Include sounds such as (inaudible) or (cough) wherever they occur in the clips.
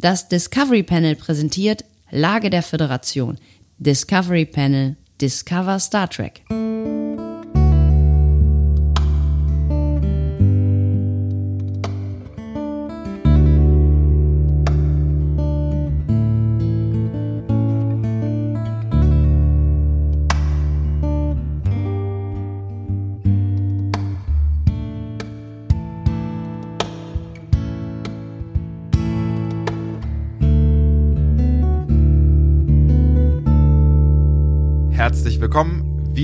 Das Discovery Panel präsentiert Lage der Föderation. Discovery Panel Discover Star Trek.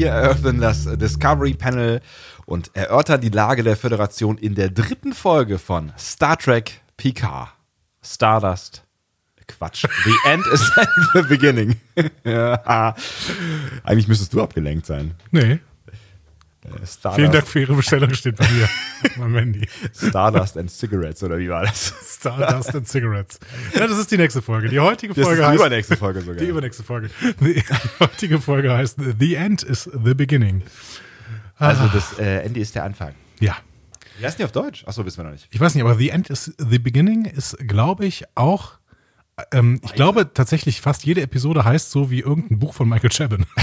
Wir eröffnen das Discovery Panel und erörtern die Lage der Föderation in der dritten Folge von Star Trek Picard. Stardust. Quatsch. The end is (laughs) the beginning. (laughs) ja. Eigentlich müsstest du abgelenkt sein. Nee. Äh, Stardust, Vielen Dank für Ihre Bestellung, steht bei mir. (laughs) Mein Handy. Stardust and Cigarettes, oder wie war das? Stardust and Cigarettes. Ja, das ist die nächste Folge. Die heutige Das ist Folge die heißt. übernächste Folge sogar. Die übernächste Folge. Die heutige Folge heißt The End is the Beginning. also das äh, Ende ist der Anfang. Ja. Wie heißt die auf Deutsch? Achso, wissen wir noch nicht. Ich weiß nicht, aber The End is the Beginning ist, glaube ich, auch. Ähm, ich glaube tatsächlich, fast jede Episode heißt so wie irgendein Buch von Michael Chabon. (laughs)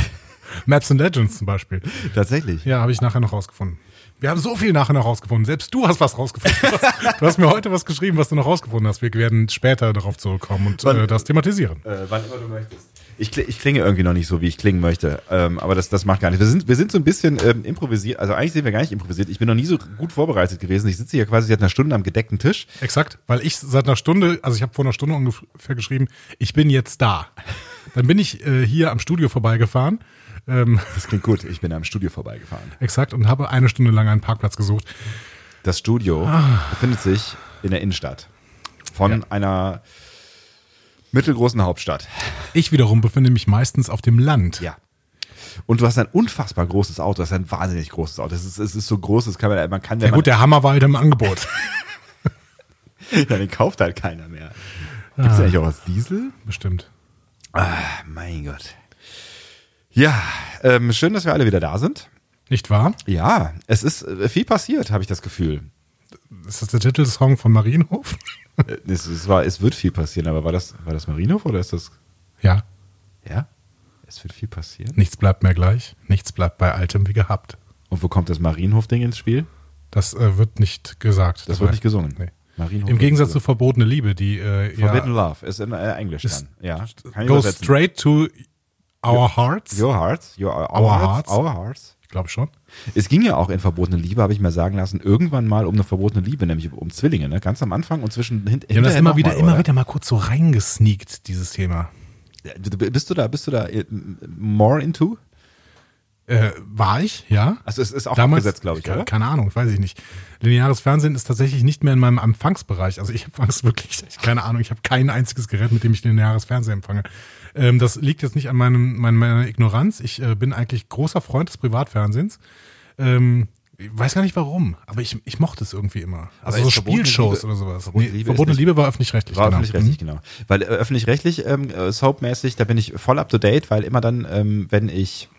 Maps and Legends zum Beispiel. Tatsächlich. Ja, habe ich nachher noch rausgefunden. Wir haben so viel nachher noch rausgefunden. Selbst du hast was rausgefunden. Du hast, du hast mir heute was geschrieben, was du noch rausgefunden hast. Wir werden später darauf zurückkommen und Wann- äh, das thematisieren. Äh, wann immer du möchtest. Ich, ich klinge irgendwie noch nicht so, wie ich klingen möchte. Ähm, aber das, das macht gar nichts. Wir sind, wir sind so ein bisschen ähm, improvisiert. Also eigentlich sind wir gar nicht improvisiert. Ich bin noch nie so gut vorbereitet gewesen. Ich sitze hier quasi seit einer Stunde am gedeckten Tisch. Exakt, weil ich seit einer Stunde, also ich habe vor einer Stunde ungefähr geschrieben, ich bin jetzt da. Dann bin ich äh, hier am Studio vorbeigefahren. Ähm, (laughs) Das klingt gut. Ich bin am Studio vorbeigefahren. exakt, und habe eine Stunde lang einen Parkplatz gesucht. Das Studio Ah. befindet sich in der Innenstadt von einer mittelgroßen Hauptstadt. Ich wiederum befinde mich meistens auf dem Land. Ja. Und du hast ein unfassbar großes Auto. Das ist ein wahnsinnig großes Auto. Es ist, es ist so groß, das kann man, man kann, Ja gut, der Hammer war halt im Angebot. (laughs) (laughs) ja, den kauft halt keiner mehr. Gibt es Ah. eigentlich auch als Diesel? Bestimmt. Ah, mein Gott. Ja, ähm, schön, dass wir alle wieder da sind. Nicht wahr? Ja, es ist äh, viel passiert, habe ich das Gefühl. Ist das der Titelsong von Marienhof? (laughs) Es, es, war, es wird viel passieren, aber war das, war das Marienhof oder ist das. Ja. Ja? Es wird viel passieren. Nichts bleibt mehr gleich. Nichts bleibt bei altem wie gehabt. Und wo kommt das Marienhof-Ding ins Spiel? Das äh, wird nicht gesagt. Das dabei. wird nicht gesungen. Nee. Marienhof Im Gegensatz zu verbotene Liebe, die äh. Forbidden ja, Love ist in äh, Englisch Ist- dann. Ja. Kann ich goes übersetzen. straight to our hearts. Your hearts. Your, our, Our hearts. hearts. Our hearts. Ich glaube schon. Es ging ja auch in verbotene Liebe, habe ich mir sagen lassen, irgendwann mal um eine verbotene Liebe, nämlich um Zwillinge, ne? Ganz am Anfang und zwischen hint, Die haben das immer wieder, mal, immer oder? wieder mal kurz so reingesneakt, dieses Thema. Bist du da, bist du da äh, more into? Äh, war ich, ja. Also es ist auch Damals, abgesetzt, glaube ich, keine, oder? keine Ahnung, weiß ich nicht. Lineares Fernsehen ist tatsächlich nicht mehr in meinem Empfangsbereich. Also ich (laughs) empfange es wirklich, keine Ahnung, ich habe kein einziges Gerät, mit dem ich lineares Fernsehen empfange. Ähm, das liegt jetzt nicht an meinem, mein, meiner Ignoranz. Ich äh, bin eigentlich großer Freund des Privatfernsehens. Ähm, ich weiß gar nicht warum, aber ich, ich mochte es irgendwie immer. Also so Spielshows Liebe- oder sowas. verbotene Nee, Liebe verbotene Liebe war öffentlich-rechtlich. War genau. öffentlich-rechtlich, genau. Weil äh, öffentlich-rechtlich, ähm, äh, soapmäßig, da bin ich voll up to date, weil immer dann, ähm, wenn ich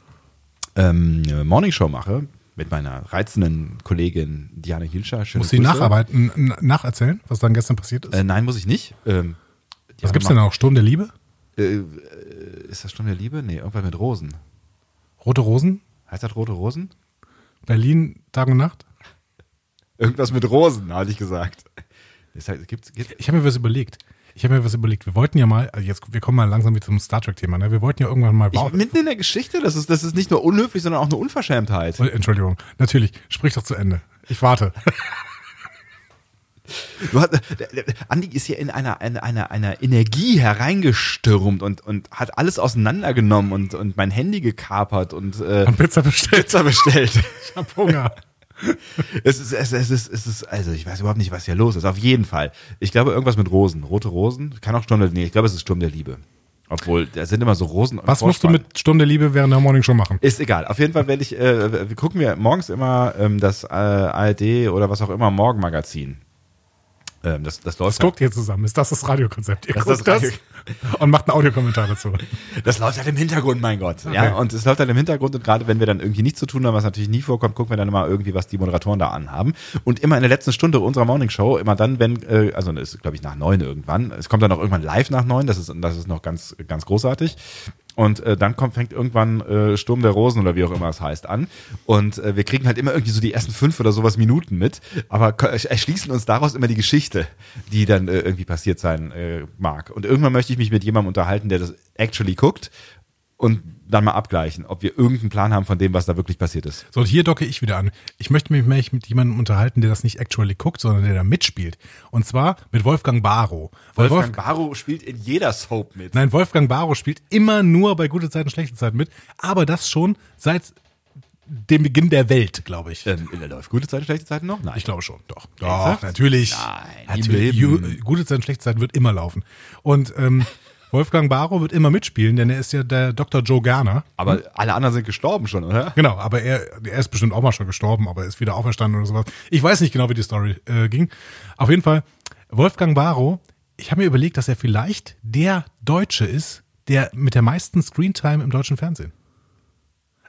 ähm, eine Morningshow mache, mit meiner reizenden Kollegin Diana Hilscher, schöne Muss sie nacharbeiten, nacherzählen, was dann gestern passiert ist? Äh, nein, muss ich nicht. Ähm, was gibt's denn noch? Sturm der Liebe? Äh, äh, ist das Stunde der Liebe? Nee, irgendwas mit Rosen. Rote Rosen? Heißt das Rote Rosen? Berlin, Tag und Nacht? Irgendwas mit Rosen, hatte ich gesagt. Das heißt, gibt's, gibt's, Ich habe mir was überlegt. Ich habe mir was überlegt. Wir wollten ja mal, also jetzt, wir kommen mal langsam wieder zum Star Trek-Thema, ne? Wir wollten ja irgendwann mal, ich, mitten in der Geschichte, das ist, das ist nicht nur unhöflich, sondern auch eine Unverschämtheit. Entschuldigung, natürlich, sprich doch zu Ende. Ich warte. (laughs) Du hast, Andi ist hier in einer, in einer, einer Energie hereingestürmt und, und hat alles auseinandergenommen und, und mein Handy gekapert und äh, Haben Pizza bestellt. Pizza bestellt. (laughs) Ich hab Hunger. (laughs) es, ist, es, es, ist, es ist, also ich weiß überhaupt nicht, was hier los ist. Auf jeden Fall. Ich glaube, irgendwas mit Rosen. Rote Rosen. Kann auch Sturm der, nee, ich glaube, es ist Sturm der Liebe. Obwohl, da sind immer so Rosen. Was musst du Vorspann. mit Sturm der Liebe während der Morning Show machen? Ist egal. Auf jeden Fall werde ich, äh, wir gucken wir morgens immer ähm, das äh, ARD oder was auch immer Morgenmagazin. Ähm, das, das läuft Das guckt ihr zusammen. Ist das das Radiokonzept? Ihr Das guckt das das, Radio- und macht einen Audiokommentar dazu. Das läuft halt im Hintergrund, mein Gott. Ja, und es läuft halt im Hintergrund und gerade wenn wir dann irgendwie nichts zu tun haben, was natürlich nie vorkommt, gucken wir dann immer irgendwie, was die Moderatoren da anhaben. Und immer in der letzten Stunde unserer Morning Show, immer dann, wenn, äh, also das ist glaube ich nach neun irgendwann, es kommt dann auch irgendwann live nach neun, das ist, das ist noch ganz, ganz großartig. Und äh, dann kommt, fängt irgendwann äh, Sturm der Rosen oder wie auch immer es heißt an. Und äh, wir kriegen halt immer irgendwie so die ersten fünf oder sowas Minuten mit, aber erschließen uns daraus immer die Geschichte, die dann äh, irgendwie passiert sein äh, mag. Und irgendwann möchte ich mich mit jemandem unterhalten, der das actually guckt und dann mal abgleichen, ob wir irgendeinen Plan haben von dem, was da wirklich passiert ist. So, und hier docke ich wieder an. Ich möchte mich mehr mit jemandem unterhalten, der das nicht actually guckt, sondern der da mitspielt. Und zwar mit Wolfgang Barrow. Weil Wolfgang Barrow spielt in jeder Soap mit. Nein, Wolfgang Barrow spielt immer nur bei gute Zeiten, schlechte Zeiten mit, aber das schon seit dem Beginn der Welt, glaube ich. Ähm, läuft gute Zeiten, schlechte Zeiten noch? Nein. Ich glaube schon, doch. Doch, natürlich. Nein, natürlich. Gute Zeiten, schlechte Zeiten wird immer laufen. Und ähm, Wolfgang Barrow wird immer mitspielen, denn er ist ja der Dr. Joe Garner. Aber alle anderen sind gestorben schon, oder? Genau, aber er, er ist bestimmt auch mal schon gestorben, aber er ist wieder auferstanden oder sowas. Ich weiß nicht genau, wie die Story äh, ging. Auf jeden Fall, Wolfgang Barrow, ich habe mir überlegt, dass er vielleicht der Deutsche ist, der mit der meisten Screentime im deutschen Fernsehen.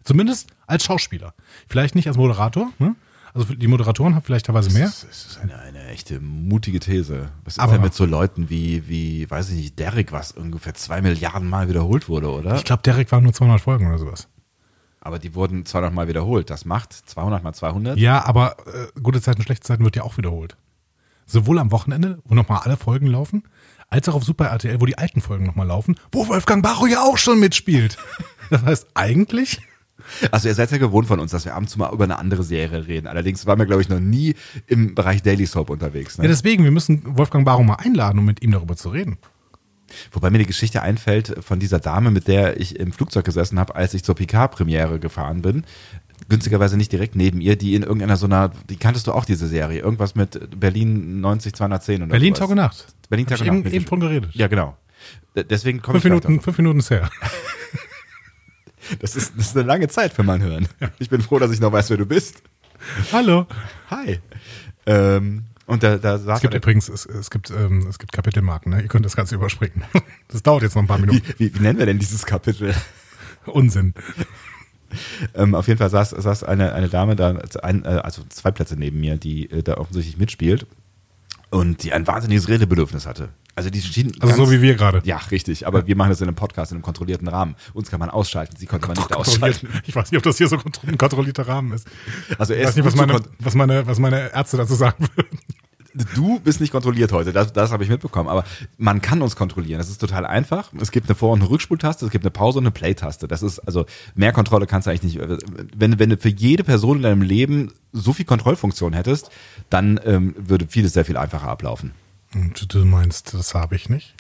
Zumindest als Schauspieler. Vielleicht nicht als Moderator. Ne? Also die Moderatoren haben vielleicht teilweise mehr. Das ist eine, eine echte mutige These. Was ist Aber- denn mit so Leuten wie, wie, weiß ich nicht, Derek, was ungefähr zwei Milliarden Mal wiederholt wurde, oder? Ich glaube, Derek waren nur 200 Folgen oder sowas. Aber die wurden 200 Mal wiederholt. Das macht 200 mal 200. Ja, aber äh, gute Zeiten, schlechte Zeiten wird ja auch wiederholt. Sowohl am Wochenende, wo nochmal alle Folgen laufen, als auch auf Super RTL, wo die alten Folgen nochmal laufen, wo Wolfgang Barrow ja auch schon mitspielt. (laughs) Das heißt, eigentlich, Also ihr seid ja gewohnt von uns, dass wir abends mal über eine andere Serie reden. Allerdings waren wir, glaube ich, noch nie im Bereich Daily Soap unterwegs. ja Ne? deswegen, wir müssen Wolfgang Barrow mal einladen, um mit ihm darüber zu reden. Wobei mir die Geschichte einfällt von dieser Dame, mit der ich im Flugzeug gesessen habe, als ich zur Picard-Premiere gefahren bin. Günstigerweise nicht direkt neben ihr, die in irgendeiner so einer, die kanntest du auch diese Serie, irgendwas mit Berlin 90 210 oder Berlin. Tag und Nacht. Berlin Tag ich und eben, Nacht. eben von geredet. Ja, genau. Deswegen komme ich Fünf gleich Minuten, fünf Minuten ist her. (laughs) Das ist, das ist eine lange Zeit für mein Hören. Ich bin froh, dass ich noch weiß, wer du bist. Hallo. Hi. Ähm, und da, da saß Es gibt übrigens, es, es gibt, ähm, es gibt Kapitelmarken, ne? Ihr könnt das Ganze überspringen. (laughs) Das dauert jetzt noch ein paar wie, Minuten. wie, wie nennen wir denn dieses Kapitel? Unsinn. Ähm, auf jeden Fall saß, saß eine, eine Dame da, ein, äh, also zwei Plätze neben mir, die äh, da offensichtlich mitspielt und die ein wahnsinniges Redebedürfnis hatte. Also die schien Also so wie wir gerade. Ja, richtig. Aber wir machen das in einem Podcast, in einem kontrollierten Rahmen. Uns kann man ausschalten, sie konnte man nicht ausschalten. Ich weiß nicht, ob das hier so ein kontrollierter Rahmen ist. Also Ich weiß nicht, was meine, was meine, was meine Ärzte dazu sagen würden. Du bist nicht kontrolliert heute, das, das habe ich mitbekommen. Aber man kann uns kontrollieren. Das ist total einfach. Es gibt eine Vor- und eine Rückspultaste, es gibt eine Pause und eine Play-Taste. Das ist also mehr Kontrolle kannst du eigentlich nicht. Wenn, wenn du für jede Person in deinem Leben so viel Kontrollfunktion hättest, dann ähm, würde vieles sehr viel einfacher ablaufen. Und du meinst, das habe ich nicht?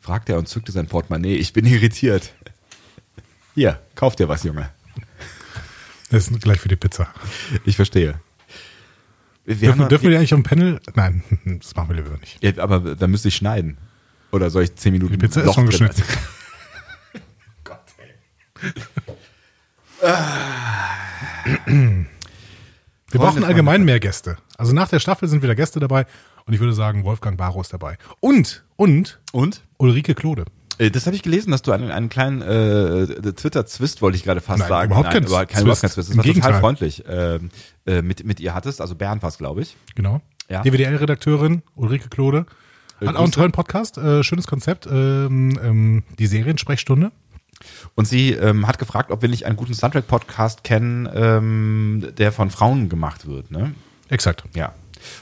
Fragt er und zückte sein Portemonnaie. Ich bin irritiert. Hier, kauf dir was, Junge. Das ist gleich für die Pizza. Ich verstehe. Wir Dürfen, dürfen wir die eigentlich auf dem Panel? Nein, (laughs) das machen wir lieber nicht. ja, aber dann müsste ich schneiden. Oder soll ich zehn Minuten Die Pizza ist Loch schon drin- geschnitten. (laughs) Gott, ey. Wir Freunde, brauchen allgemein mehr Gäste. Also nach der Staffel sind wieder Gäste dabei und ich würde sagen, Wolfgang Barrow ist dabei. Und, und Und? Ulrike Klode. Äh, Das habe ich gelesen, dass du einen, einen kleinen äh, Twitter-Zwist, wollte ich gerade fast Nein, sagen. überhaupt kein überhaupt kein, Zwist. überhaupt kein Zwist. Das Im war total Gegenteil. freundlich ähm, äh, mit, mit ihr hattest. Also Bernd war es, glaube ich. Genau. Ja. DWDL-Redakteurin Ulrike Klode. Hat Äh, auch einen Grüße. tollen Podcast, äh, schönes Konzept. Ähm, ähm, die Seriensprechstunde. Und sie ähm, hat gefragt, ob wir nicht einen guten Soundtrack-Podcast kennen, ähm, der von Frauen gemacht wird. Ne? Exakt. Ja.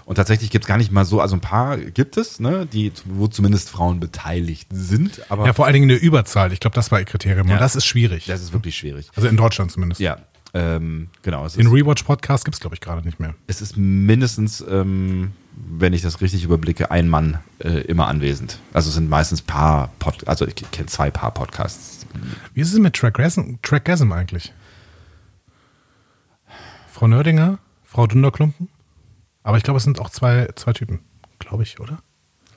Und tatsächlich gibt es gar nicht mal so, also ein paar gibt es, ne, die, wo zumindest Frauen beteiligt sind, aber Ja, vor allen Dingen eine Überzahl. Ich glaube, das war ihr Kriterium. Ja. Und das ist schwierig. das ist wirklich schwierig. Also in Deutschland zumindest. Ja, ähm, genau. Es Den ist, Rewatch-Podcast gibt's glaube ich, gerade nicht mehr. es ist mindestens, ähm, wenn ich das richtig überblicke, ein Mann äh, immer anwesend. Also es sind meistens Paar, Pod also ich kenne zwei Paar Podcasts. Wie ist es mit Trackgasm, Trackgasm eigentlich? Frau Nördinger, Frau Dunderklumpen? Aber ich glaube, es sind auch zwei, zwei Typen. Glaube ich, oder?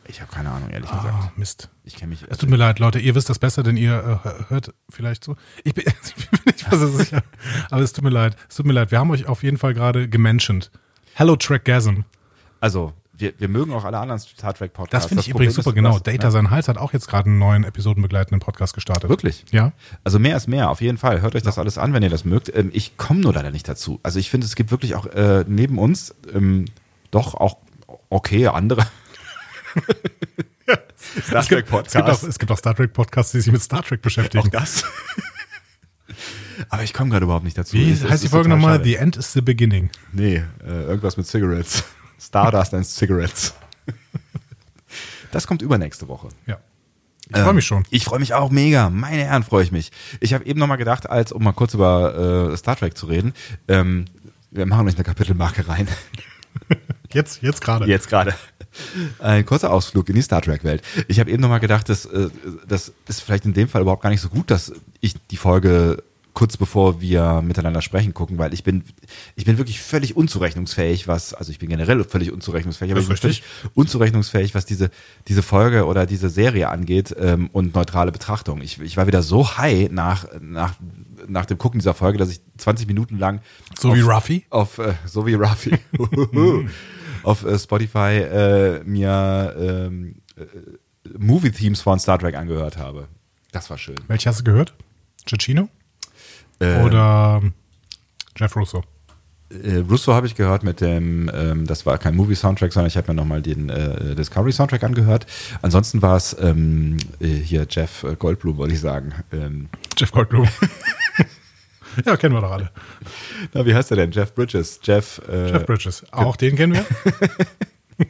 Ich habe keine Ahnung, ehrlich Ah, gesagt. Mist. Ich kenne mich. Es tut mir leid, Leute, ihr wisst das besser, denn ihr äh, hört vielleicht so. Ich bin, (laughs) ich bin nicht mehr so sicher. Aber es tut mir leid. Es tut mir leid. Wir haben euch auf jeden Fall gerade gementioned. Hello Trackgasm. Also, wir, wir mögen auch alle anderen Star Trek Podcasts. Das finde ich Problem übrigens super, ist, genau. Data ne? sein Hals hat auch jetzt gerade einen neuen episodenbegleitenden Podcast gestartet. Wirklich? Ja. Also mehr ist mehr, auf jeden Fall. Hört euch das alles an, wenn ihr das mögt. Ähm, ich komme nur leider nicht dazu. Also ich finde, es gibt wirklich auch äh, neben uns ähm, doch auch okay andere. (laughs) Star Es gibt, es, gibt auch, es gibt auch Star Trek Podcasts, die sich mit Star Trek beschäftigen. Auch das. (laughs) Aber ich komme gerade überhaupt nicht dazu. Wie es heißt die Folge nochmal? schade. The End is the Beginning. Nee, äh, irgendwas mit Cigarettes. Stardust and Cigarettes. (laughs) Das kommt übernächste Woche. Ja. Ich freue mich schon. Ich freue mich auch mega. Meine Herren, freue ich mich. Ich habe eben noch mal gedacht, als um mal kurz über äh, Star Trek zu reden, ähm, wir machen euch eine Kapitelmarke rein. (laughs) Jetzt, jetzt gerade. Jetzt gerade. Ein kurzer Ausflug in die Star Trek-Welt. Ich habe eben noch mal gedacht, dass, äh, das ist vielleicht in dem Fall überhaupt gar nicht so gut, dass ich die Folge kurz bevor wir miteinander sprechen gucken, weil ich bin, ich bin wirklich völlig unzurechnungsfähig, was, also ich bin generell völlig unzurechnungsfähig, aber ich bin völlig unzurechnungsfähig, was diese, diese Folge oder diese Serie angeht ähm, und neutrale Betrachtung. Ich, ich war wieder so high nach, nach, nach dem Gucken dieser Folge, dass ich 20 Minuten lang So wie Ruffy? auf äh, so wie Ruffy (laughs) (laughs) auf äh, Spotify äh, mir ähm, äh, Movie Themes von Star Trek angehört habe. Das war schön. Welche hast du gehört? Cicino? Äh, Oder Jeff Russo? äh, Russo habe ich gehört mit dem, ähm, das war kein Movie Soundtrack, sondern ich habe mir nochmal den äh, Discovery Soundtrack angehört. Ansonsten war es ähm, äh, hier Jeff Goldblum, wollte ich sagen. Ähm, Jeff Goldblum. (laughs) ja, kennen wir doch alle. na, wie heißt er denn? Jeff Bridges. Jeff, äh, Jeff Bridges. Auch den kennen wir? (laughs)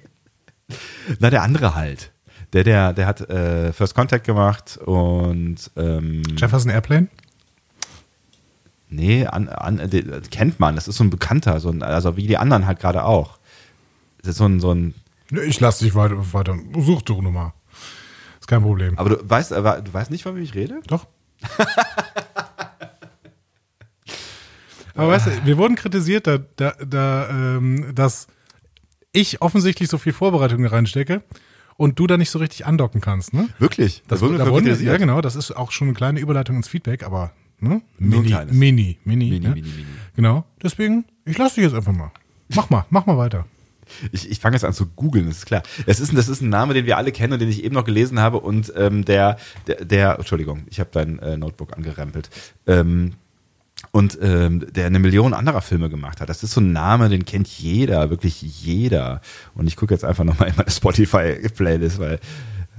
na der andere halt. Der, der, der hat äh, First Contact gemacht und ähm, Jefferson Airplane? Nee, an, an, den kennt man. Das ist so ein Bekannter, so ein, also wie die anderen halt gerade auch. Das ist so ein, so ein. Nee, Ich lass dich weiter, weiter. Such du nochmal. Ist kein Problem. Aber du weißt, aber du weißt nicht, von wem ich rede? Doch. Aber weißt du, wir wurden kritisiert, da, da, da, ähm, dass ich offensichtlich so viel Vorbereitung reinstecke und du da nicht so richtig andocken kannst, ne? Wirklich? Das wurde da wurden, ja, genau, das ist auch schon eine kleine Überleitung ins Feedback, aber ne? Mini, mini, mini, Mini, ne? mini, mini. Genau. Deswegen, ich lasse dich jetzt einfach mal. Mach mal, mach mal weiter. Ich, ich fange jetzt an zu googeln, das ist klar. Es ist, ein- das ist ein Name, den wir alle kennen und den ich eben noch gelesen habe und ähm, der, der, der, Entschuldigung, ich habe dein äh, Notebook angerempelt. Ähm, und ähm, der eine Million anderer Filme gemacht hat. Das ist so ein Name, den kennt jeder, wirklich jeder. Und ich gucke jetzt einfach nochmal in meine Spotify-Playlist, weil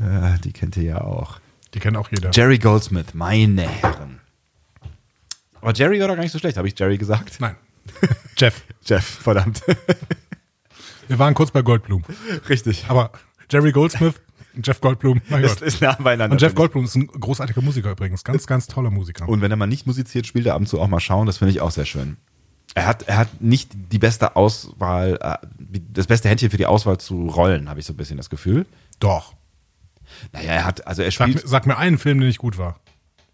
äh, die kennt ihr ja auch. Die kennt auch jeder. Jerry Goldsmith, meine Herren. Aber Jerry war doch gar nicht so schlecht, habe ich Jerry gesagt? Nein. (laughs) Jeff. Jeff, verdammt. Wir waren kurz bei Goldblum. Richtig. Aber Jerry Goldsmith, Jeff Goldblum, mein Das Gott. ist nah beieinander. Und Jeff Goldblum ist ein großartiger Musiker übrigens. Ganz, ganz toller Musiker. Und wenn er mal nicht musiziert, spielt er ab und zu auch mal schauen. Das finde ich auch sehr schön. Er hat, er hat nicht die beste Auswahl, äh, das beste Händchen für die Auswahl zu Rollen, habe ich so ein bisschen das Gefühl. Doch. Naja, er hat, also er Sag, spielt, mir- sag mir einen Film, der nicht gut war.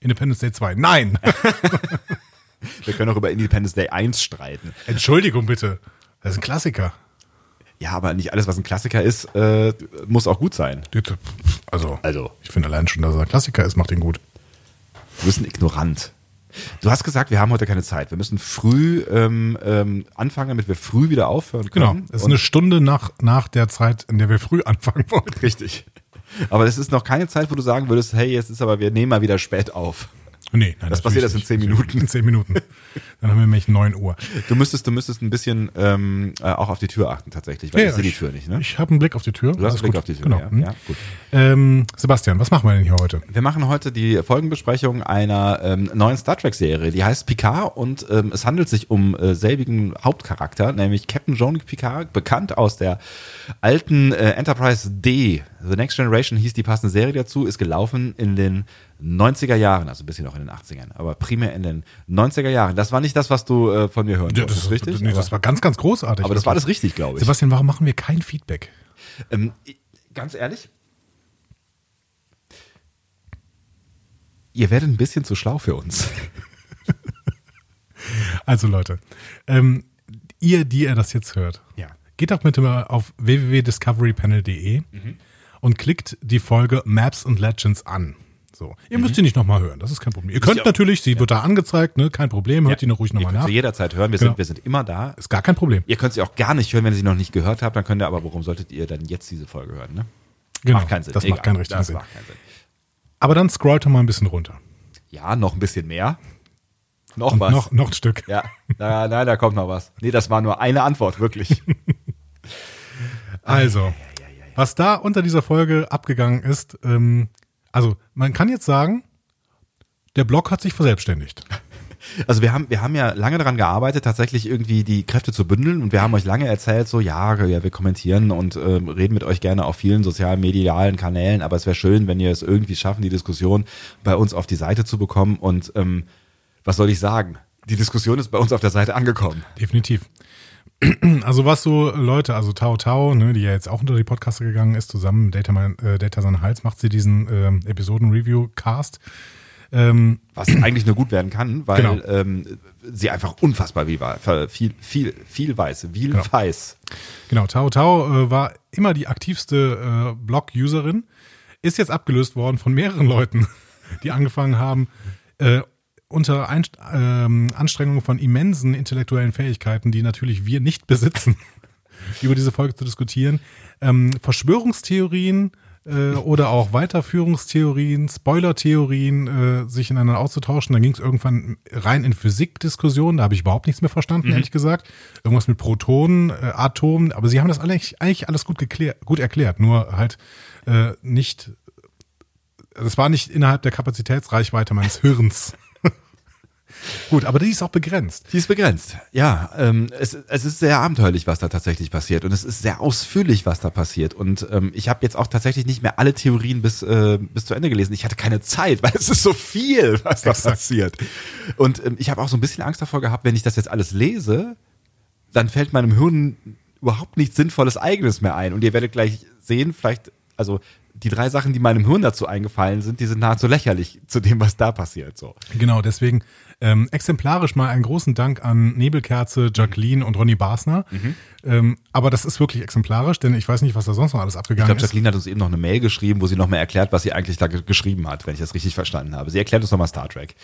Independence Day 2. Nein! (laughs) wir können auch über Independence Day 1 streiten. Entschuldigung bitte. Das ist ein Klassiker. Ja, aber nicht alles, was ein Klassiker ist, äh, muss auch gut sein. Also, Also, ich finde allein schon, dass er ein Klassiker ist, macht ihn gut. du bist ein Ignorant. Du hast gesagt, wir haben heute keine Zeit. Wir müssen früh ähm, ähm, anfangen, damit wir früh wieder aufhören Genau. können. Es ist Und- eine Stunde nach, nach der Zeit, in der wir früh (laughs) anfangen wollten. Richtig. Aber es ist noch keine Zeit, wo du sagen würdest, hey, jetzt ist aber, wir nehmen mal wieder spät auf. Nee, nein, Das passiert erst in zehn Minuten. In zehn Minuten. Dann haben wir nämlich 9 Uhr. Du müsstest, du müsstest ein bisschen ähm, äh, auch auf die Tür achten tatsächlich, weil ich sehe die Tür nicht, ne? Ich habe einen Blick auf die Tür. Du hast einen Blick gut. auf die Tür, Genau. ja. Hm. ja gut. Ähm, Sebastian, was machen wir denn hier heute? Wir machen heute die Folgenbesprechung einer ähm, neuen Star Trek-Serie, die heißt Picard und ähm, es handelt sich um äh, selbigen Hauptcharakter, nämlich Captain Jean-Luc Picard, bekannt aus der alten äh, Enterprise D. The Next Generation hieß die passende Serie dazu, ist gelaufen in den 90er Jahren, also ein bisschen auch in den 80ern, aber primär in den 90er Jahren. Das war nicht das, was du äh, von mir hören Ja, wolltest, richtig? Nee, das war ganz, ganz großartig. aber das war alles richtig, glaube ich. Sebastian, warum machen wir kein Feedback? Ähm, ganz ehrlich, ihr werdet ein bisschen zu schlau für uns. (laughs) Also Leute, ähm, ihr, die ihr das jetzt hört, Ja. geht doch bitte mal auf www.discoverypanel.de und klickt die Folge Maps and Legends an. So. Ihr müsst sie nicht nochmal hören, das ist kein Problem. Ihr könnt ihr auch- natürlich, sie wird da angezeigt, ne, kein Problem, hört die noch ruhig Ihr nochmal könnt nach. sie jederzeit hören. Wir, Genau. sind, wir sind immer da. Ist gar kein Problem. Ihr könnt sie auch gar nicht hören, wenn ihr sie noch nicht gehört habt. Dann könnt ihr aber, warum solltet ihr dann jetzt diese Folge hören? Ne? Genau, macht keinen Sinn. das Egal. macht keinen richtigen das Sinn. Macht keinen Sinn. Aber dann scrollt mal ein bisschen runter. Ja, noch ein bisschen mehr. Noch Und was. noch, noch ein Stück. Ja, na, nein, da kommt noch was. Nee, das war nur eine Antwort, wirklich. (laughs) Also, was da unter dieser Folge abgegangen ist, ähm, also man kann jetzt sagen, der Blog hat sich verselbstständigt. (laughs) Also wir haben, wir haben ja lange daran gearbeitet, tatsächlich irgendwie die Kräfte zu bündeln und wir haben euch lange erzählt, so ja, ja wir kommentieren und ähm, reden mit euch gerne auf vielen sozialen medialen Kanälen, aber es wäre schön, wenn ihr es irgendwie schaffen, die Diskussion bei uns auf die Seite zu bekommen und ähm, was soll ich sagen? Die Diskussion ist bei uns auf der Seite angekommen. Definitiv. (clears throat) Also was so Leute, also Tao Tao, ne, die ja jetzt auch unter die Podcaster gegangen ist, zusammen mit Data, äh, Data San Hals, macht sie diesen ähm, Episoden-Review-Cast. Ähm, Was (clears throat) eigentlich nur gut werden kann, weil Genau. ähm, sie einfach unfassbar viel, wa- viel, viel, viel weiß, viel Genau. weiß. Genau, Tao Tao äh, war immer die aktivste äh, Blog-Userin, ist jetzt abgelöst worden von mehreren Leuten, (laughs) die angefangen haben, äh, unter Einst ähm, Anstrengung von immensen intellektuellen Fähigkeiten, die natürlich wir nicht (laughs) besitzen, über diese Folge zu diskutieren, ähm, Verschwörungstheorien äh, oder auch Weiterführungstheorien, Spoiler-Theorien äh, sich ineinander auszutauschen. Dann ging es irgendwann rein in Physikdiskussionen, da habe ich überhaupt nichts mehr verstanden, ehrlich gesagt. Irgendwas mit Protonen, äh, Atomen, aber sie haben das eigentlich, eigentlich alles gut, geklärt, gut erklärt, nur halt äh, nicht, das war nicht innerhalb der Kapazitätsreichweite meines Hirns. Gut, aber die ist auch begrenzt. Die ist begrenzt. Ja, ähm, es, es ist sehr abenteuerlich, was da tatsächlich passiert. Und es ist sehr ausführlich, was da passiert. Und ähm, ich habe jetzt auch tatsächlich nicht mehr alle Theorien bis, äh, bis zu Ende gelesen. Ich hatte keine Zeit, (laughs) weil es ist so viel, was da Exakt. passiert. Und ähm, ich habe auch so ein bisschen Angst davor gehabt, wenn ich das jetzt alles lese, dann fällt meinem Hirn überhaupt nichts Sinnvolles Eigenes mehr ein. Und ihr werdet gleich sehen, vielleicht, also die drei Sachen, die meinem Hirn dazu eingefallen sind, die sind nahezu lächerlich zu dem, was da passiert. So. Genau, deswegen ähm, exemplarisch mal einen großen Dank an Nebelkerze, Jacqueline und Ronny Basner. Ähm, aber das ist wirklich exemplarisch, denn ich weiß nicht, was da sonst noch alles Ich abgegangen glaube, ist. Jacqueline hat uns eben noch eine Mail geschrieben, wo sie noch mal erklärt, was sie eigentlich da ge geschrieben hat, wenn ich das richtig verstanden habe. Sie erklärt uns nochmal Star Trek.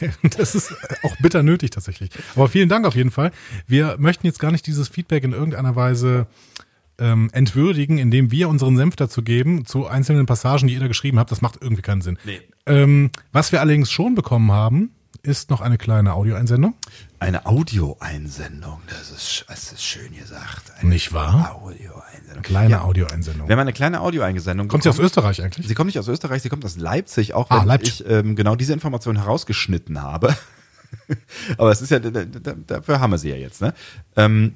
(laughs) Das ist auch bitter nötig tatsächlich. Aber vielen Dank auf jeden Fall. Wir möchten jetzt gar nicht dieses Feedback in irgendeiner Weise ähm, entwürdigen, indem wir unseren Senf dazu geben, zu einzelnen Passagen, die ihr da geschrieben habt. Das macht irgendwie keinen Sinn. Nee. Ähm, was wir allerdings schon bekommen haben, ist noch eine kleine Audioeinsendung. Eine Audioeinsendung, das ist, das ist schön gesagt. Eine Nicht wahr? Audioeinsendung. Kleine Ja, Audio-Einsendung. wir haben eine kleine Audioeinsendung. Kommt sie aus. Österreich eigentlich? Sie kommt nicht aus Österreich, sie kommt aus Leipzig, auch Ah, wenn Leipzig. ich ähm, genau diese Information herausgeschnitten habe. (laughs) Aber es ist ja, da- da- dafür haben wir sie ja jetzt. Ne? Ähm,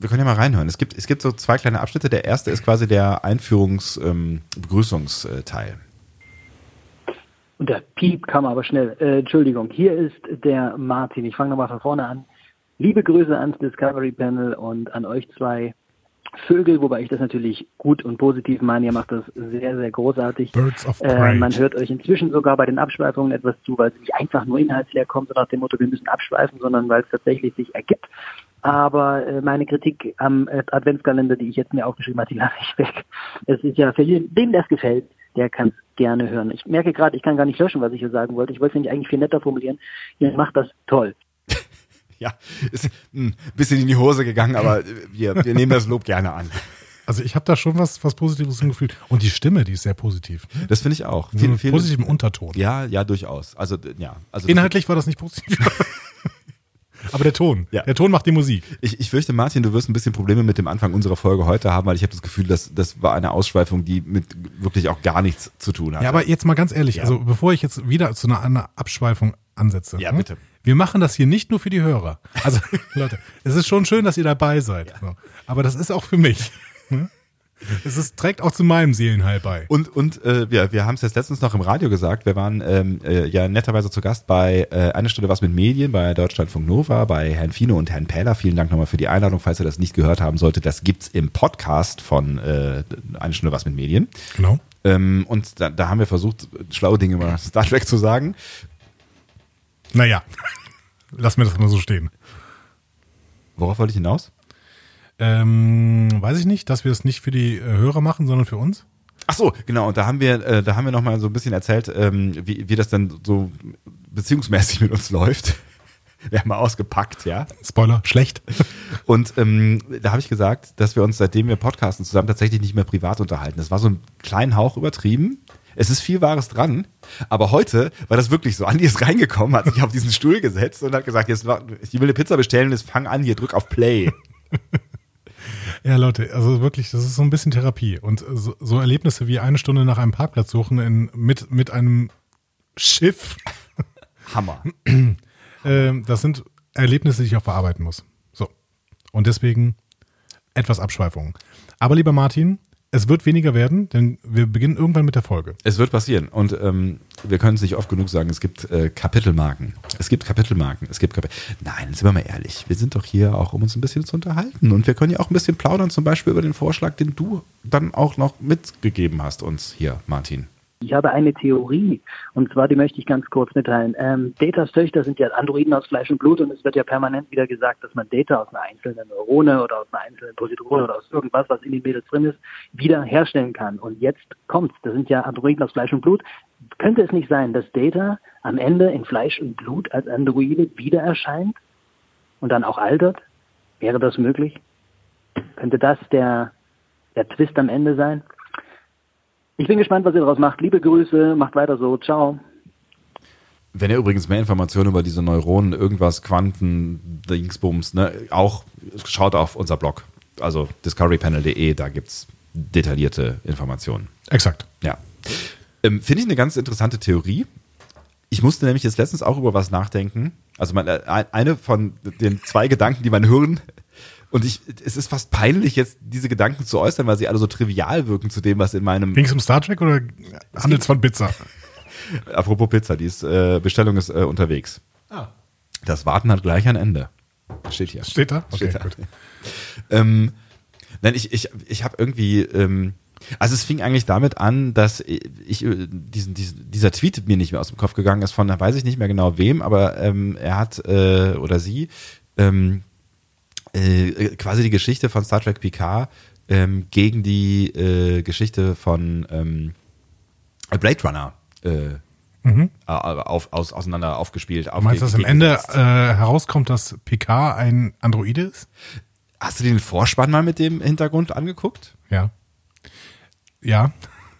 wir können ja mal reinhören. Es gibt, es gibt so zwei kleine Abschnitte. Der erste ist quasi der Einführungs-Begrüßungsteil. Und der Piep kam aber schnell. Äh, Entschuldigung, hier ist der Martin. Ich fange nochmal von vorne an. Liebe Grüße ans Discovery Panel und an euch zwei Vögel, wobei ich das natürlich gut und positiv meine. Ihr macht das sehr, sehr großartig. Birds of Äh, man hört euch inzwischen sogar bei den Abschweifungen etwas zu, weil es nicht einfach nur inhaltsleer kommt, so nach dem Motto, wir müssen abschweifen, sondern weil es tatsächlich sich ergibt. Aber äh, meine Kritik am äh, Adventskalender, die ich jetzt mir aufgeschrieben habe, die lasse ich weg. Es ist ja für jeden, dem das gefällt, der kann es gerne hören. Ich merke gerade, ich kann gar nicht löschen, was ich hier sagen wollte. Ich wollte es nämlich eigentlich viel netter formulieren. Ihr macht das toll. (laughs) Ja, ist ein bisschen in die Hose gegangen, aber wir, wir nehmen das Lob gerne an. Also ich habe da schon was, was Positives im Gefühl. Und die Stimme, die ist sehr positiv. Das finde ich auch. Viel, viel, positiven Unterton. ja, ja, durchaus. Also, ja. Also, Inhaltlich war das nicht positiv. (laughs) Aber der Ton, Ja. der Ton macht die Musik. Ich, ich fürchte, Martin, du wirst ein bisschen Probleme mit dem Anfang unserer Folge heute haben, weil ich habe das Gefühl, dass das war eine Ausschweifung, die mit wirklich auch gar nichts zu tun hat. Ja, aber jetzt mal ganz ehrlich, also bevor ich jetzt wieder zu einer, einer Abschweifung ansetze. Ja, hm? bitte. Wir machen das hier nicht nur für die Hörer. Also, (laughs) Leute, es ist schon schön, dass ihr dabei seid. So. Aber das ist auch für mich. (laughs) Es ist, trägt auch zu meinem Seelenheil bei. Und, und äh, wir, wir haben es jetzt letztens noch im Radio gesagt, wir waren ähm, äh, ja netterweise zu Gast bei äh, Eine Stunde was mit Medien, bei Deutschlandfunk Nova, bei Herrn Fino und Herrn Pähler. Vielen Dank nochmal für die Einladung, falls ihr das nicht gehört haben solltet. Das gibt's im Podcast von äh, Eine Stunde was mit Medien. Genau. Ähm, und da, da haben wir versucht, schlaue Dinge über Star Trek zu sagen. Naja, (laughs) lass mir das mal so stehen. Worauf wollte ich hinaus? Ähm, weiß ich nicht, dass wir es nicht für die äh, Hörer machen, sondern für uns. Ach so, genau. Und da haben wir, äh, da haben wir noch mal so ein bisschen erzählt, ähm, wie, wie das dann so beziehungsmäßig mit uns läuft. (laughs) Wir haben mal ausgepackt, ja. Spoiler, schlecht. (laughs) Und ähm, da habe ich gesagt, dass wir uns, seitdem wir podcasten, zusammen tatsächlich nicht mehr privat unterhalten. Das war so ein kleinen Hauch übertrieben. Es ist viel Wahres dran. Aber heute war das wirklich so. Andi ist reingekommen, hat sich auf diesen Stuhl gesetzt und hat gesagt, jetzt, ich will eine Pizza bestellen, jetzt fang an, hier drück auf Play. (laughs) Ja, Leute, also wirklich, das ist so ein bisschen Therapie. Und so, so Erlebnisse wie eine Stunde nach einem Parkplatz suchen in, mit, mit einem Schiff, (laughs) Hammer. (clears throat) ähm, das sind Erlebnisse, die ich auch verarbeiten muss. So. Und deswegen etwas Abschweifung. Aber lieber Martin, es wird weniger werden, denn wir beginnen irgendwann mit der Folge. Es wird passieren. Und ähm, wir können es nicht oft genug sagen, es gibt äh, Kapitelmarken. Es gibt Kapitelmarken. Es gibt Kapi Nein, sind wir mal ehrlich. Wir sind doch hier auch, um uns ein bisschen zu unterhalten. Und wir können ja auch ein bisschen plaudern, zum Beispiel über den Vorschlag, den du dann auch noch mitgegeben hast, uns hier, Martin. Ich habe eine Theorie und zwar, die möchte ich ganz kurz mitteilen. Ähm, Datas Töchter sind ja Androiden aus Fleisch und Blut und es wird ja permanent wieder gesagt, dass man Data aus einer einzelnen Neurone oder aus einer einzelnen Positrone oder aus irgendwas, was in den Mädels drin ist, wieder herstellen kann. Und jetzt kommt's. Das sind ja Androiden aus Fleisch und Blut. Könnte es nicht sein, dass Data am Ende in Fleisch und Blut als Androide wieder erscheint und dann auch altert? Wäre das möglich? Könnte das der, der Twist am Ende sein? Ich bin gespannt, was ihr daraus macht. Liebe Grüße, macht weiter so. Ciao. Wenn ihr übrigens mehr Informationen über diese Neuronen, irgendwas, Quanten, Dingsbums, ne, auch schaut auf unser Blog, also discoverypanel.de, da gibt's detaillierte Informationen. Exakt. Ja. Ähm, Finde ich eine ganz interessante Theorie. Ich musste nämlich jetzt letztens auch über was nachdenken. Also man, äh, eine von den zwei Gedanken, die man hören, und ich, es ist fast peinlich, jetzt diese Gedanken zu äußern, weil sie alle so trivial wirken zu dem, was in meinem. Ging es um Star Trek oder handelt es von Pizza? (laughs) Apropos Pizza, die ist, äh, Bestellung ist äh, unterwegs. Ah. Das Warten hat gleich ein Ende. Steht hier. Steht da? Okay, Steht da. gut. (laughs) Ähm, nein, ich, ich, ich habe irgendwie, ähm, also es fing eigentlich damit an, dass ich äh, diesen, diesen, dieser Tweet mir nicht mehr aus dem Kopf gegangen ist von, da weiß ich nicht mehr genau wem, aber ähm, er hat äh, oder sie ähm, äh, quasi die Geschichte von Star Trek Picard ähm, gegen die äh, Geschichte von ähm, Blade Runner äh, Mhm. auf, aus, auseinander aufgespielt. Du meinst, dass am Ende äh, herauskommt, dass Picard ein Androide ist? Hast du den Vorspann mal mit dem Hintergrund angeguckt? Ja. Ja,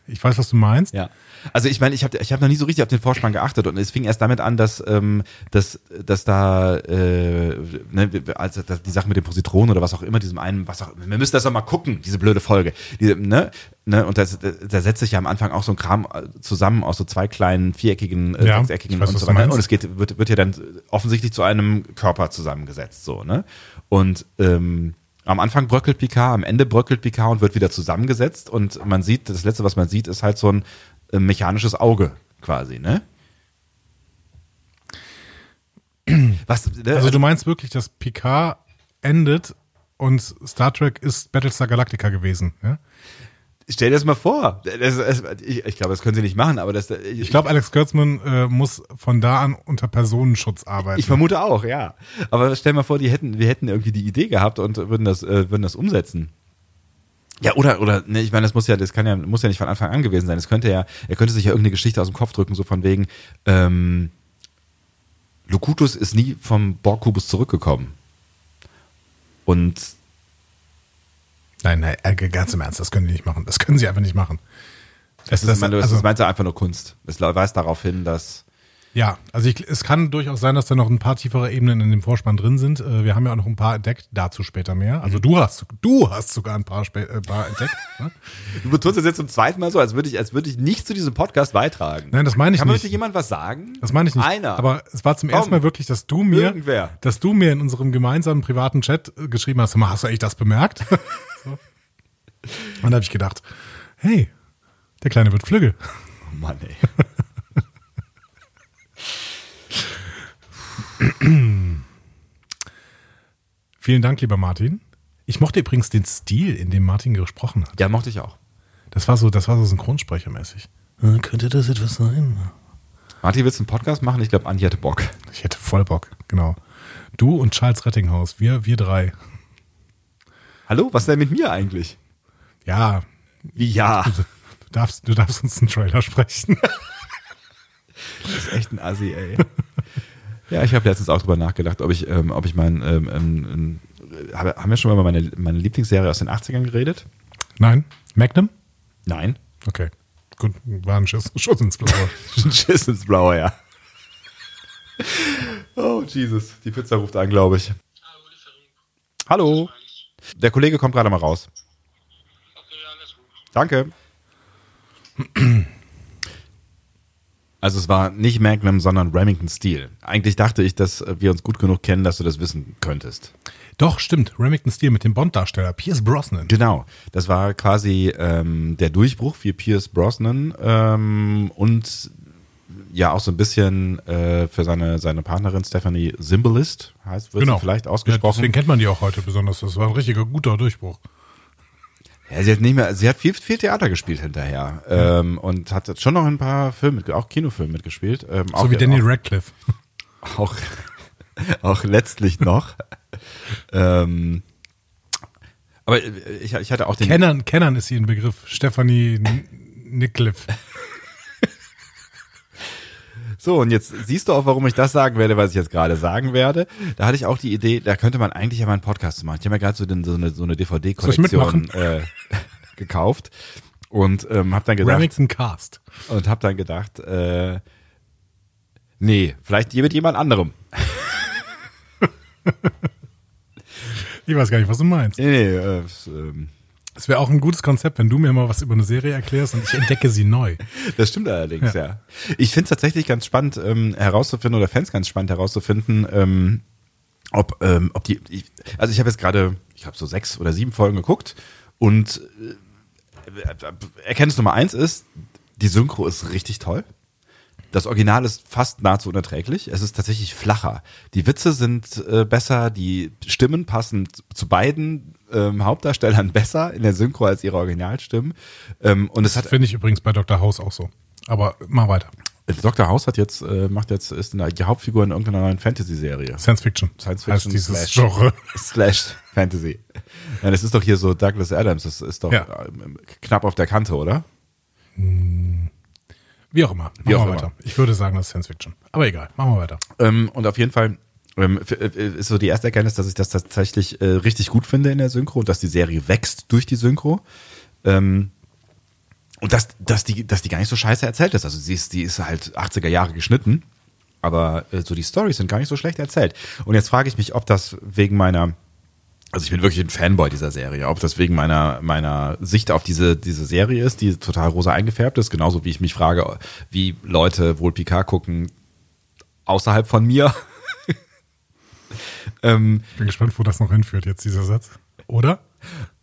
ich weiß, was du meinst. Ja. Also ich meine, ich habe ich hab noch nie so richtig auf den Vorspann geachtet und es fing erst damit an, dass ähm, dass, dass da äh, ne, also die Sache mit dem Positronen oder was auch immer, diesem einen, was auch wir müssen das doch mal gucken, diese blöde Folge. Die, ne, ne, und das, da setzt sich ja am Anfang auch so ein Kram äh, zusammen aus so zwei kleinen viereckigen, äh, Ja, sechseckigen weiß, und so weiter. Und es geht, wird, wird ja dann offensichtlich zu einem Körper zusammengesetzt, so, ne? Und ähm, am Anfang bröckelt Picard, am Ende bröckelt Picard und wird wieder zusammengesetzt und man sieht, das letzte, was man sieht, ist halt so ein mechanisches Auge quasi, ne? Was, ne? Also du meinst wirklich, dass Picard endet und Star Trek ist Battlestar Galactica gewesen, ja? stell dir das mal vor. Das, das, ich ich glaube, das können sie nicht machen, aber das, ich, Ich glaube, Alex Kurtzman äh, muss von da an unter Personenschutz arbeiten. ich vermute auch, ja. Aber stell mal vor, die hätten, wir hätten irgendwie die Idee gehabt und würden das, äh, würden das umsetzen. Ja, oder, oder, ne, ich meine, das muss ja, das kann ja, muss ja nicht von Anfang an gewesen sein. Es könnte ja, er könnte sich ja irgendeine Geschichte aus dem Kopf drücken, so von wegen, ähm, Locutus ist nie vom Borgkubus zurückgekommen. Und nein, nein, äh, ganz im Ernst, das können die nicht machen. Das können sie einfach nicht machen. ist, das- man, das also- ist meinte einfach nur Kunst. Es weist darauf hin, dass Ja, also ich, es kann durchaus sein, dass da noch ein paar tiefere Ebenen in dem Vorspann drin sind. Äh, Wir haben ja auch noch ein paar entdeckt, dazu später mehr. Also du hast, du hast sogar ein paar, spä- äh, paar entdeckt. (laughs) Ne? Du betonst das jetzt zum zweiten Mal so, als würde ich, als würde ich nicht zu diesem Podcast beitragen. Nein, das meine ich Kann nicht. bitte jemand was sagen? Das meine ich nicht. Einer. Aber es war zum Komm. ersten Mal wirklich, dass du mir, Irgendwer. dass du mir in unserem gemeinsamen privaten Chat äh, geschrieben hast, "Sag mal, hast du eigentlich das bemerkt? (laughs) so. Und dann habe ich gedacht, hey, der Kleine wird flügge. Oh Mann, ey. (laughs) (clears throat) Vielen Dank, lieber Martin. Ich mochte übrigens den Stil, in dem Martin gesprochen hat. Ja, mochte ich auch. Das war so, das war so synchronsprechermäßig. Äh, Könnte das etwas sein? Martin, willst du einen Podcast machen? Ich glaube, Andi hätte Bock. Ich hätte voll Bock, genau. Du und Charles Rettinghaus, wir, wir drei. Hallo, was denn mit mir eigentlich? Ja, Wie ja? darfst, du darfst uns einen Trailer sprechen. (laughs) Das ist echt ein Assi, ey. Ja, ich habe letztens auch drüber nachgedacht, ob ich, ähm, ob ich mein, ähm, ähm, äh, haben wir schon mal über meine, meine Lieblingsserie aus den 80ern geredet? Nein? Magnum? Nein. Okay. Gut, war ein Schuss, Schuss ins Blaue. (laughs) Schiss ins Blaue, ja. Oh, Jesus. Die Pizza ruft an, glaube ich. Hallo. Der Kollege kommt gerade mal raus. Danke. Also es war nicht Magnum, sondern Remington Steel. Eigentlich dachte ich, dass wir uns gut genug kennen, dass du das wissen könntest. Doch, stimmt. Remington Steel mit dem Bond-Darsteller Pierce Brosnan. Genau, das war quasi ähm, der Durchbruch für Pierce Brosnan ähm, und ja auch so ein bisschen äh, für seine, seine Partnerin Stephanie Symbolist, heißt, wird Genau. sie vielleicht Ja, ausgesprochen. deswegen kennt man die auch heute besonders. Das war ein richtiger guter Durchbruch. Ja, sie hat nicht mehr, sie hat viel, viel Theater gespielt hinterher ähm, und hat schon noch ein paar Filme, auch Kinofilme mitgespielt. Ähm, auch, So wie Daniel Radcliffe. auch, auch letztlich noch. ähm, aber ich, ich hatte auch den. Kennern, Kennern ist hier ein Begriff. Stephanie Nickliffe. So, und jetzt siehst du auch, warum ich das sagen werde, was ich jetzt gerade sagen werde. Da hatte ich auch die Idee, da könnte man eigentlich ja mal einen Podcast machen. Ich habe mir gerade so, den, so eine, so eine DVD-Kollektion äh, (laughs) gekauft und ähm, habe dann gedacht, Remington Cast. und habe dann gedacht, äh, nee, vielleicht mit jemand anderem. (laughs) Ich weiß gar nicht, was du meinst. Nee, nee, äh, Es wäre auch ein gutes Konzept, wenn du mir mal was über eine Serie erklärst und ich entdecke sie neu. Das stimmt allerdings, ja. Ich finde es tatsächlich ganz spannend ähm, herauszufinden, oder Fans ganz spannend herauszufinden, ähm, ob, ähm, ob die, ich, also ich habe jetzt gerade, ich habe so sechs oder sieben Folgen geguckt und äh, Erkenntnis Nummer eins ist, die Synchro ist richtig toll. Das Original ist fast nahezu unerträglich. Es ist tatsächlich flacher. Die Witze sind äh, besser, die Stimmen passen zu beiden ähm, Hauptdarstellern (laughs) besser in der Synchro als ihre Originalstimmen. Ähm, und es hat Finde ich übrigens bei Dr. House auch so. Aber mach weiter. Dr. House hat jetzt, äh, macht jetzt, ist eine, die Hauptfigur in irgendeiner neuen Fantasy-Serie. Science Fiction. Science heißt Fiction dieses slash, Genre. (laughs) slash Fantasy. Ja, das ist doch hier so Douglas Adams, das ist doch Ja. ähm, knapp auf der Kante, oder? Wie auch immer. Machen Wie auch wir immer. weiter. Ich würde sagen, das ist Science Fiction. Aber egal, machen wir weiter. Ähm, und auf jeden Fall ähm, äh, ist so die erste Erkenntnis, dass ich das tatsächlich äh, richtig gut finde in der Synchro und dass die Serie wächst durch die Synchro. Ähm, und dass, dass, die, dass die gar nicht so scheiße erzählt ist. Also sie ist, die ist halt 80er Jahre geschnitten, aber äh, so die Storys sind gar nicht so schlecht erzählt. Und jetzt frage ich mich, ob das wegen meiner also ich bin wirklich ein Fanboy dieser Serie, ob das wegen meiner, meiner Sicht auf diese, diese Serie ist, die total rosa eingefärbt ist, genauso wie ich mich frage, wie Leute wohl Picard gucken außerhalb von mir. (laughs) ähm, Bin gespannt, wo das noch hinführt, jetzt dieser Satz. Oder?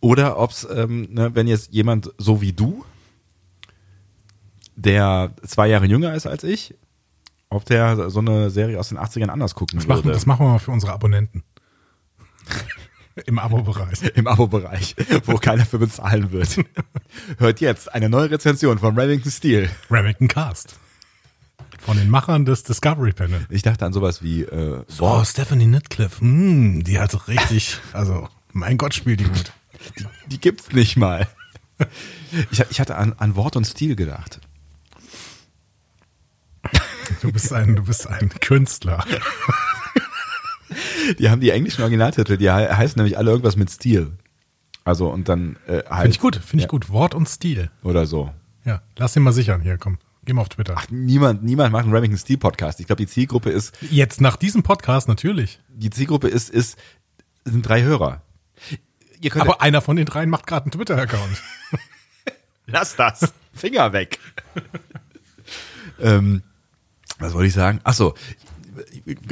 oder ob es, ähm, ne, wenn jetzt jemand so wie du, der zwei Jahre jünger ist als ich, ob der so eine Serie aus den 80ern anders gucken Das machen, würde. das machen wir mal für unsere Abonnenten. (laughs) Im Abo-Bereich. Im Abo-Bereich, wo keiner für bezahlen wird. Hört jetzt eine neue Rezension von Remington Steel. Remington Cast. Von den Machern des Discovery Panel. Ich dachte an sowas wie, äh, Oh, boah, Stephanie Nitcliffe. Hm, die hat richtig, also, mein Gott, spielt die gut. die gibt's nicht mal. Ich, ich hatte an, an Wort und Stil gedacht. Du bist ein, du bist ein Künstler. Die haben die englischen Originaltitel, die he heißen nämlich alle irgendwas mit Stil. Also und dann äh, halt, Finde ich gut, finde ich ja, gut. Wort und Stil. Oder so. Ja, lass ihn mal sichern. Hier, komm. Geh mal auf Twitter. Ach, niemand, niemand macht einen Remington Steel Podcast. Ich glaube, die Zielgruppe ist, Jetzt nach diesem Podcast natürlich. die Zielgruppe ist, ist, sind drei Hörer. Ihr könnt Aber einer von den dreien macht gerade einen Twitter-Account. (laughs) Lass das. Finger weg. (laughs) ähm, was wollte ich sagen? Ach so.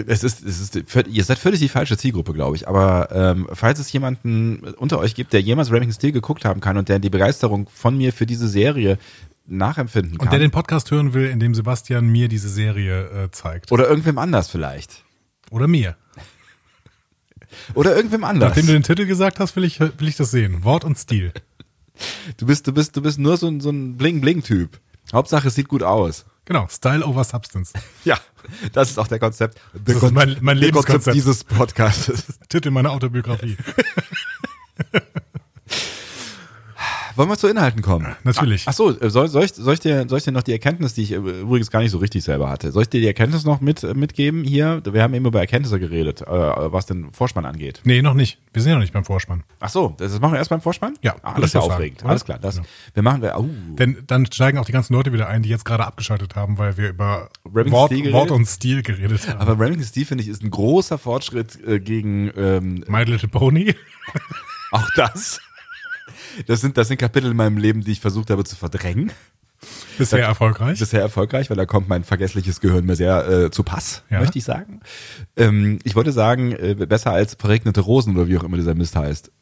Es ist, es ist, ihr seid völlig die falsche Zielgruppe, glaube ich. Aber ähm, falls es jemanden unter euch gibt, der jemals Remington Steel geguckt haben kann und der die Begeisterung von mir für diese Serie nachempfinden kann. Und der den Podcast hören will, in dem Sebastian mir diese Serie äh, zeigt. oder irgendwem anders vielleicht. Oder mir. (laughs) Oder irgendwem anders. Nachdem du den Titel gesagt hast, will ich, will ich das sehen. Wort und Stil. (laughs) Du bist, du bist, du bist nur so ein, so ein Bling-Bling-Typ. Hauptsache, es sieht gut aus. Genau, Style over Substance. Ja, das ist auch der Konzept. Das ist mein- mein der Konzept Lebenskonzept. dieses Podcastes. Titel meiner Autobiografie. (laughs) wollen wir zu Inhalten kommen? Natürlich. Ach so, äh, soll, soll, ich, soll, ich dir, soll ich dir noch die Erkenntnis, die ich äh, übrigens gar nicht so richtig selber hatte, soll ich dir die Erkenntnis noch mit, äh, mitgeben hier? Wir haben eben über Erkenntnisse geredet, äh, was den Vorspann angeht. Nee, noch nicht. Wir sind ja noch nicht beim Vorspann. Ach so, das machen wir erst beim Vorspann? Ja, ah, so sagen, aufregend. oder? Alles klar. Das, Ja. Wir machen, wir, uh, Denn dann steigen auch die ganzen Leute wieder ein, die jetzt gerade abgeschaltet haben, weil wir über Wort, Steel Wort und Stil geredet haben. aber Remington Steve, finde ich, ist ein großer Fortschritt äh, gegen ähm, My Little Pony. auch das. Das sind, das sind Kapitel in meinem Leben, die ich versucht habe zu verdrängen. Bisher erfolgreich. Bisher erfolgreich, weil da kommt mein vergessliches Gehirn mir sehr äh, zu Pass, Ja. möchte ich sagen. Ähm, ich wollte sagen, äh, besser als verregnete Rosen oder wie auch immer dieser Mist heißt.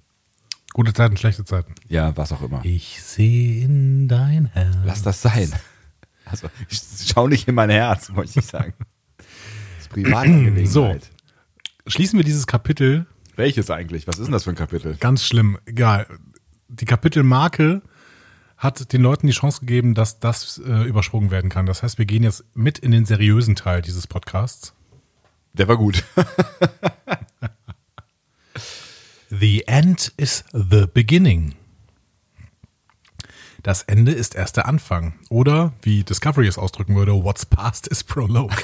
Gute Zeiten, schlechte Zeiten. Ja, was auch immer. Ich sehe in dein Herz. Lass das sein. Also, ich schau nicht in mein Herz, möchte ich sagen. Das ist Privatangelegenheit. So. Schließen wir dieses Kapitel Welches eigentlich? Was ist denn das für ein Kapitel? Ganz schlimm. Egal. Die Kapitelmarke hat den Leuten die Chance gegeben, dass das äh, übersprungen werden kann. Das heißt, wir gehen jetzt mit in den seriösen Teil dieses Podcasts. Der war gut. (laughs) The end is the beginning. Das Ende ist erst der Anfang. Oder, wie Discovery es ausdrücken würde, what's past is prologue.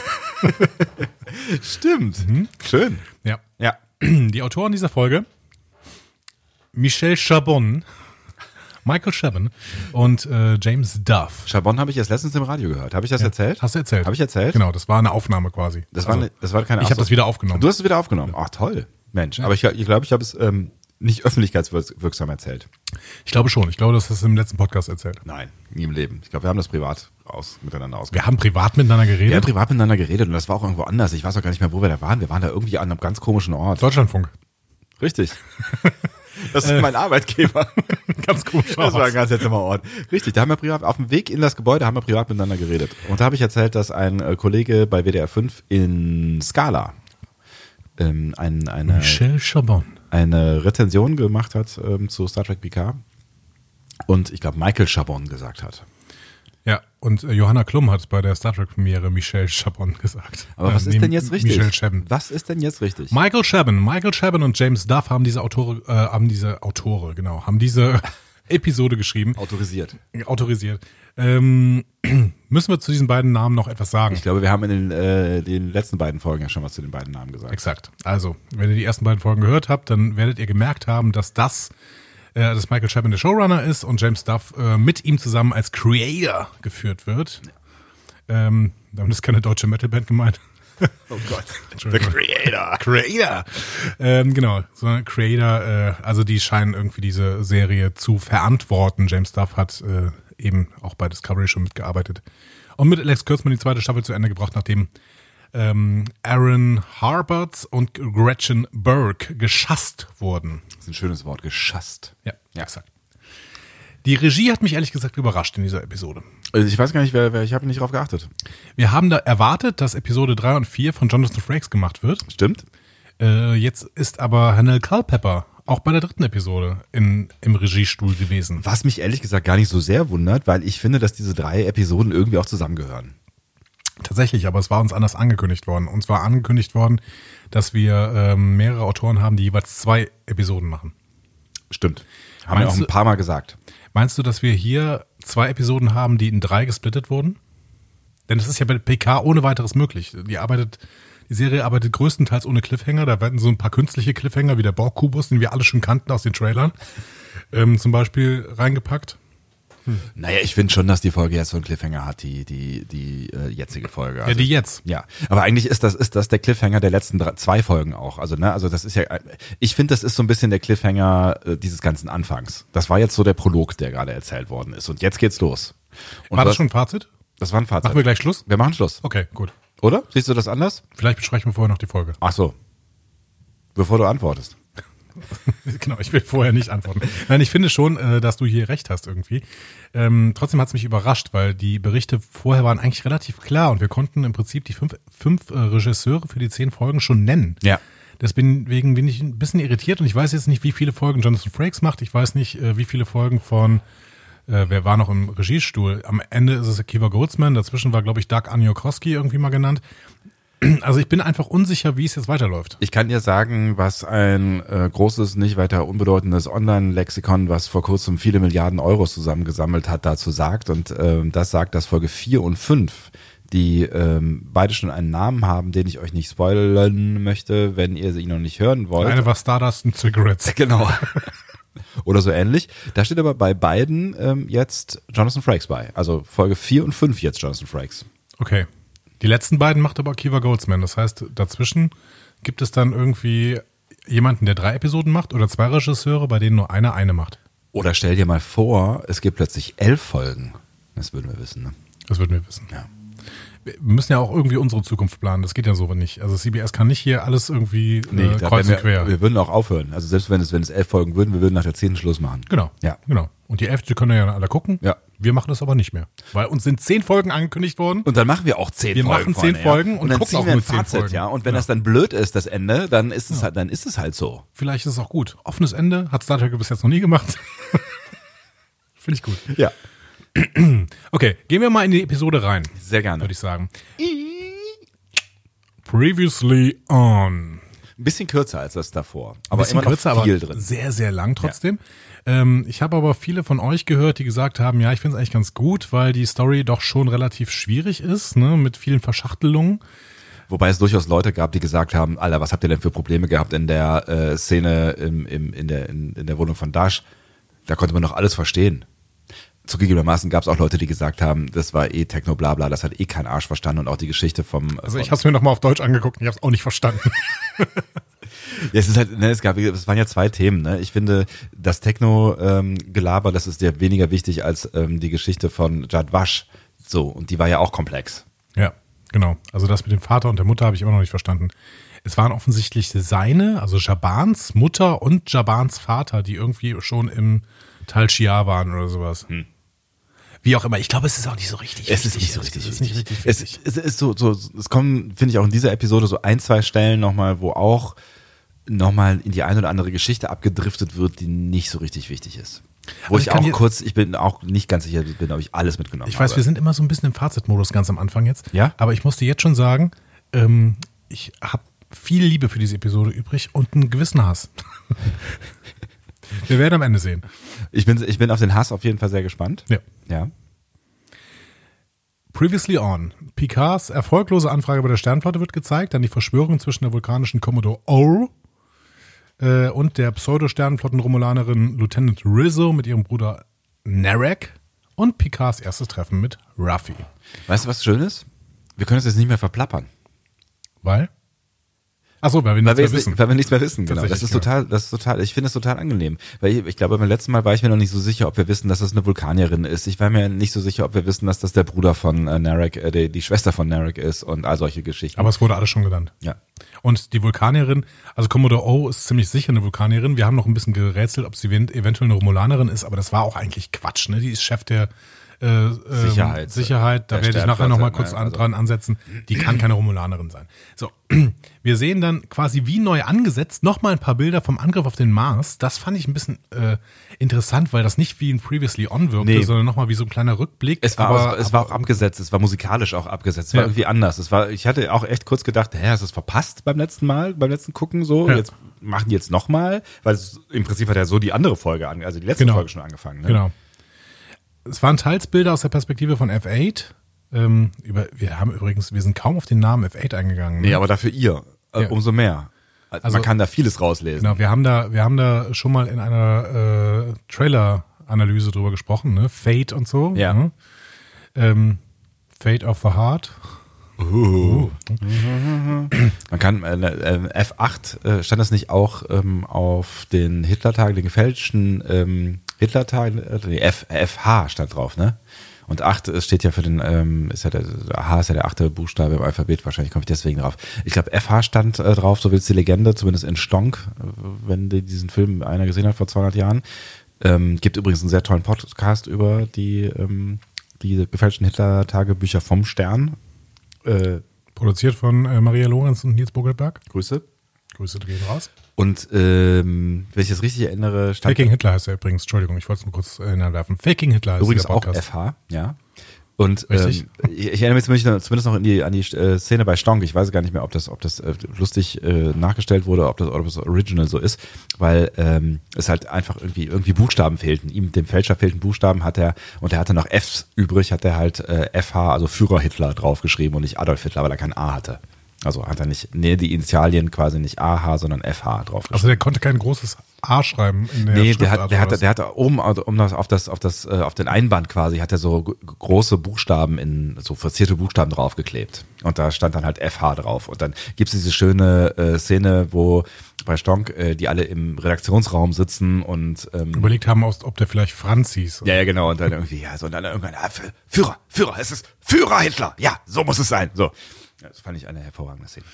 (laughs) Stimmt. Schön. ja. Ja. Die Autoren dieser Folge, Michel Chabon, Michael Chabon und äh, James Duff. Chabon habe ich erst letztens im Radio gehört. Habe ich das erzählt? Hast du erzählt? Habe ich erzählt? Genau, das war eine Aufnahme quasi. Das war, Also, eine, das war keine ich habe das wieder aufgenommen. Du hast es wieder aufgenommen. Ach, toll. Mensch. Aber ich glaube, ich, glaub, ich habe es ähm, nicht öffentlichkeitswirksam erzählt. Ich glaube schon. Ich glaube, das hast du im letzten Podcast erzählt. Nein, nie im Leben. Ich glaube, wir haben das privat aus, miteinander ausgemacht. Wir haben privat miteinander Wir haben geredet. privat miteinander geredet und das war auch irgendwo anders. Ich weiß auch gar nicht mehr, wo wir da waren. Wir waren da irgendwie an einem ganz komischen Ort. Deutschlandfunk. Richtig. (laughs) Das ist mein Arbeitgeber. (laughs) Ganz komisch. Das war ein ganz seltsamer Ort. Richtig, da haben wir privat, auf dem Weg in das Gebäude haben wir privat miteinander geredet. Und da habe ich erzählt, dass ein äh, Kollege bei WDR 5 in Scala ähm, ein, eine, Michel Chabon. eine Rezension gemacht hat ähm, zu Star Trek PK. Und ich glaube, Michael Chabon gesagt hat. Ja, und äh, Johanna Klum hat bei der Star Trek Premiere Michel Chabon gesagt. Aber was Äh, ist denn jetzt richtig? Michel Chabon. Was ist denn jetzt richtig? Michael Chabon, Michael Chabon und James Duff haben diese Autore, äh, haben diese Autore, genau, haben diese (laughs) Episode geschrieben, Autorisiert. autorisiert. Ähm, (clears throat) müssen wir zu diesen beiden Namen noch etwas sagen? Ich glaube, wir haben in den, äh, den letzten beiden Folgen ja schon was zu den beiden Namen gesagt. Exakt. Also, wenn ihr die ersten beiden Folgen gehört habt, dann werdet ihr gemerkt haben, dass das, äh, dass Michael Chabon der Showrunner ist und James Duff äh, mit ihm zusammen als Creator geführt wird. Ähm, damit ist keine deutsche Metalband gemeint. Oh Gott. (laughs) The. Creator. Creator. Ähm, genau, so Creator, äh, also die scheinen irgendwie diese Serie zu verantworten. James Duff hat äh, eben auch bei Discovery schon mitgearbeitet. Und mit Alex Kurtzman die zweite Staffel zu Ende gebracht, nachdem ähm, Aaron Harbert und Gretchen Burke geschasst wurden. Das ist ein schönes Wort, geschasst. Ja, ja, exakt. Die Regie hat mich ehrlich gesagt überrascht in dieser Episode. Also ich weiß gar nicht, wer, wer ich habe nicht drauf geachtet. Wir haben da erwartet, dass Episode 3 und 4 von Jonathan Frakes gemacht wird. Stimmt? Äh, jetzt ist aber Hannel Culpepper auch bei der dritten Episode in, im Regiestuhl gewesen. Was mich ehrlich gesagt gar nicht so sehr wundert, weil ich finde, dass diese drei Episoden irgendwie auch zusammengehören. Tatsächlich, aber es war uns anders angekündigt worden. Uns war angekündigt worden, dass wir ähm, mehrere Autoren haben, die jeweils zwei Episoden machen. Stimmt. Haben wir auch Meinst ein du- paar Mal gesagt. Meinst du, dass wir hier zwei Episoden haben, die in drei gesplittet wurden? Denn das ist ja bei PK ohne weiteres möglich. Die arbeitet, die Serie arbeitet größtenteils ohne Cliffhanger. Da werden so ein paar künstliche Cliffhanger wie der Borg-Kubus, den wir alle schon kannten aus den Trailern, ähm, zum Beispiel reingepackt. Naja, ich finde schon, dass die Folge jetzt so einen Cliffhanger hat, die, die, die äh, jetzige Folge. Ja, die jetzt. Ja, aber eigentlich ist das, ist das der Cliffhanger der letzten drei, zwei Folgen auch. Also, ne, also das ist ja, ich finde, das ist so ein bisschen der Cliffhanger äh, dieses ganzen Anfangs. Das war jetzt so der Prolog, der gerade erzählt worden ist. Und jetzt geht's los. Und War das was- schon ein Fazit? Das war ein Fazit. Machen wir gleich Schluss? Wir machen Schluss. Okay, gut. Oder? Siehst du das anders? Vielleicht besprechen wir vorher noch die Folge. Ach so. Bevor du antwortest. (laughs) genau, ich will vorher nicht antworten. Nein, ich finde schon, äh, dass du hier recht hast irgendwie. Ähm, trotzdem hat es mich überrascht, weil die Berichte vorher waren eigentlich relativ klar und wir konnten im Prinzip die fünf, fünf äh, Regisseure für die zehn Folgen schon nennen. Ja. Deswegen bin ich ein bisschen irritiert und ich weiß jetzt nicht, wie viele Folgen Jonathan Frakes macht. Ich weiß nicht, äh, wie viele Folgen von äh, wer war noch im Regiestuhl? Am Ende ist es Akiva Goldsman, dazwischen war, glaube ich, Doug Aniokoski irgendwie mal genannt. (clears throat) Also ich bin einfach unsicher, wie es jetzt weiterläuft. Ich kann dir sagen, was ein äh, großes, nicht weiter unbedeutendes Online-Lexikon, was vor kurzem viele Milliarden Euros zusammengesammelt hat, dazu sagt. Und ähm, das sagt, dass Folge 4 und 5, die ähm, beide schon einen Namen haben, den ich euch nicht spoilern möchte, wenn ihr sie noch nicht hören wollt. Eine war Stardust und Cigarettes. (laughs) Genau. Oder so ähnlich. Da steht aber bei beiden ähm, jetzt Jonathan Frakes bei. Also Folge 4 und 5 jetzt Jonathan Frakes. Okay. Die letzten beiden macht aber Kiva Goldsman. Das heißt, dazwischen gibt es dann irgendwie jemanden, der drei Episoden macht oder zwei Regisseure, bei denen nur einer eine macht. Oder stell dir mal vor, es gibt plötzlich elf Folgen. Das würden wir wissen, ne? Das würden wir wissen. Ja. Wir müssen ja auch irgendwie unsere Zukunft planen. Das geht ja so nicht. Also CBS kann nicht hier alles irgendwie Nee, äh, kreuz und wir, quer. wir würden auch aufhören. Also selbst wenn es, wenn es elf Folgen würden, wir würden nach der zehnten Schluss machen. Genau. Ja. Genau. Und die elfte können ja alle gucken. Ja. Wir machen das aber nicht mehr. Weil uns sind zehn Folgen angekündigt worden. Und dann machen wir auch zehn Wir Folgen. machen zehn Folgen ja. und dann gucken ziehen auch wir ein Fazit, Folgen. ja. Und wenn Ja. das dann blöd ist, das Ende, dann ist es halt, dann ist es halt so. Vielleicht ist es auch gut. Offenes Ende hat Star Trek bis jetzt noch nie gemacht. (laughs) Finde ich gut. Ja. (clears throat) Okay, gehen wir mal in die Episode rein, Sehr gerne. würde ich sagen. Previously on. Ein bisschen kürzer als das davor. Aber bisschen immer noch kürzer, viel aber drin. sehr, sehr lang trotzdem. Ähm, ich habe aber viele von euch gehört, die gesagt haben, ja, ich finde es eigentlich ganz gut, weil die Story doch schon relativ schwierig ist, ne, mit vielen Verschachtelungen. Wobei es durchaus Leute gab, die gesagt haben, Alter, was habt ihr denn für Probleme gehabt in der äh, Szene im, im, in, der, in, in der Wohnung von Dash? Da konnte man doch alles verstehen. Zugegebenermaßen gab es auch Leute, die gesagt haben, das war eh Techno blabla, das hat eh kein Arsch verstanden und auch die Geschichte vom... Also ich habe es mir nochmal auf Deutsch angeguckt und ich habe es auch nicht verstanden. (laughs) Ja, es ist halt, ne, es gab, es waren ja zwei Themen. Ne? Ich finde, das Techno-Gelaber, ähm, das ist ja weniger wichtig als ähm, die Geschichte von Jad Wasch. So, und die war ja auch komplex. Ja, genau. Also das mit dem Vater und der Mutter habe ich immer noch nicht verstanden. Es waren offensichtlich seine, also Jabans Mutter und Jabans Vater, die irgendwie schon im Tal Shia waren oder sowas. Wie auch immer. Ich glaube, es ist auch nicht so richtig. Hm. Es ist nicht so richtig. Es ist nicht richtig. Es ist so, so, es kommen, finde ich auch in dieser Episode so ein, zwei Stellen nochmal, wo auch nochmal in die eine oder andere Geschichte abgedriftet wird, die nicht so richtig wichtig ist. Wo Also ich, ich auch kurz, ich bin auch nicht ganz sicher bin, ob ich alles mitgenommen Ich weiß, habe. wir sind immer so ein bisschen im Fazitmodus ganz am Anfang jetzt. Ja? Aber ich musste jetzt schon sagen, ähm, ich habe viel Liebe für diese Episode übrig und einen gewissen Hass. (laughs) wir werden am Ende sehen. Ich bin, ich bin auf den Hass auf jeden Fall sehr gespannt. Ja. Ja. Previously on. Picards erfolglose Anfrage bei der Sternflotte wird gezeigt, dann die Verschwörung zwischen der vulkanischen Commodore O äh, und der Pseudo-Sternenflotten-Romulanerin Lieutenant Rizzo mit ihrem Bruder Narek und Picards erstes Treffen mit Ruffy. Weißt du, was schön ist? Wir können es jetzt nicht mehr verplappern. Weil? Achso, weil wir Weil nichts wir, mehr wissen. weil wir nichts mehr wissen, genau. Das ist total, das ist total, ich finde es total angenehm. Weil ich, ich glaube, beim letzten Mal war ich mir noch nicht so sicher, ob wir wissen, dass das eine Vulkanierin ist. Ich war mir nicht so sicher, ob wir wissen, dass das der Bruder von äh, Narek, äh, die, die Schwester von Narek ist und all solche Geschichten. Aber es wurde alles schon genannt. ja. Und die Vulkanierin, also Commodore O ist ziemlich sicher eine Vulkanierin. Wir haben noch ein bisschen gerätselt, ob sie event- eventuell eine Romulanerin ist, aber das war auch eigentlich Quatsch. Ne? Die ist Chef der äh, ähm, Sicherheit. Sicherheit. Da werde ich nachher noch mal Sternflotte, kurz ne? an, Also- dran ansetzen. Die kann keine Romulanerin sein. So, (clears throat) wir sehen dann quasi wie neu angesetzt noch mal ein paar Bilder vom Angriff auf den Mars. Das fand ich ein bisschen äh, interessant, weil das nicht wie in Previously On wirkte, Nee. sondern noch mal wie so ein kleiner Rückblick. Es war, aber, auch, es war auch abgesetzt, es war musikalisch auch abgesetzt, es war Ja. irgendwie anders. Es war, ich hatte auch echt kurz gedacht, hä, hast du es verpasst beim letzten Mal, beim letzten Gucken so? Ja. Jetzt machen die jetzt nochmal, weil es, im Prinzip hat ja so die andere Folge an, also die letzte Genau. Folge schon angefangen. Ne? Genau. Es waren teils Bilder aus der Perspektive von F8. Ähm, über, wir haben übrigens, wir sind kaum auf den Namen F8 eingegangen. ne? Nee, aber dafür ihr, äh, Ja. umso mehr. Also, Also- Man kann da vieles rauslesen. Genau, wir haben da, wir haben da schon mal in einer äh, Trailer-Analyse drüber gesprochen, ne? Fate und so. Ja. Ne? Ähm, Fate of the Heart. Man kann, äh, äh, F8, äh, stand das nicht auch ähm, auf den Hitlertagen, den gefälschten ähm, Hitlertagen, äh, nee, F, FH stand drauf, ne? Und 8 es steht ja für den, ähm, ist ja der, H ist ja der achte Buchstabe im Alphabet, wahrscheinlich komme ich deswegen drauf. Ich glaube, FH stand äh, drauf, so will es die Legende, zumindest in Stonk, äh, wenn die diesen Film einer gesehen hat vor 200 Jahren. Ähm, gibt übrigens einen sehr tollen Podcast über die, ähm, die gefälschten Hitler-Tagebücher vom Stern. Äh, Produziert von äh, Maria Lorenz und Nils Bogelberg. Grüße. Grüße gehen raus. Und ähm, wenn ich das richtig erinnere, stand Faking Hitler heißt er übrigens. Entschuldigung, ich wollte es nur kurz äh, hinwerfen. Faking Hitler heißt übrigens auch. FH, ja. Und ähm, ich ich erinnere mich zumindest zumindest noch die, an die äh, Szene bei Stonk. Ich weiß gar nicht mehr, ob das, ob das äh, lustig äh, nachgestellt wurde, ob das, ob das original so ist, weil ähm, es halt einfach irgendwie irgendwie Buchstaben fehlten. Ihm, dem Fälscher fehlten Buchstaben, hat er und er hatte noch Fs übrig, hat er halt äh, FH, also Führer Hitler draufgeschrieben und nicht Adolf Hitler, weil er kein A hatte. Also hat er nicht, nee, die Initialien quasi nicht AH, sondern FH draufgeschrieben. Also der konnte kein großes A schreiben in der Nee, der hat, der hat, der hat oben also um das, auf das, auf das, äh, auf den Einband quasi, hat er so große Buchstaben in, so verzierte Buchstaben draufgeklebt. Und da stand dann halt FH drauf. Und dann gibt's diese schöne äh, Szene, wo bei Stonk, äh, die alle im Redaktionsraum sitzen und ähm, überlegt haben, ob der vielleicht Franz hieß. ja, ja, genau. Und dann irgendwie, ja, so, und dann irgendwann, ah, Führer, Führer, es ist Führer Hitler. Ja, so muss es sein. So. Ja, Das fand ich eine hervorragende Szene.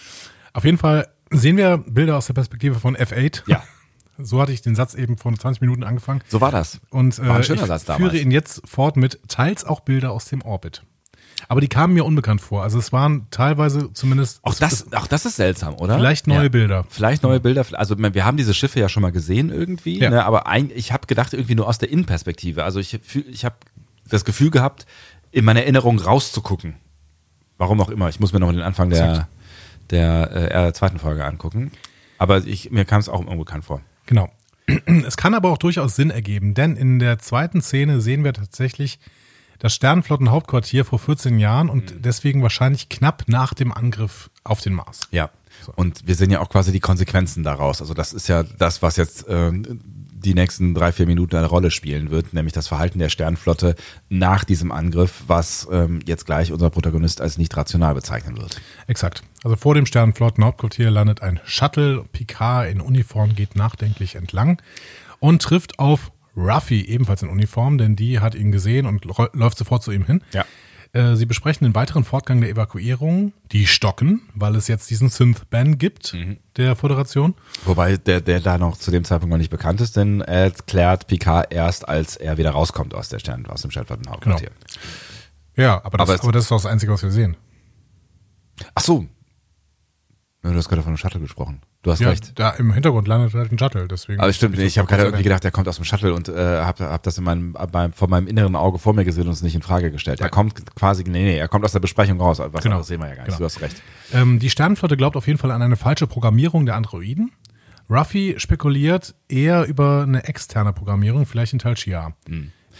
Auf jeden Fall sehen wir Bilder aus der Perspektive von F8. Ja. (laughs) So hatte ich den Satz eben vor 20 Minuten angefangen. So war das. Und War ein äh, schöner ich Satz damals. führe ihn jetzt fort mit teils auch Bilder aus dem Orbit. Aber die kamen mir unbekannt vor. Also es waren teilweise zumindest Auch das, auch das ist seltsam, oder? vielleicht neue Ja. Bilder. Vielleicht neue Bilder. Also wir haben diese Schiffe ja schon mal gesehen irgendwie, Ja. ne, aber ein, ich habe gedacht irgendwie nur aus der Innenperspektive. Also ich, ich habe das Gefühl gehabt, in meiner Erinnerung rauszugucken. Warum auch immer. Ich muss mir noch den Anfang der, der äh, zweiten Folge angucken. Aber ich, mir kam es auch unbekannt vor. Genau. (clears throat) Es kann aber auch durchaus Sinn ergeben, denn in der zweiten Szene sehen wir tatsächlich das Sternenflottenhauptquartier vor 14 Jahren und Mhm. deswegen wahrscheinlich knapp nach dem Angriff auf den Mars. Ja. Und wir sehen ja auch quasi die Konsequenzen daraus. Also das ist ja das, was jetzt äh, die nächsten drei, vier Minuten eine Rolle spielen wird, nämlich das Verhalten der Sternflotte nach diesem Angriff, was ähm, jetzt gleich unser Protagonist als nicht rational bezeichnen wird. Exakt. Also vor dem Sternenflottenhauptquartier landet ein Shuttle. Picard in Uniform geht nachdenklich entlang und trifft auf Ruffy, ebenfalls in Uniform, denn die hat ihn gesehen und läuft sofort zu ihm hin. Ja. Äh, Sie besprechen den weiteren Fortgang der Evakuierung. Die stocken, weil es jetzt diesen Synth-Ban gibt, Mhm. der Föderation. Wobei der, der da noch zu dem Zeitpunkt noch nicht bekannt ist, denn er erklärt Picard erst, als er wieder rauskommt aus der Stern, aus dem Sternflottenhauptquartier. Ja, aber das, Aber aber, das ist doch das Einzige, was wir sehen. Ach so. Du hast gerade von einem Shuttle gesprochen. Du hast Ja, recht. da im Hintergrund landet halt ein Shuttle, deswegen. Aber stimmt, ich habe gerade irgendwie gedacht, er kommt aus dem Shuttle und äh, habe hab das in meinem, beim, vor meinem inneren Auge vor mir gesehen und es nicht in Frage gestellt. Er kommt quasi, nee, nee, er kommt aus der Besprechung raus. Was Genau. sehen wir ja gar nicht. Genau. Du hast recht. Ähm, die Sternenflotte glaubt auf jeden Fall an eine falsche Programmierung der Androiden. Ruffy spekuliert eher über eine externe Programmierung, vielleicht in Tal Shiar. Die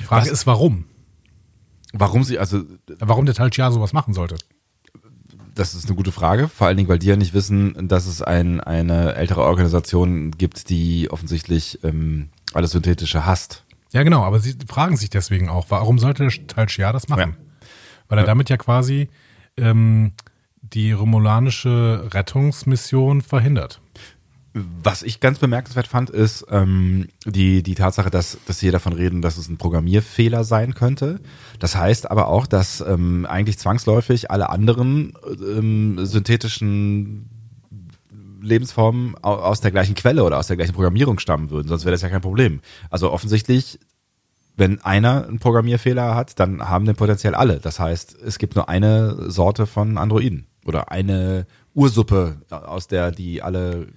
Frage Hm. Was- ist, warum? Warum sie, also Warum der Tal Shiar sowas machen sollte. Das ist eine gute Frage, vor allen Dingen, weil die ja nicht wissen, dass es ein, eine ältere Organisation gibt, die offensichtlich ähm, alles Synthetische hasst. Ja, genau, aber sie fragen sich deswegen auch, warum sollte der Tal Shiar das machen? Ja. Weil er damit ja quasi ähm, die romulanische Rettungsmission verhindert. Was ich ganz bemerkenswert fand, ist ähm, die, die Tatsache, dass, dass sie davon reden, dass es ein Programmierfehler sein könnte. Das heißt aber auch, dass ähm, eigentlich zwangsläufig alle anderen ähm, synthetischen Lebensformen au- aus der gleichen Quelle oder aus der gleichen Programmierung stammen würden. Sonst wäre das ja kein Problem. Also offensichtlich, wenn einer einen Programmierfehler hat, dann haben den potenziell alle. Das heißt, es gibt nur eine Sorte von Androiden oder eine Ursuppe, aus der die alle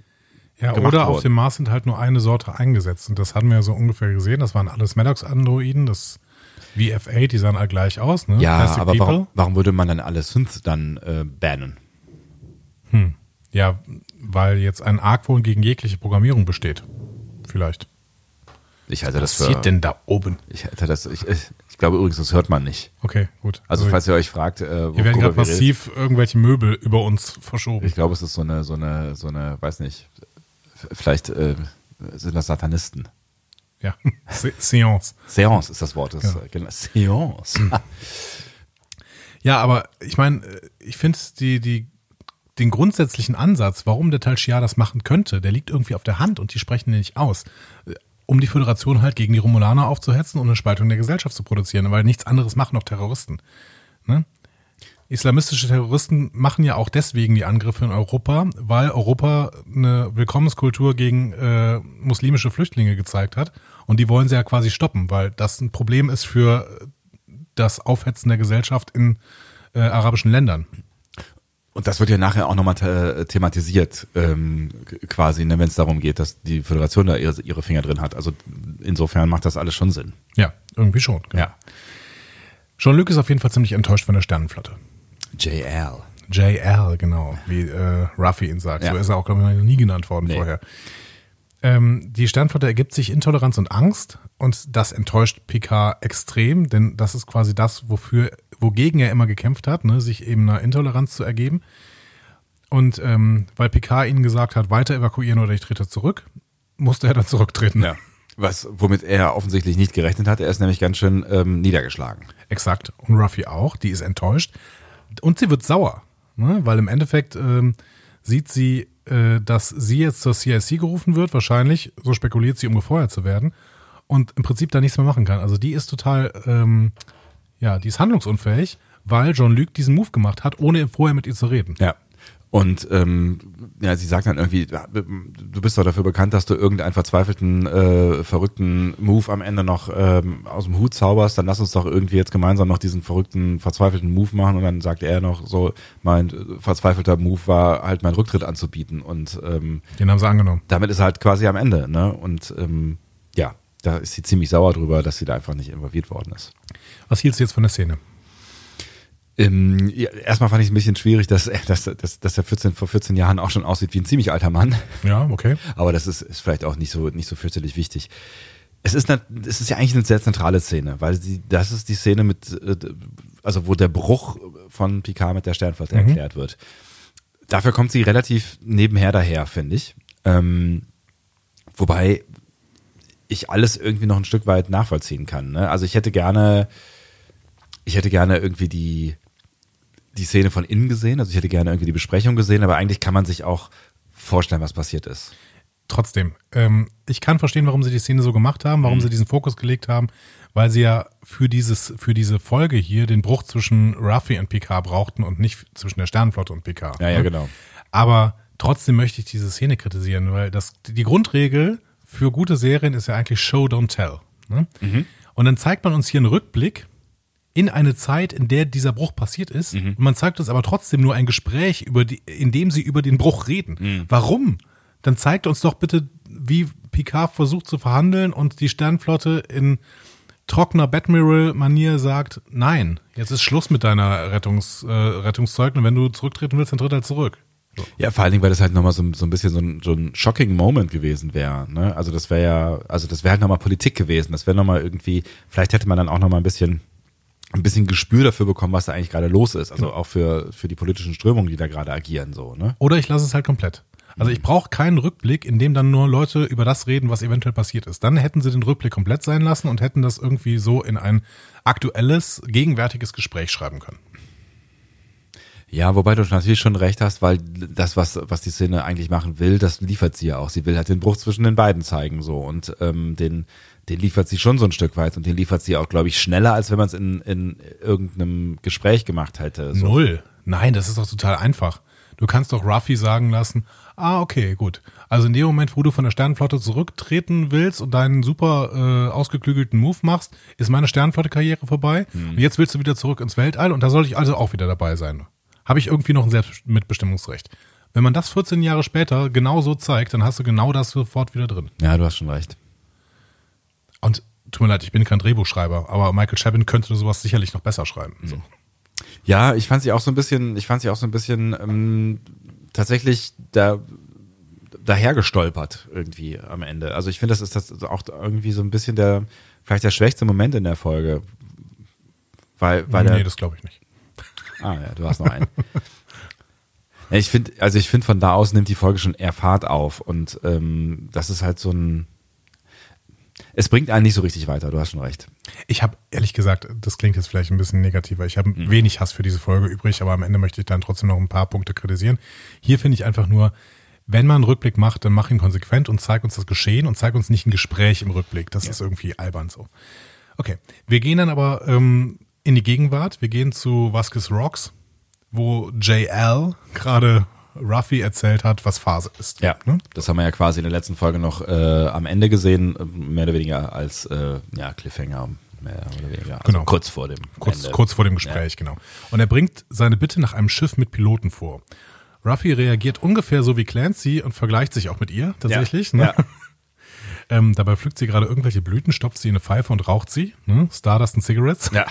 Ja, oder auf dem Mars sind halt nur eine Sorte eingesetzt. Und das hatten wir ja so ungefähr gesehen. Das waren alles Maddox-Androiden, das wie F8, die sahen alle gleich aus. Ne? Ja, Plastic aber warum, warum würde man dann alle Synths dann äh, bannen? Ja, weil jetzt ein Argwohn gegen jegliche Programmierung besteht. Vielleicht. Ich halte das Was für. passiert denn da oben? Ich halte das. Ich, ich, glaube übrigens, das hört man nicht. Okay, gut. Also, falls ihr euch fragt, äh, hier werden worüber gerade wir massiv irgendwelche Möbel über uns verschoben. ich glaube, es ist so eine, so eine, so eine, weiß nicht, vielleicht äh, sind das Satanisten. Ja, (laughs) Se Seance. Seance ist das Wort. Das, Ja. äh, genau, Seance. (clears throat) Ja, aber ich meine, ich finde die, die, den grundsätzlichen Ansatz, warum der Tal Shiar das machen könnte, der liegt irgendwie auf der Hand und die sprechen den nicht aus. Um die Föderation halt gegen die Romulaner aufzuhetzen und eine Spaltung der Gesellschaft zu produzieren, weil nichts anderes machen noch Terroristen. Ne? Islamistische Terroristen machen ja auch deswegen die Angriffe in Europa, weil Europa eine Willkommenskultur gegen äh, muslimische Flüchtlinge gezeigt hat. Und die wollen sie ja quasi stoppen, weil das ein Problem ist für das Aufhetzen der Gesellschaft in äh, arabischen Ländern. Und das wird ja nachher auch nochmal the thematisiert, ähm, quasi, ne, wenn es darum geht, dass die Föderation da ihre, ihre Finger drin hat. Also insofern macht das alles schon Sinn. Ja, irgendwie schon. genau. Ja. Jean-Luc ist auf jeden Fall ziemlich enttäuscht von der Sternenflotte. JL. JL, genau, wie äh, Ruffy ihn sagt. Ja. So ist er auch, glaube ich, noch nie genannt worden Nee. vorher. Ähm, die Sternflotte ergibt sich Intoleranz und Angst und das enttäuscht Picard extrem, denn das ist quasi das, wofür, wogegen er immer gekämpft hat, ne, sich eben einer Intoleranz zu ergeben. Und ähm, weil Picard ihnen gesagt hat, weiter evakuieren oder ich trete zurück, musste er dann zurücktreten. Ja. Was, womit er offensichtlich nicht gerechnet hat. Er ist nämlich ganz schön ähm, niedergeschlagen. Exakt. Und Ruffy auch, die ist enttäuscht. Und sie wird sauer, ne? weil im Endeffekt ähm, sieht sie, äh, dass sie jetzt zur CIC gerufen wird, wahrscheinlich, so spekuliert sie, um gefeuert zu werden. Und im Prinzip da nichts mehr machen kann. Also die ist total, ähm, ja, die ist handlungsunfähig, weil Jean-Luc diesen Move gemacht hat, ohne vorher mit ihr zu reden. Ja. Und ähm, ja, sie sagt dann irgendwie, du bist doch dafür bekannt, dass du irgendeinen verzweifelten, äh, verrückten Move am Ende noch ähm, aus dem Hut zauberst, dann lass uns doch irgendwie jetzt gemeinsam noch diesen verrückten, verzweifelten Move machen. Und dann sagt er noch so, mein äh, verzweifelter Move war halt meinen Rücktritt anzubieten. Und ähm, Den haben sie angenommen. damit ist er halt quasi am Ende. Ne? Und ähm, ja, da ist sie ziemlich sauer drüber, dass sie da einfach nicht involviert worden ist. Was hieltst du jetzt von der Szene? Ähm, ja, erstmal fand ich es ein bisschen schwierig, dass, er- dass, dass, dass er 14, vor 14 Jahren auch schon aussieht wie ein ziemlich alter Mann. Ja, okay. Aber das ist, ist vielleicht auch nicht so, nicht so fürchterlich wichtig. Es ist, nat- es ist ja eigentlich eine sehr zentrale Szene, weil sie, das ist die Szene mit, äh, also wo der Bruch von Picard mit der Sternflotte erklärt wird. Dafür kommt sie relativ nebenher daher, finde ich. Ähm, wobei ich alles irgendwie noch ein Stück weit nachvollziehen kann. Ne? Also ich hätte gerne, ich hätte gerne irgendwie die, die Szene von innen gesehen, also ich hätte gerne irgendwie die Besprechung gesehen, aber eigentlich kann man sich auch vorstellen, was passiert ist. Trotzdem, ähm, ich kann verstehen, warum sie die Szene so gemacht haben, Mhm. warum sie diesen Fokus gelegt haben, weil sie ja für dieses, für diese Folge hier den Bruch zwischen Ruffy und Picard brauchten und nicht zwischen der Sternenflotte und Picard. Ja, ja, ne? genau. Aber trotzdem möchte ich diese Szene kritisieren, weil das, die Grundregel für gute Serien ist ja eigentlich Show, don't tell. Ne? Mhm. Und dann zeigt man uns hier einen Rückblick in eine Zeit, in der dieser Bruch passiert ist. Mhm. Und man zeigt uns aber trotzdem nur ein Gespräch, über die, in dem sie über den Bruch reden. Mhm. Warum? Dann zeigt uns doch bitte, wie Picard versucht zu verhandeln und die Sternflotte in trockener Batmiral-Manier sagt, nein, jetzt ist Schluss mit deiner Rettungs, äh, Rettungszeug und wenn du zurücktreten willst, dann tritt halt zurück. So. Ja, vor allen Dingen, weil das halt nochmal so, so ein bisschen so ein, so ein shocking Moment gewesen wäre. Ne? Also das wäre ja, also das wäre halt nochmal Politik gewesen. Das wäre nochmal irgendwie, vielleicht hätte man dann auch nochmal ein bisschen, ein bisschen Gespür dafür bekommen, was da eigentlich gerade los ist. Also auch für, für die politischen Strömungen, die da gerade agieren, so, ne? Oder ich lasse es halt komplett. Also ich brauche keinen Rückblick, in dem dann nur Leute über das reden, was eventuell passiert ist. Dann hätten sie den Rückblick komplett sein lassen und hätten das irgendwie so in ein aktuelles, gegenwärtiges Gespräch schreiben können. Ja, wobei du natürlich schon recht hast, weil das, was, was die Szene eigentlich machen will, das liefert sie ja auch. Sie will halt den Bruch zwischen den beiden zeigen, so. Und ähm, den, den liefert sie schon so ein Stück weit und den liefert sie auch, glaube ich, schneller, als wenn man es in, in irgendeinem Gespräch gemacht hätte. So. Null. Nein, das ist doch total einfach. Du kannst doch Ruffy sagen lassen, ah, okay, gut. Also in dem Moment, wo du von der Sternenflotte zurücktreten willst und deinen super äh, ausgeklügelten Move machst, ist meine Sternenflotte-Karriere vorbei. Und jetzt willst du wieder zurück ins Weltall und da soll ich also auch wieder dabei sein. Habe ich irgendwie noch ein Selbstmitbestimmungsrecht. Wenn man das 14 Jahre später genau so zeigt, dann hast du genau das sofort wieder drin. Ja, du hast schon recht. Und tut mir leid, ich bin kein Drehbuchschreiber, aber Michael Chabin könnte sowas sicherlich noch besser schreiben. So. Ja, ich fand sie auch so ein bisschen, ich fand sie auch so ein bisschen ähm, tatsächlich da dahergestolpert irgendwie am Ende. Also ich finde, das ist das auch irgendwie so ein bisschen der, vielleicht der schwächste Moment in der Folge. Weil, weil nee, er, das glaube ich nicht. Ah ja, du hast noch einen. (laughs) Ich finde, also ich finde, von da aus nimmt die Folge schon eher Fahrt auf und ähm, das ist halt so ein. Es bringt einen nicht so richtig weiter, du hast schon recht. Ich habe ehrlich gesagt, das klingt jetzt vielleicht ein bisschen negativer. Ich habe wenig Hass für diese Folge übrig, aber am Ende möchte ich dann trotzdem noch ein paar Punkte kritisieren. Hier finde ich einfach nur, wenn man einen Rückblick macht, dann mach ihn konsequent und zeig uns das Geschehen und zeig uns nicht ein Gespräch im Rückblick. Das ist irgendwie albern so. Okay, wir gehen dann aber ähm, in die Gegenwart. Wir gehen zu Vasquez Rocks, wo JL gerade Ruffy erzählt hat, was Phase ist. Ja, Ne? das haben wir ja quasi in der letzten Folge noch äh, am Ende gesehen, mehr oder weniger als äh, ja, Cliffhanger, mehr oder weniger. Also Genau. kurz vor dem Kurz, Ende. kurz vor dem Gespräch, genau. Und er bringt seine Bitte nach einem Schiff mit Piloten vor. Ruffy reagiert ungefähr so wie Clancy und vergleicht sich auch mit ihr tatsächlich. Ja, Ne? ja. (laughs) Ähm, dabei pflückt sie gerade irgendwelche Blüten, stopft sie in eine Pfeife und raucht sie. Ne? Stardust und Cigarettes. Ja.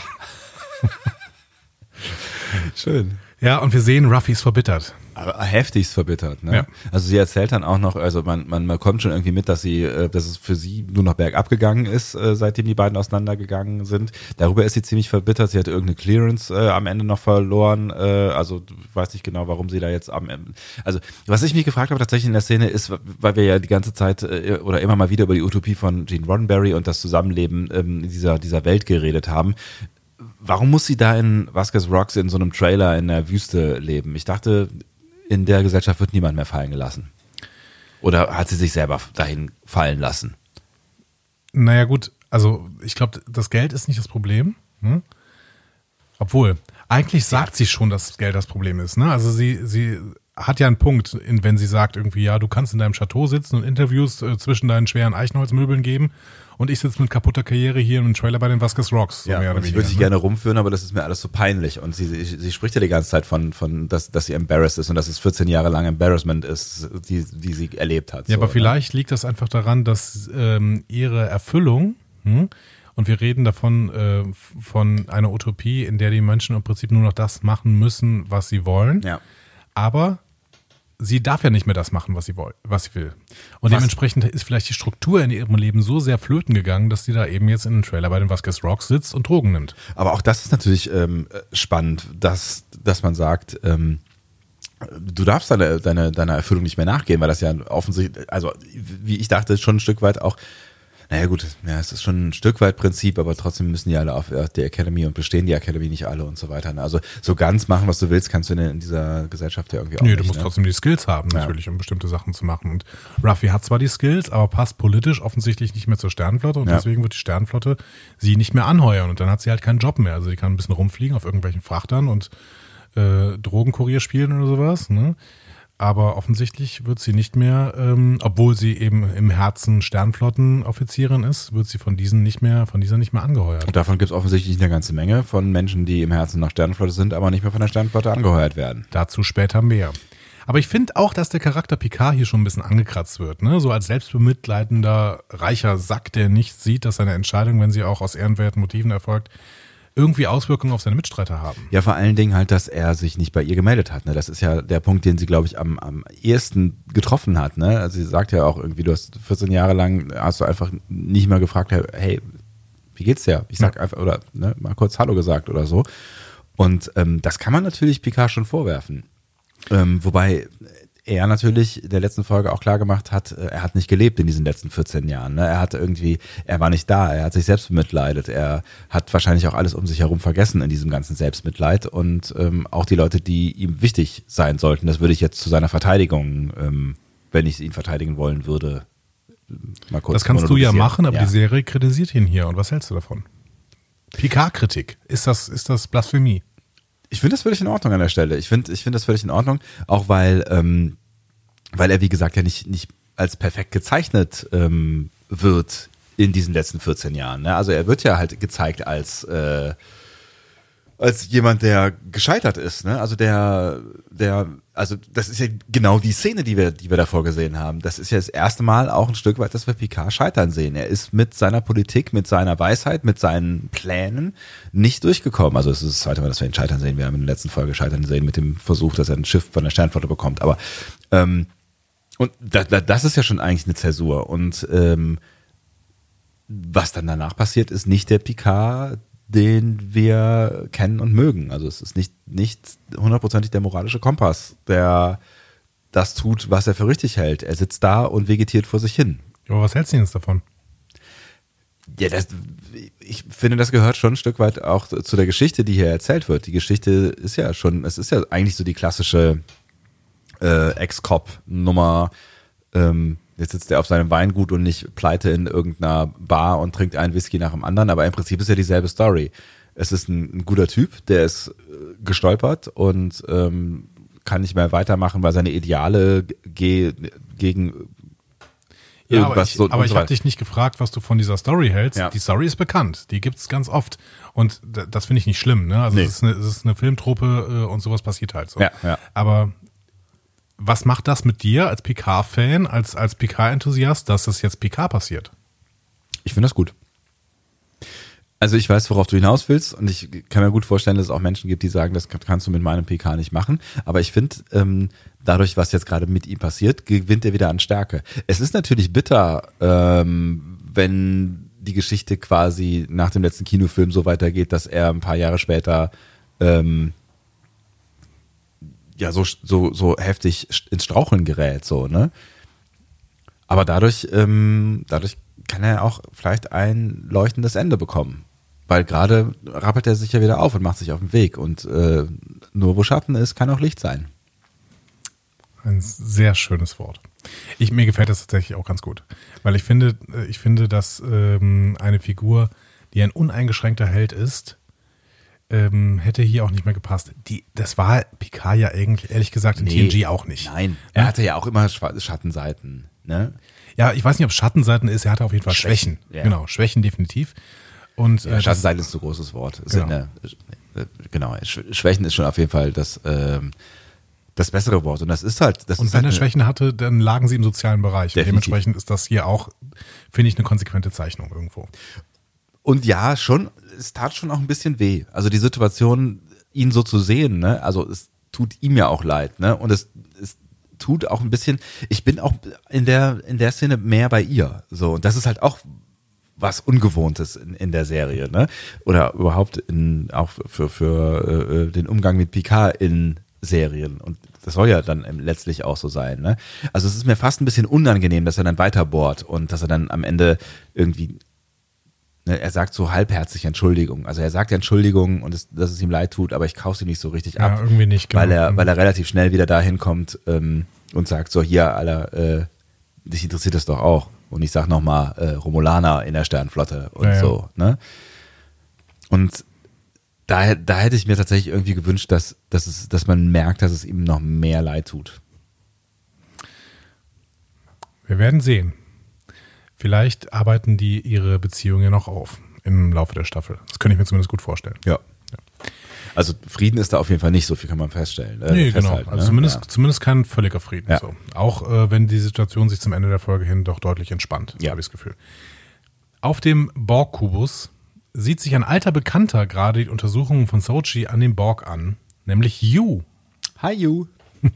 (laughs) Schön. Ja, und wir sehen, Ruffy ist verbittert. Aber heftigst verbittert, ne? Ja. Also sie erzählt dann auch noch, also man, man, man kommt schon irgendwie mit, dass sie, äh, dass es für sie nur noch bergab gegangen ist, äh, seitdem die beiden auseinandergegangen sind. Darüber ist sie ziemlich verbittert. Sie hat irgendeine Clearance äh, am Ende noch verloren. Äh, also weiß nicht genau, warum sie da jetzt am Ende. Also was ich mich gefragt habe tatsächlich in der Szene ist, weil wir ja die ganze Zeit äh, oder immer mal wieder über die Utopie von Gene Roddenberry und das Zusammenleben ähm, dieser dieser Welt geredet haben. Warum muss sie da in Vasquez Rocks in so einem Trailer in der Wüste leben? Ich dachte, in der Gesellschaft wird niemand mehr fallen gelassen. Oder hat sie sich selber dahin fallen lassen? Naja, gut, also ich glaube, das Geld ist nicht das Problem. Hm? Obwohl, eigentlich sagt sie schon, dass Geld das Problem ist. Ne? Also sie, sie hat ja einen Punkt, wenn sie sagt irgendwie, ja, du kannst in deinem Chateau sitzen und Interviews äh, zwischen deinen schweren Eichenholzmöbeln geben und ich sitze mit kaputter Karriere hier im Trailer bei den Vasquez Rocks. So mehr Ja, oder und ich würde ne? gerne rumführen, aber das ist mir alles so peinlich. Und sie, sie, sie spricht ja die ganze Zeit von, von dass, dass sie embarrassed ist und dass es 14 Jahre lang Embarrassment ist, die, die sie erlebt hat. Ja, so, aber ne? vielleicht liegt das einfach daran, dass ähm, ihre Erfüllung, hm, und wir reden davon äh, von einer Utopie, in der die Menschen im Prinzip nur noch das machen müssen, was sie wollen, Ja. aber sie darf ja nicht mehr das machen, was sie, woll was sie will. Und Was- dementsprechend ist vielleicht die Struktur in ihrem Leben so sehr flöten gegangen, dass sie da eben jetzt in einem Trailer bei den Vasquez Rocks sitzt und Drogen nimmt. Aber auch das ist natürlich ähm, spannend, dass, dass man sagt, ähm, du darfst deine, deine, deiner Erfüllung nicht mehr nachgehen, weil das ja offensichtlich, also wie ich dachte, schon ein Stück weit auch, naja gut, ja, es ist schon ein Stück weit Prinzip, aber trotzdem müssen die alle auf äh, die Academy und bestehen die Academy nicht alle und so weiter. ne? Also so ganz machen, was du willst, kannst du in, dieser Gesellschaft ja irgendwie auch Nee, nicht. du musst ne? trotzdem die Skills haben, Ja. natürlich, um bestimmte Sachen zu machen. Und Ruffy hat zwar die Skills, aber passt politisch offensichtlich nicht mehr zur Sternenflotte und Ja. deswegen wird die Sternenflotte sie nicht mehr anheuern und dann hat sie halt keinen Job mehr. Also sie kann ein bisschen rumfliegen auf irgendwelchen Frachtern und äh, Drogenkurier spielen oder sowas. Ne? Aber offensichtlich wird sie nicht mehr, ähm, obwohl sie eben im Herzen Sternflottenoffizierin ist, wird sie von diesen nicht mehr, von dieser nicht mehr angeheuert. Und davon gibt es offensichtlich eine ganze Menge von Menschen, die im Herzen nach Sternenflotte sind, aber nicht mehr von der Sternenflotte angeheuert werden. Dazu später mehr. Aber ich finde auch, dass der Charakter Picard hier schon ein bisschen angekratzt wird. Ne? So als selbstbemitleidender, reicher Sack, der nicht sieht, dass seine Entscheidung, wenn sie auch aus ehrenwerten Motiven erfolgt, irgendwie Auswirkungen auf seine Mitstreiter haben. Ja, vor allen Dingen halt, dass er sich nicht bei ihr gemeldet hat. Ne? Das ist ja der Punkt, den sie, glaube ich, am, am ehesten getroffen hat. Ne? Also sie sagt ja auch irgendwie, du hast 14 Jahre lang, hast du einfach nicht mal gefragt, hey, wie geht's dir? Ich sag einfach, oder ne, mal kurz Hallo gesagt oder so. Und ähm, das kann man natürlich Picard schon vorwerfen. Ähm, wobei er natürlich in der letzten Folge auch klar gemacht hat, äh, er hat nicht gelebt in diesen letzten 14 Jahren. Ne? Er hat irgendwie, er war nicht da, er hat sich selbst bemitleidet, er hat wahrscheinlich auch alles um sich herum vergessen in diesem ganzen Selbstmitleid und ähm, auch die Leute, die ihm wichtig sein sollten, das würde ich jetzt zu seiner Verteidigung, ähm, wenn ich ihn verteidigen wollen würde, mal kurz Das kannst du ja machen, aber Ja. die Serie kritisiert ihn hier. Und was hältst du davon? Picard-Kritik. Ist das, ist das Blasphemie? Ich finde das völlig in Ordnung an der Stelle. Ich finde ich finde das völlig in Ordnung, auch weil, ähm, weil er, wie gesagt, ja nicht, nicht als perfekt gezeichnet ähm, wird in diesen letzten 14 Jahren. Ne? Also er wird ja halt gezeigt als, äh, als jemand, der gescheitert ist. Ne? Also der, der, also das ist ja genau die Szene, die wir, die wir davor gesehen haben. Das ist ja das erste Mal auch ein Stück weit, dass wir Picard scheitern sehen. Er ist mit seiner Politik, mit seiner Weisheit, mit seinen Plänen nicht durchgekommen. Also es ist das zweite Mal, dass wir ihn scheitern sehen. Wir haben in der letzten Folge scheitern sehen mit dem Versuch, dass er ein Schiff von der Sternflotte bekommt. Aber ähm, und da, da, das ist ja schon eigentlich eine Zäsur. Und ähm, was dann danach passiert, ist nicht der Picard, den wir kennen und mögen. Also es ist nicht, nicht hundertprozentig der moralische Kompass, der das tut, was er für richtig hält. Er sitzt da und vegetiert vor sich hin. Aber was hältst du jetzt davon? Ja, das, ich finde, das gehört schon ein Stück weit auch zu der Geschichte, die hier erzählt wird. Die Geschichte ist ja schon, es ist ja eigentlich so die klassische äh, Ex-Cop-Nummer. Ähm, jetzt sitzt er auf seinem Weingut und nicht pleite in irgendeiner Bar und trinkt einen Whisky nach dem anderen, aber im Prinzip ist ja dieselbe Story. Es ist ein, ein guter Typ, der ist äh, gestolpert und ähm, kann nicht mehr weitermachen, weil seine Ideale ge gegen Ja, aber irgendwas ich, so aber ich habe dich nicht gefragt, was du von dieser Story hältst. Ja. Die Story ist bekannt, die gibt's ganz oft. Und das finde ich nicht schlimm. Ne? Also Nee. es, ist eine, es ist eine Filmtruppe äh, und sowas passiert halt so. Ja, ja. Aber was macht das mit dir als Picard-Fan, als, als Picard-Enthusiast, dass das jetzt Picard passiert? Ich finde das gut. Also ich weiß, worauf du hinaus willst und ich kann mir gut vorstellen, dass es auch Menschen gibt, die sagen, das kannst du mit meinem PK nicht machen. Aber ich finde, ähm, dadurch, was jetzt gerade mit ihm passiert, gewinnt er wieder an Stärke. Es ist natürlich bitter, ähm, wenn die Geschichte quasi nach dem letzten Kinofilm so weitergeht, dass er ein paar Jahre später ähm, ja so so so heftig ins Straucheln gerät, so ne. Aber dadurch ähm, dadurch kann er auch vielleicht ein leuchtendes Ende bekommen. Weil gerade rappelt er sich ja wieder auf und macht sich auf den Weg. Und äh, nur wo Schatten ist, kann auch Licht sein. Ein sehr schönes Wort. Ich, mir gefällt das tatsächlich auch ganz gut. Weil ich finde, ich finde, dass ähm, eine Figur, die ein uneingeschränkter Held ist, ähm, hätte hier auch nicht mehr gepasst. Die, das war Picard ja eigentlich, ehrlich gesagt, in Nee. TNG auch nicht. Nein, er hatte ja auch immer Schattenseiten. Ne? Ja, ich weiß nicht, ob Schattenseiten ist, er hatte auf jeden Fall Schwächen. Schwächen, ja. Genau, Schwächen definitiv. Und äh, Ja, das, Schattenseiten ist ein zu großes Wort. Genau. eine- äh, genau, Sch- Schwächen ist schon auf jeden Fall das, ähm, das bessere Wort. Und das ist halt. Das und ist wenn halt er Schwächen hatte, dann lagen sie im sozialen Bereich. Dementsprechend ist das hier auch, finde ich, eine konsequente Zeichnung irgendwo. Und ja, schon, es tat schon auch ein bisschen weh. Also die Situation, ihn so zu sehen, ne? Also es tut ihm ja auch leid, ne? Und es, es tut auch ein bisschen, ich bin auch in der, in der Szene mehr bei ihr. So, und das ist halt auch was Ungewohntes in, in der Serie, ne? Oder überhaupt in, auch für, für äh, den Umgang mit Picard in Serien. Und das soll ja dann letztlich auch so sein, ne? Also es ist mir fast ein bisschen unangenehm, dass er dann weiterbohrt und dass er dann am Ende irgendwie er sagt so halbherzig Entschuldigung. Also er sagt ja Entschuldigung und es, dass es ihm leid tut, aber ich kaufe sie nicht so richtig Ja, ab. irgendwie nicht, genau. Weil er, weil er relativ schnell wieder dahin kommt ähm, und sagt so, hier, Alter, äh, dich interessiert das doch auch. Und ich sag nochmal, äh, Romulaner in der Sternflotte und Ja, ja. so. Ne? Und da, da hätte ich mir tatsächlich irgendwie gewünscht, dass, dass, es, dass man merkt, dass es ihm noch mehr leid tut. Wir werden sehen. Vielleicht arbeiten die ihre Beziehung ja noch auf im Laufe der Staffel. Das könnte ich mir zumindest gut vorstellen. Ja. Also Frieden ist da auf jeden Fall nicht, so viel kann man feststellen. Äh, Nee, genau. Also ne? zumindest, Ja. zumindest kein völliger Frieden. Ja. So. Auch äh, wenn die Situation sich zum Ende der Folge hin doch deutlich entspannt, Ja. habe ich das Gefühl. Auf dem Borg-Kubus sieht sich ein alter Bekannter gerade die Untersuchungen von Sochi an dem Borg an, nämlich Yu. Hi, you. (laughs)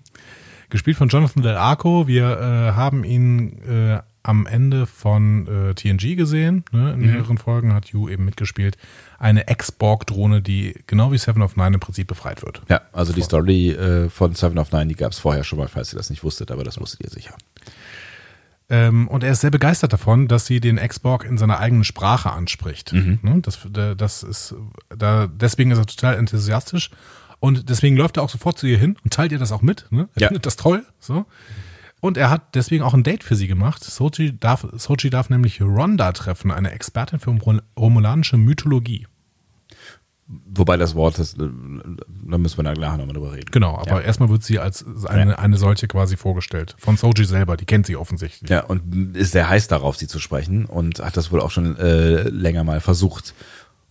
Gespielt von Jonathan Del Arco. Wir äh, haben ihn äh, am Ende von äh, TNG gesehen. Ne? In Mhm. mehreren Folgen hat Yu eben mitgespielt. Eine Ex-Borg-Drohne, die genau wie Seven of Nine im Prinzip befreit wird. Ja, also die Story äh, von Seven of Nine, die gab es vorher schon mal, falls ihr das nicht wusstet, aber das wusstet ihr sicher. Ähm, und er ist sehr begeistert davon, dass sie den Ex-Borg in seiner eigenen Sprache anspricht. Mhm. Ne? Das, da- das ist, da, deswegen ist er total enthusiastisch. Und deswegen läuft er auch sofort zu ihr hin und teilt ihr das auch mit. Ne? Er Ja. findet das toll. So. Und er hat deswegen auch ein Date für sie gemacht. Sochi darf, Sochi darf nämlich Rhonda treffen, eine Expertin für Rom- romulanische Mythologie. Wobei das Wort, das, äh, da müssen wir da gleich nochmal drüber reden. Genau, aber Ja. erstmal wird sie als eine, eine solche quasi vorgestellt. Von Sochi selber, die kennt sie offensichtlich. Ja, und ist sehr heiß darauf, sie zu sprechen und hat das wohl auch schon äh, länger mal versucht.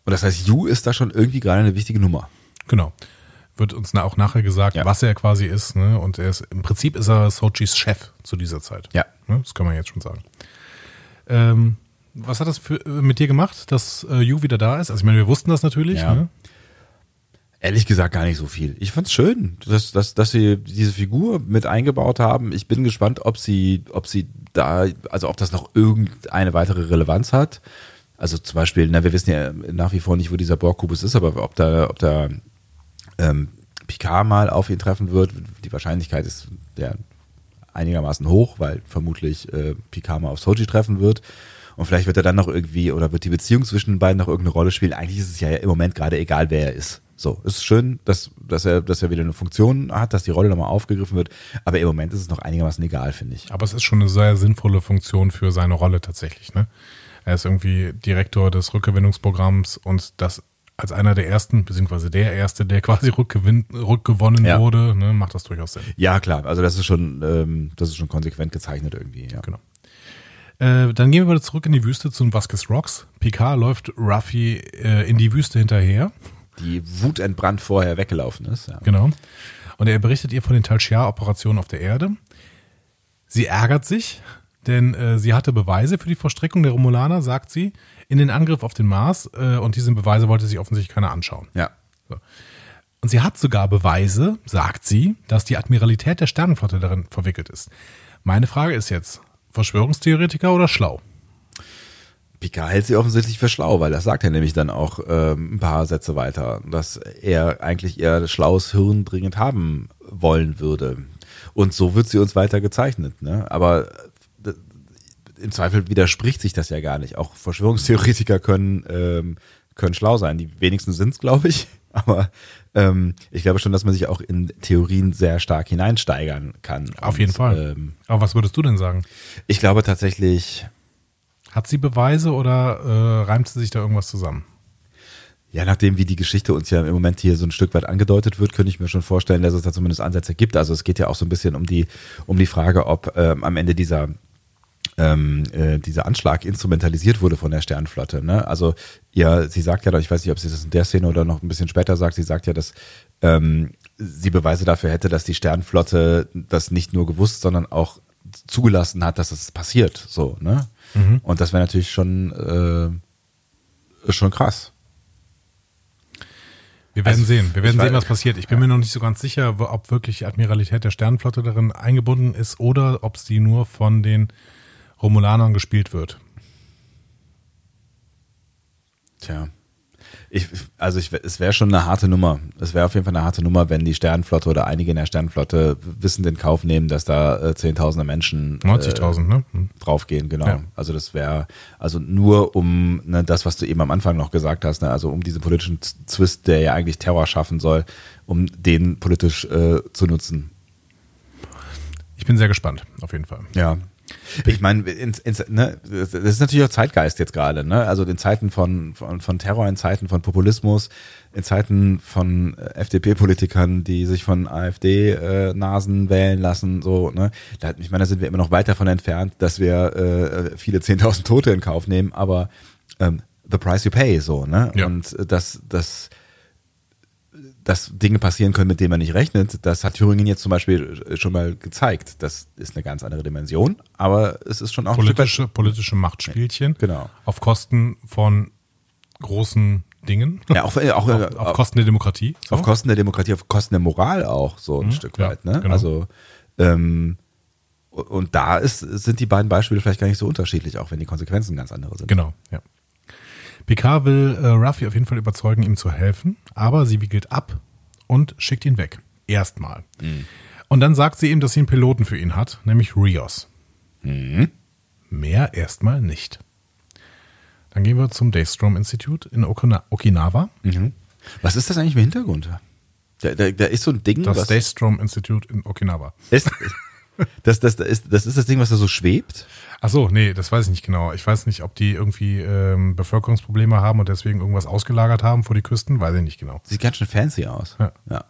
Und das heißt, Yu ist da schon irgendwie gerade eine wichtige Nummer. Genau. Wird uns auch nachher gesagt, Ja. was er quasi ist. Ne? Und er ist, im Prinzip ist er Sochis Chef zu dieser Zeit. Ja. Ne? Das kann man jetzt schon sagen. Ähm, was hat das für, äh, mit dir gemacht, dass äh, Yu wieder da ist? Also ich meine, wir wussten das natürlich. Ja. Ne? Ehrlich gesagt gar nicht so viel. Ich fand's schön, dass, dass, dass sie diese Figur mit eingebaut haben. Ich bin gespannt, ob sie, ob sie da, also ob das noch irgendeine weitere Relevanz hat. Also zum Beispiel, na, wir wissen ja nach wie vor nicht, wo dieser Borg-Kubus ist, aber ob da, ob da ähm, Picard mal auf ihn treffen wird, die Wahrscheinlichkeit ist ja einigermaßen hoch, weil vermutlich äh, Picard mal auf Soji treffen wird. Und vielleicht wird er dann noch irgendwie, oder wird die Beziehung zwischen den beiden noch irgendeine Rolle spielen. Eigentlich ist es ja im Moment gerade egal, wer er ist. So, es ist schön, dass, dass, er, dass er wieder eine Funktion hat, dass die Rolle nochmal aufgegriffen wird. Aber im Moment ist es noch einigermaßen egal, finde ich. Aber es ist schon eine sehr sinnvolle Funktion für seine Rolle tatsächlich. Ne? Er ist irgendwie Direktor des Rückgewinnungsprogramms und das als einer der ersten, beziehungsweise der erste, der quasi rückgewinn, rückgewonnen Ja. wurde, ne, macht das durchaus Sinn. Ja, klar. Also das ist schon, ähm, das ist schon konsequent gezeichnet irgendwie. Ja. Genau. Äh, dann gehen wir wieder zurück in die Wüste zu den Vasquez Rocks. Picard läuft Ruffy äh, in die Wüste hinterher. Die wutentbrannt vorher weggelaufen ist. Ja. Genau. Und er berichtet ihr von den Talchiar-Operationen auf der Erde. Sie ärgert sich, denn äh, sie hatte Beweise für die Verstrickung der Romulaner, sagt sie, in den Angriff auf den Mars äh, und diese Beweise wollte sich offensichtlich keiner anschauen. Ja. Und sie hat sogar Beweise, sagt sie, dass die Admiralität der Sternenflotte darin verwickelt ist. Meine Frage ist jetzt, Verschwörungstheoretiker oder schlau? Picard hält sie offensichtlich für schlau, weil das sagt er nämlich dann auch ähm, ein paar Sätze weiter, dass er eigentlich eher schlaues Hirn dringend haben wollen würde. Und so wird sie uns weiter gezeichnet. Ne? Aber im Zweifel widerspricht sich das ja gar nicht. Auch Verschwörungstheoretiker können, ähm, können schlau sein. Die wenigsten sind es, glaube ich. (laughs) Aber ähm, ich glaube schon, dass man sich auch in Theorien sehr stark hineinsteigern kann. Auf jeden Fall. Ähm, Aber was würdest du denn sagen? ich glaube tatsächlich, Hat sie Beweise oder äh, reimt sie sich da irgendwas zusammen? Ja, nachdem wie die Geschichte uns ja im Moment hier so ein Stück weit angedeutet wird, könnte ich mir schon vorstellen, dass es da zumindest Ansätze gibt. Also es geht ja auch so ein bisschen um die um die Frage, ob ähm, am Ende dieser ähm, äh, dieser Anschlag instrumentalisiert wurde von der Sternflotte. Ne? Also ja, sie sagt ja, ich weiß nicht, ob sie das in der Szene oder noch ein bisschen später sagt, sie sagt ja, dass ähm, sie Beweise dafür hätte, dass die Sternflotte das nicht nur gewusst, sondern auch zugelassen hat, dass es passiert. So, ne? Und das wäre natürlich schon äh, schon krass. Wir werden Also, sehen. Wir werden sehen, was passiert. Ich bin mir noch nicht so ganz sicher, ob wirklich die Admiralität der Sternenflotte darin eingebunden ist oder ob sie nur von den Romulanern gespielt wird. Tja. Ich, also ich, es wäre schon eine harte Nummer. Es wäre auf jeden Fall eine harte Nummer, wenn die Sternenflotte oder einige in der Sternenflotte wissend in Kauf nehmen, dass da äh, Zehntausende Menschen 90.000, ne? Hm. äh, draufgehen, genau. Ja. Also das wäre, also nur um ne, das, was du eben am Anfang noch gesagt hast, ne, also um diesen politischen Zwist, der ja eigentlich Terror schaffen soll, um den politisch äh, zu nutzen. Ich bin sehr gespannt, auf jeden Fall. Ja. Ich meine, ne, das ist natürlich auch Zeitgeist jetzt gerade, ne? Also in Zeiten von, von, von Terror, in Zeiten von Populismus, in Zeiten von äh, FDP-Politikern, die sich von AfD-Nasen wählen lassen, so, ne? Da, ich meine, da sind wir immer noch weit davon entfernt, dass wir äh, viele 10.000 Tote in Kauf nehmen, aber ähm, the price you pay, so, ne? Ja. Und äh, das, das, dass Dinge passieren können, mit denen man nicht rechnet, das hat Thüringen jetzt zum Beispiel schon mal gezeigt. Das ist eine ganz andere Dimension, aber es ist schon auch ein Stück Politische, politische Machtspielchen Genau. auf Kosten von großen Dingen. ja, auch, auch, auf, auf Kosten der Demokratie. So. auf Kosten der Demokratie, auf Kosten der Moral auch so ein Stück ja, weit. Ne? genau. Also ähm, und da ist, sind die beiden Beispiele vielleicht gar nicht so unterschiedlich, auch wenn die Konsequenzen ganz andere sind. Genau, ja. Picard will äh, Ruffy auf jeden Fall überzeugen, ihm zu helfen, aber sie wiegelt ab und schickt ihn weg. Erstmal. Und dann sagt sie ihm, dass sie einen Piloten für ihn hat, nämlich Rios. Mehr erstmal nicht. Dann gehen wir zum Daystrom Institute in Okina Okinawa. Was ist das eigentlich im Hintergrund? Da, da, da ist so ein Ding, Das Daystrom Institute in Okinawa. ist, das, das, das, ist, das ist das Ding, was da so schwebt. Ach so, nee, das weiß ich nicht genau. Ich weiß nicht, ob die irgendwie ähm, Bevölkerungsprobleme haben und deswegen irgendwas ausgelagert haben vor die Küsten. Weiß ich nicht genau. Sieht ganz schön fancy aus. Ja. ja.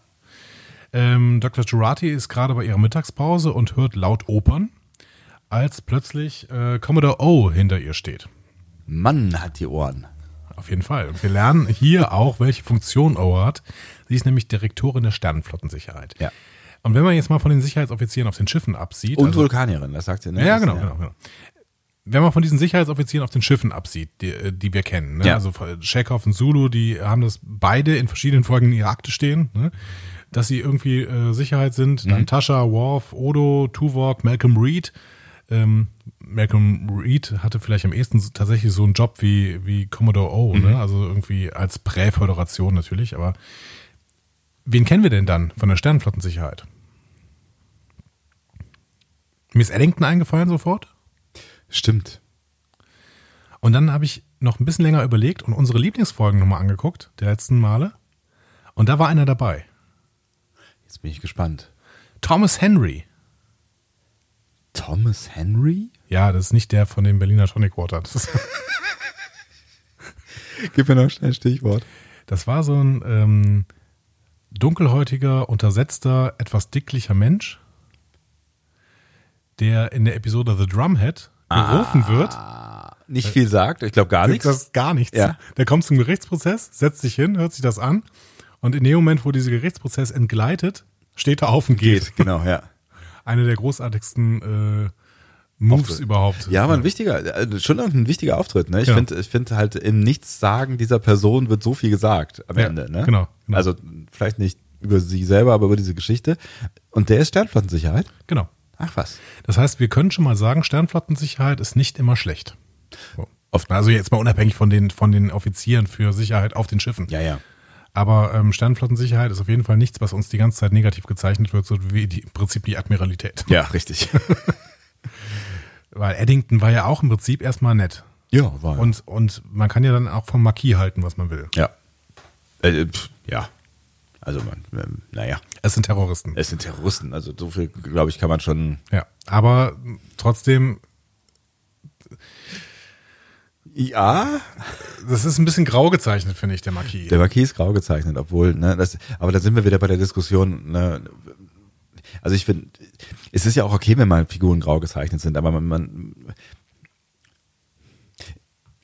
Ähm, Dr. Jurati ist gerade bei ihrer Mittagspause und hört laut Opern, als plötzlich äh, Commodore O hinter ihr steht. Mann hat die Ohren. Auf jeden Fall. Und wir lernen hier auch, welche Funktion O hat. Sie ist nämlich Direktorin der Sternenflottensicherheit. Ja. Und wenn man jetzt mal von den Sicherheitsoffizieren auf den Schiffen absieht. Und also- Vulkanierin, das sagt sie, ne? Ja, genau, genau, genau. Wenn man von diesen Sicherheitsoffizieren auf den Schiffen absieht, die, äh, die wir kennen, ne? Ja. also Chekhov und Zulu, die haben das beide in verschiedenen Folgen in ihrer Akte stehen, ne? dass sie irgendwie äh, Sicherheit sind. Dann Tascha, Worf, Odo, Tuvok, Malcolm Reed. Ähm, Malcolm Reed hatte vielleicht am ehesten tatsächlich so einen Job wie, wie Commodore O, ne? also irgendwie als Präföderation natürlich, aber wen kennen wir denn dann von der Sternenflottensicherheit? Mir ist Eddington eingefallen sofort. Stimmt. Und dann habe ich noch ein bisschen länger überlegt und unsere Lieblingsfolgen nochmal angeguckt, der letzten Male. Und da war einer dabei. Jetzt bin ich gespannt. Thomas Henry. Thomas Henry? Ja, das ist nicht der von dem Berliner Tonic Water. (laughs) Gib mir noch schnell ein Stichwort. das war so ein ähm, dunkelhäutiger, untersetzter, etwas dicklicher Mensch, der in der Episode The Drumhead gerufen wird. Nicht viel sagt, ich glaube gar nichts. Das gar nichts. Ja. Der kommt zum Gerichtsprozess, setzt sich hin, hört sich das an und in dem Moment, wo dieser Gerichtsprozess entgleitet, steht er auf und geht. Geht, genau, ja. Eine der großartigsten äh, Moves Auftritt. überhaupt. Ja, aber ein wichtiger, äh, schon ein wichtiger Auftritt. Ne? Ich Ja. finde, ich finde halt im Nichtsagen dieser Person wird so viel gesagt am Ja, Ende. Ne? genau, genau. Also vielleicht nicht über sie selber, aber über diese Geschichte. Und der ist Sternflottensicherheit. Genau. Ach was. Das heißt, wir können schon mal sagen, Sternflottensicherheit ist nicht immer schlecht. So. Oft- Also jetzt mal unabhängig von den, von den Offizieren für Sicherheit auf den Schiffen. Ja, ja. Aber ähm, Sternflottensicherheit ist auf jeden Fall nichts, was uns die ganze Zeit negativ gezeichnet wird, so wie die, im Prinzip die Admiralität. Ja, richtig. (laughs) Weil Eddington war ja auch im Prinzip erstmal nett. ja, war. Und, und man kann ja dann auch vom Marquis halten, was man will. ja. Äh, pf, ja. Also man, ähm, naja, Es sind Terroristen. es sind Terroristen. Also so viel, glaube ich, kann man schon. Ja. Aber trotzdem, Ja, das ist ein bisschen grau gezeichnet, finde ich, der Marquis. Der Marquis ist grau gezeichnet, obwohl, ne, das, aber da sind wir wieder bei der Diskussion, ne, also ich finde, es ist ja auch okay, wenn mal Figuren grau gezeichnet sind, aber man, man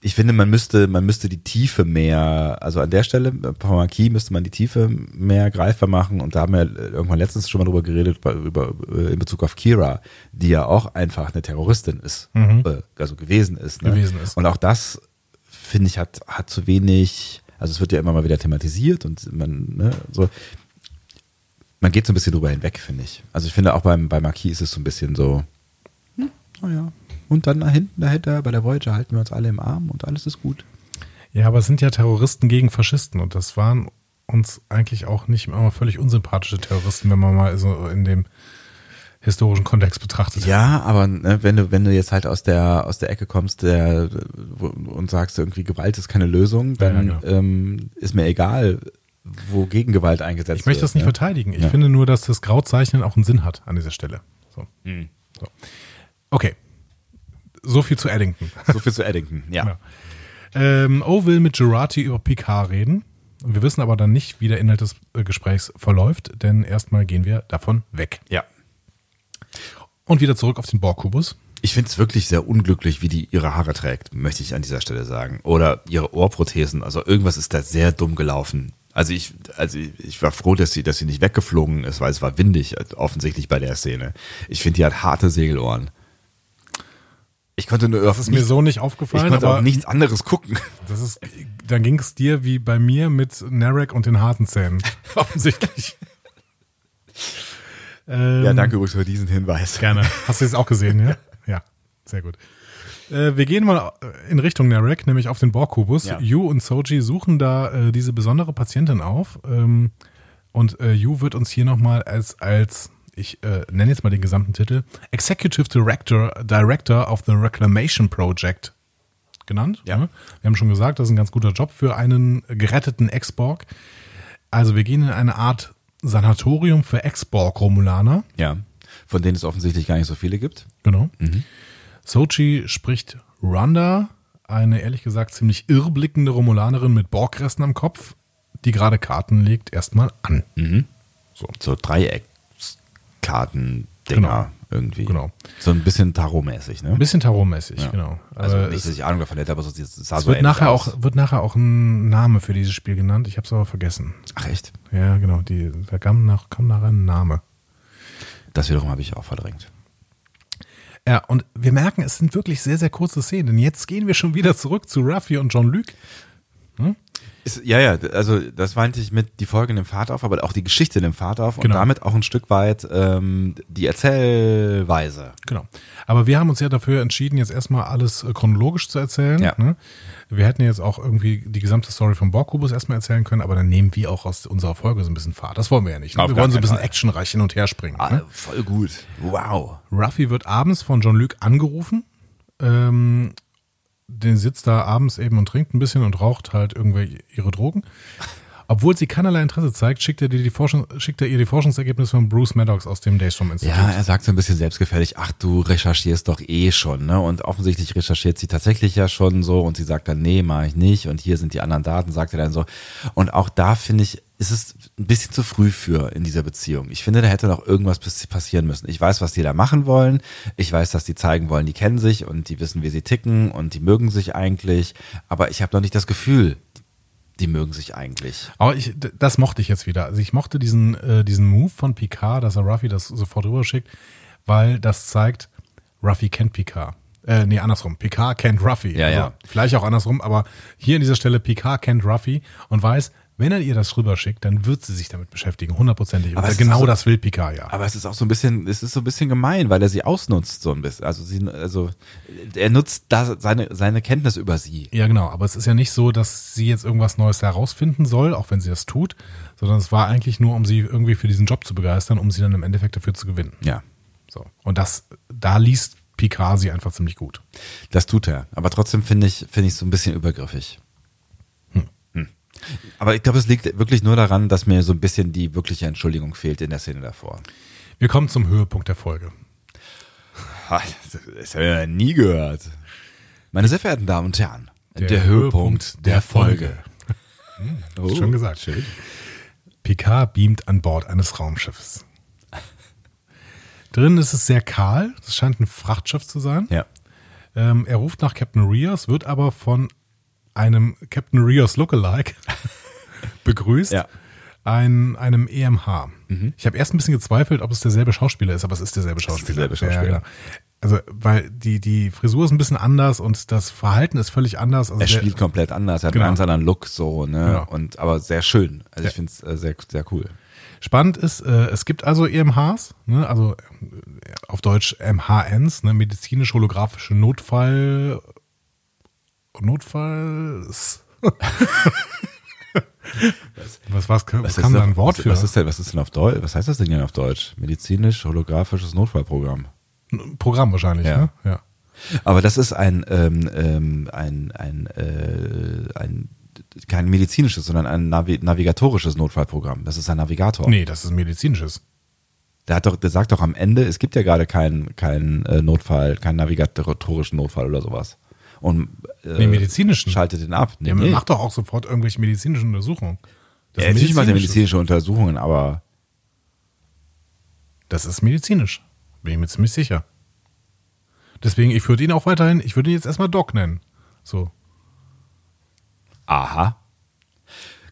ich finde, man müsste, man müsste die Tiefe mehr, also an der Stelle, bei Marquis müsste man die Tiefe mehr greifbar machen und da haben wir irgendwann letztens schon mal drüber geredet, bei- über, äh, in Bezug auf Kira, die ja auch einfach eine Terroristin ist, äh, also gewesen ist. Ne? Gewesen ist. Und auch das, finde ich, hat, hat zu wenig, also es wird ja immer mal wieder thematisiert und man, ne, so, man geht so ein bisschen drüber hinweg, finde ich. Also ich finde auch beim, bei Marquis ist es so ein bisschen so, hm, oh ja. Und dann da hinten dahinter bei der Voyager halten wir uns alle im Arm und alles ist gut. Ja, aber es sind ja Terroristen gegen Faschisten und das waren uns eigentlich auch nicht immer völlig unsympathische Terroristen, wenn man mal so in dem historischen Kontext betrachtet. Ja, aber ne, wenn du wenn du jetzt halt aus der aus der Ecke kommst, der und sagst irgendwie Gewalt ist keine Lösung, dann Ja, ja, ähm, ist mir egal, wo Gegengewalt eingesetzt Ich möchte wird. das nicht ne? verteidigen. Ich Ja. finde nur, dass das Grauzeichnen auch einen Sinn hat an dieser Stelle. So. Hm. so. Okay. So viel zu Eddington. (laughs) So viel zu Eddington, ja. Ja. Ähm, O will mit Gerati über Picard reden. Wir wissen aber dann nicht, wie der Inhalt des äh, Gesprächs verläuft, denn erstmal gehen wir davon weg. Ja. Und wieder zurück auf den Borg-Kubus. Ich finde es wirklich sehr unglücklich, wie die ihre Haare trägt, möchte ich an dieser Stelle sagen. Oder ihre Ohrprothesen. Also irgendwas ist da sehr dumm gelaufen. Also ich, also ich war froh, dass sie, dass sie nicht weggeflogen ist, weil es war windig, offensichtlich bei der Szene. Ich finde, die hat harte Segelohren. Ich konnte nur Das ist mir so nicht ich aufgefallen, konnte aber auf nichts anderes gucken. das ist, dann ging es dir wie bei mir mit Narek und den harten Zähnen. (laughs) Offensichtlich. ähm, Ja, danke übrigens für diesen Hinweis. Gerne. Hast du es auch gesehen, ja? (laughs) Ja, sehr gut. Äh, wir gehen mal in Richtung Narek, nämlich auf den Borg-Kubus. Ja. Yu und Soji suchen da äh, diese besondere Patientin auf. Ähm, und äh, Yu wird uns hier nochmal als, als ich äh, nenne jetzt mal den gesamten Titel, Executive Director, Director of the Reclamation Project genannt. Ja. Wir haben schon gesagt, das ist ein ganz guter Job für einen geretteten Ex-Borg. Also wir gehen in eine Art Sanatorium für Ex-Borg-Romulaner. Ja. Von denen es offensichtlich gar nicht so viele gibt. Genau. Sochi spricht Randa, eine ehrlich gesagt ziemlich irrblickende Romulanerin mit Borgresten am Kopf, die gerade Karten legt, erstmal an. So. So Dreieckskarten-Dinger Genau. irgendwie. Genau. So ein bisschen Tarot-mäßig, ne? Ein bisschen tarotmäßig, Ja. genau. Also Aber nicht, dass ich Ahnung davon hätte, aber so, es sah es so wird nachher, aus. auch, wird nachher auch ein Name für dieses Spiel genannt. Ich habe es aber vergessen. Ach echt? Ja, genau. Die, da kam, nach, kam nachher ein Name. Das wiederum habe ich auch verdrängt. Ja, und wir merken, es sind wirklich sehr, sehr kurze Szenen. Jetzt gehen wir schon wieder zurück zu Ruffy und Jean-Luc. Ist, ja, ja, also das meinte ich mit die Folge nimmt Fahrt auf, aber auch die Geschichte nimmt Fahrt auf und Genau. damit auch ein Stück weit ähm, die Erzählweise. Genau. Aber wir haben uns ja dafür entschieden, jetzt erstmal alles äh, chronologisch zu erzählen. Ja. Ne? Wir hätten jetzt auch irgendwie die gesamte Story vom Borg-Kubus erstmal erzählen können, aber dann nehmen wir auch aus unserer Folge so ein bisschen Fahrt. Das wollen wir ja nicht. Ne? Wir wollen so ein bisschen actionreich hin und her springen. Ah, Ne? voll gut. Wow. Ruffy wird abends von Jean-Luc angerufen. Ähm, den sitzt da abends eben und trinkt ein bisschen und raucht halt irgendwie ihre Drogen. Obwohl sie keinerlei Interesse zeigt, schickt er, dir die Forschung, schickt er ihr die Forschungsergebnisse von Bruce Maddox aus dem Daystrom Institut. Ja, er sagt so ein bisschen selbstgefällig, ach, du recherchierst doch eh schon, ne? Und offensichtlich recherchiert sie tatsächlich ja schon so und sie sagt dann, nee, mache ich nicht und hier sind die anderen Daten, sagt er dann so. Und auch da finde ich, ist es ein bisschen zu früh für in dieser Beziehung. Ich finde, da hätte noch irgendwas pass- passieren müssen. Ich weiß, was die da machen wollen. Ich weiß, dass die zeigen wollen, die kennen sich und die wissen, wie sie ticken und die mögen sich eigentlich. Aber ich habe noch nicht das Gefühl, die mögen sich eigentlich. Aber ich, das mochte ich jetzt wieder. Also ich mochte diesen, äh, diesen Move von Picard, dass er Ruffy das sofort rüberschickt, weil das zeigt, Ruffy kennt Picard. Äh, nee, andersrum. Picard kennt Ruffy. Ja, ja. Vielleicht auch andersrum, aber hier an dieser Stelle Picard kennt Ruffy und weiß, wenn er ihr das rüberschickt, dann wird sie sich damit beschäftigen, hundertprozentig. Und Aber genau also- das will Picard ja. Aber es ist auch so ein bisschen, es ist so ein bisschen gemein, weil er sie ausnutzt so ein bisschen. Also sie, also er nutzt da seine seine Kenntnis über sie. Ja, genau. Aber es ist ja nicht so, dass sie jetzt irgendwas Neues herausfinden soll, auch wenn sie das tut, sondern es war eigentlich nur, um sie irgendwie für diesen Job zu begeistern, um sie dann im Endeffekt dafür zu gewinnen. Ja, So. Und das, da liest Picard sie einfach ziemlich gut. das tut er. Aber trotzdem finde ich finde ich so ein bisschen übergriffig. Hm. Aber ich glaube, es liegt wirklich nur daran, dass mir so ein bisschen die wirkliche Entschuldigung fehlt in der Szene davor. Wir kommen zum Höhepunkt der Folge. Das habe ich ja nie gehört. Meine sehr verehrten Damen und Herren, der, Höhepunkt der Folge. Oh, Schon gesagt. schön. Picard beamt an Bord eines Raumschiffs. Drin ist es sehr kahl. Es scheint ein Frachtschiff zu sein. Ja. Ähm, er ruft nach Captain Rios, wird aber von einem Captain Rios Lookalike (laughs) begrüßt. Ja. Ein, einem EMH. Ich habe erst ein bisschen gezweifelt, ob es derselbe Schauspieler ist, aber es ist derselbe ist Schauspieler. derselbe Schauspieler. Ja, genau. Also, weil die, die Frisur ist ein bisschen anders und das Verhalten ist völlig anders. Also Er der- spielt komplett anders, er hat Genau. einen ganz anderen Look so, ne? Genau. Und aber sehr schön. Also Ja. ich finde es äh, sehr, sehr cool. Spannend ist, äh, es gibt also EMHs, ne, also äh, auf Deutsch MHNs, ne, medizinisch-holographische Notfall Notfalls. (laughs) was, was, was, Was kam ist da ein denn- Wort was, für? Was ist denn, was ist denn auf Deutsch? Was heißt das denn denn auf Deutsch? Medizinisch-holographisches Notfallprogramm. Ein Programm wahrscheinlich, Ja. ne? Ja. Aber das ist ein, ähm, ähm, ein, ein, äh, ein kein medizinisches, sondern ein Navi navigatorisches Notfallprogramm. Das ist ein Navigator. Nee, das ist medizinisches. Der hat doch, der sagt doch am Ende, es gibt ja gerade keinen keinen äh, Notfall, keinen navigatorischen Notfall oder sowas. Und äh, Nee, medizinischen. schaltet den ab. Nee, Ja, man nee. macht doch auch sofort irgendwelche medizinischen Untersuchungen. Das ja, ist natürlich macht er medizinische Untersuchungen, aber Das ist medizinisch. Bin ich mir ziemlich sicher. Deswegen, ich würde ihn auch weiterhin, ich würde ihn jetzt erstmal Doc nennen. So. aha.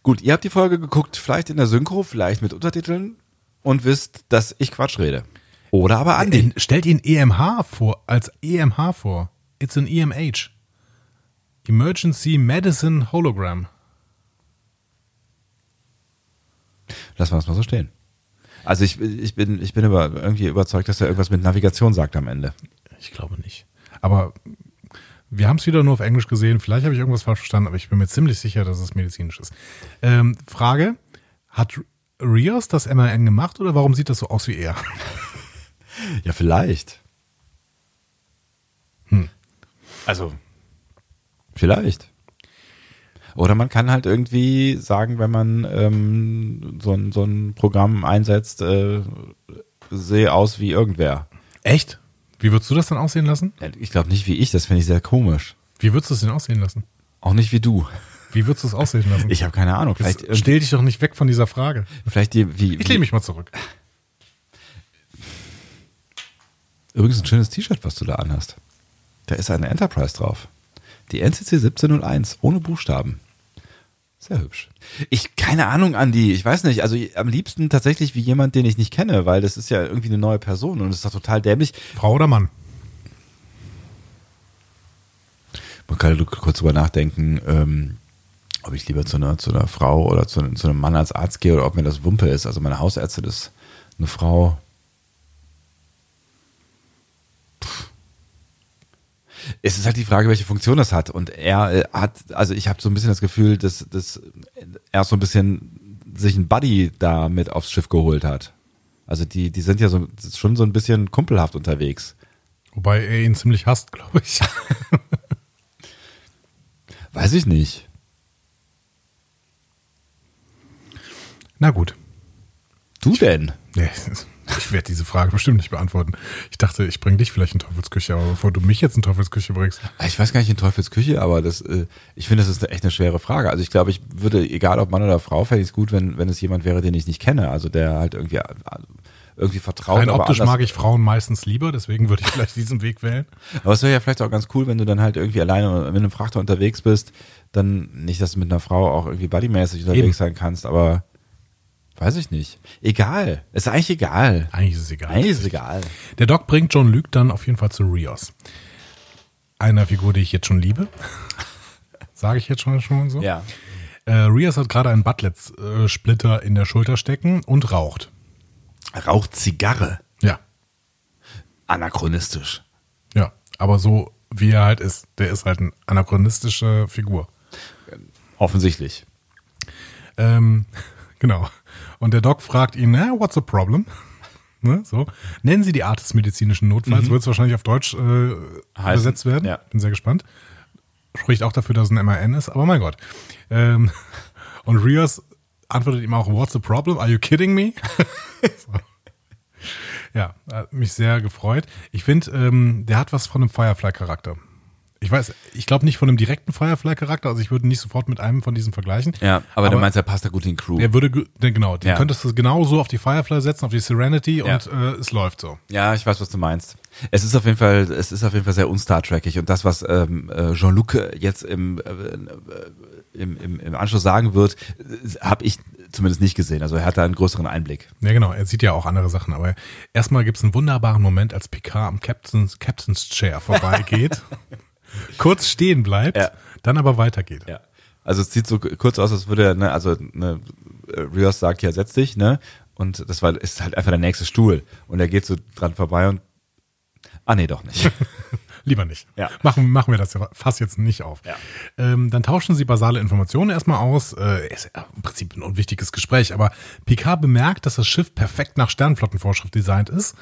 Gut, ihr habt die Folge geguckt, vielleicht in der Synchro, vielleicht mit Untertiteln und wisst, dass ich Quatsch rede. Oder aber Andi. In, stellt ihn EMH vor, als EMH vor. It's an EMH. Emergency Medicine Hologram. Lassen wir das mal so stehen. Also ich, ich bin, ich bin über, irgendwie überzeugt, dass er irgendwas mit Navigation sagt am Ende. Ich glaube nicht. Aber wir haben es wieder nur auf Englisch gesehen. Vielleicht habe ich irgendwas falsch verstanden, aber ich bin mir ziemlich sicher, dass es medizinisch ist. Ähm, Frage: Hat Rios das MRN gemacht oder warum sieht das so aus wie er? (laughs) Ja, vielleicht. Hm. Also, vielleicht. Oder man kann halt irgendwie sagen, wenn man ähm, so, ein, so ein Programm einsetzt, äh, sehe aus wie irgendwer. Echt? Wie würdest du das dann aussehen lassen? Ich glaube nicht wie ich, das finde ich sehr komisch. Wie würdest du es denn aussehen lassen? Auch nicht wie du. Wie würdest du es aussehen lassen? (laughs) Ich habe keine Ahnung. Vielleicht, Jetzt stell dich doch nicht weg von dieser Frage. vielleicht die, wie, Ich lehne mich mal zurück. Übrigens ein schönes T-Shirt, was du da anhast. Da ist eine Enterprise drauf. Die NCC 1701, ohne Buchstaben. Sehr hübsch. Ich, keine Ahnung, Andi, ich weiß nicht, also am liebsten tatsächlich wie jemand, den ich nicht kenne, weil das ist ja irgendwie eine neue Person und es ist doch total dämlich. Frau oder Mann? Man kann kurz drüber nachdenken, ähm, ob ich lieber zu einer, zu einer Frau oder zu, zu einem Mann als Arzt gehe oder ob mir das Wumpe ist. Also meine Hausärztin ist eine Frau. Es ist halt die Frage, welche Funktion das hat. Und er äh, hat, also ich habe so ein bisschen das Gefühl, dass, dass er so ein bisschen sich einen Buddy da mit aufs Schiff geholt hat. Also die, die sind ja so schon so ein bisschen kumpelhaft unterwegs. Wobei er ihn ziemlich hasst, glaube ich. (laughs) Weiß ich nicht. Na gut. Du denn? Nee, ich werde diese Frage bestimmt nicht beantworten. Ich dachte, ich bringe dich vielleicht in Teufelsküche, aber bevor du mich jetzt in Teufelsküche bringst. Ich weiß gar nicht in Teufels Küche, aber das, äh, ich finde, das ist echt eine schwere Frage. Also ich glaube, ich würde, egal ob Mann oder Frau, fände ich es gut, wenn, wenn es jemand wäre, den ich nicht kenne. Also der halt irgendwie, äh, irgendwie vertraut. Rein optisch mag ich Frauen meistens lieber, deswegen würde ich vielleicht diesen Weg wählen. Aber es wäre ja vielleicht auch ganz cool, wenn du dann halt irgendwie alleine mit einem Frachter unterwegs bist, dann nicht, dass du mit einer Frau auch irgendwie buddymäßig unterwegs Eben. sein kannst, aber Weiß ich nicht. Egal. Ist eigentlich egal. Eigentlich ist es egal. Eigentlich ist es egal. Der Doc bringt John Luke dann auf jeden Fall zu Rios. Einer Figur, die ich jetzt schon liebe. (laughs) Sage ich jetzt schon, schon so. Ja. Äh, Rios hat gerade einen Butlet-Splitter in der Schulter stecken und raucht. Raucht Zigarre. Ja. Anachronistisch. Ja. Aber so wie er halt ist. Der ist halt eine anachronistische Figur. Offensichtlich. Ähm, (laughs) genau. Und der Doc fragt ihn, na, what's the problem? (laughs) Ne, so. Nennen Sie die Art des medizinischen Notfalls, wird es wahrscheinlich auf Deutsch äh, übersetzt werden. ja. Bin sehr gespannt. Spricht auch dafür, dass es ein MAN ist, aber mein Gott. Ähm, (laughs) und Rios antwortet ihm auch, what's the problem? Are you kidding me? (laughs) so. Ja, hat mich sehr gefreut. Ich finde, ähm, der hat was von einem Firefly-Charakter. Ich weiß, ich glaube nicht von einem direkten Firefly-Charakter, also ich würde nicht sofort mit einem von diesen vergleichen. Ja, aber, du meinst, er passt da gut in Crew. Der würde, genau, den Ja. könntest du genauso auf die Firefly setzen, auf die Serenity Ja. und äh, es läuft so. Ja, ich weiß, was du meinst. Es ist auf jeden Fall, es ist auf jeden Fall sehr unstar Trekig und das, was ähm, äh, Jean-Luc jetzt im, äh, im, im, im Anschluss sagen wird, habe ich zumindest nicht gesehen. Also er hat da einen größeren Einblick. Ja, genau, er sieht ja auch andere Sachen, aber erstmal gibt es einen wunderbaren Moment, als Picard am Captain's, Captain's Chair vorbeigeht, (laughs) (laughs) kurz stehen bleibt, Ja. dann aber weitergeht. Ja. Also es sieht so kurz aus, als würde er, ne, also ne, Rios sagt ja, setz dich, ne? Und das war, ist halt einfach der nächste Stuhl. Und er geht so dran vorbei und Ah nee, doch nicht. (laughs) Lieber nicht. Ja. Machen, machen wir das ja fast jetzt nicht auf. Ja. Ähm, dann tauschen sie basale Informationen erstmal aus. Äh, ist ja im Prinzip ein unwichtiges Gespräch, aber Picard bemerkt, dass das Schiff perfekt nach Sternflottenvorschrift designt ist.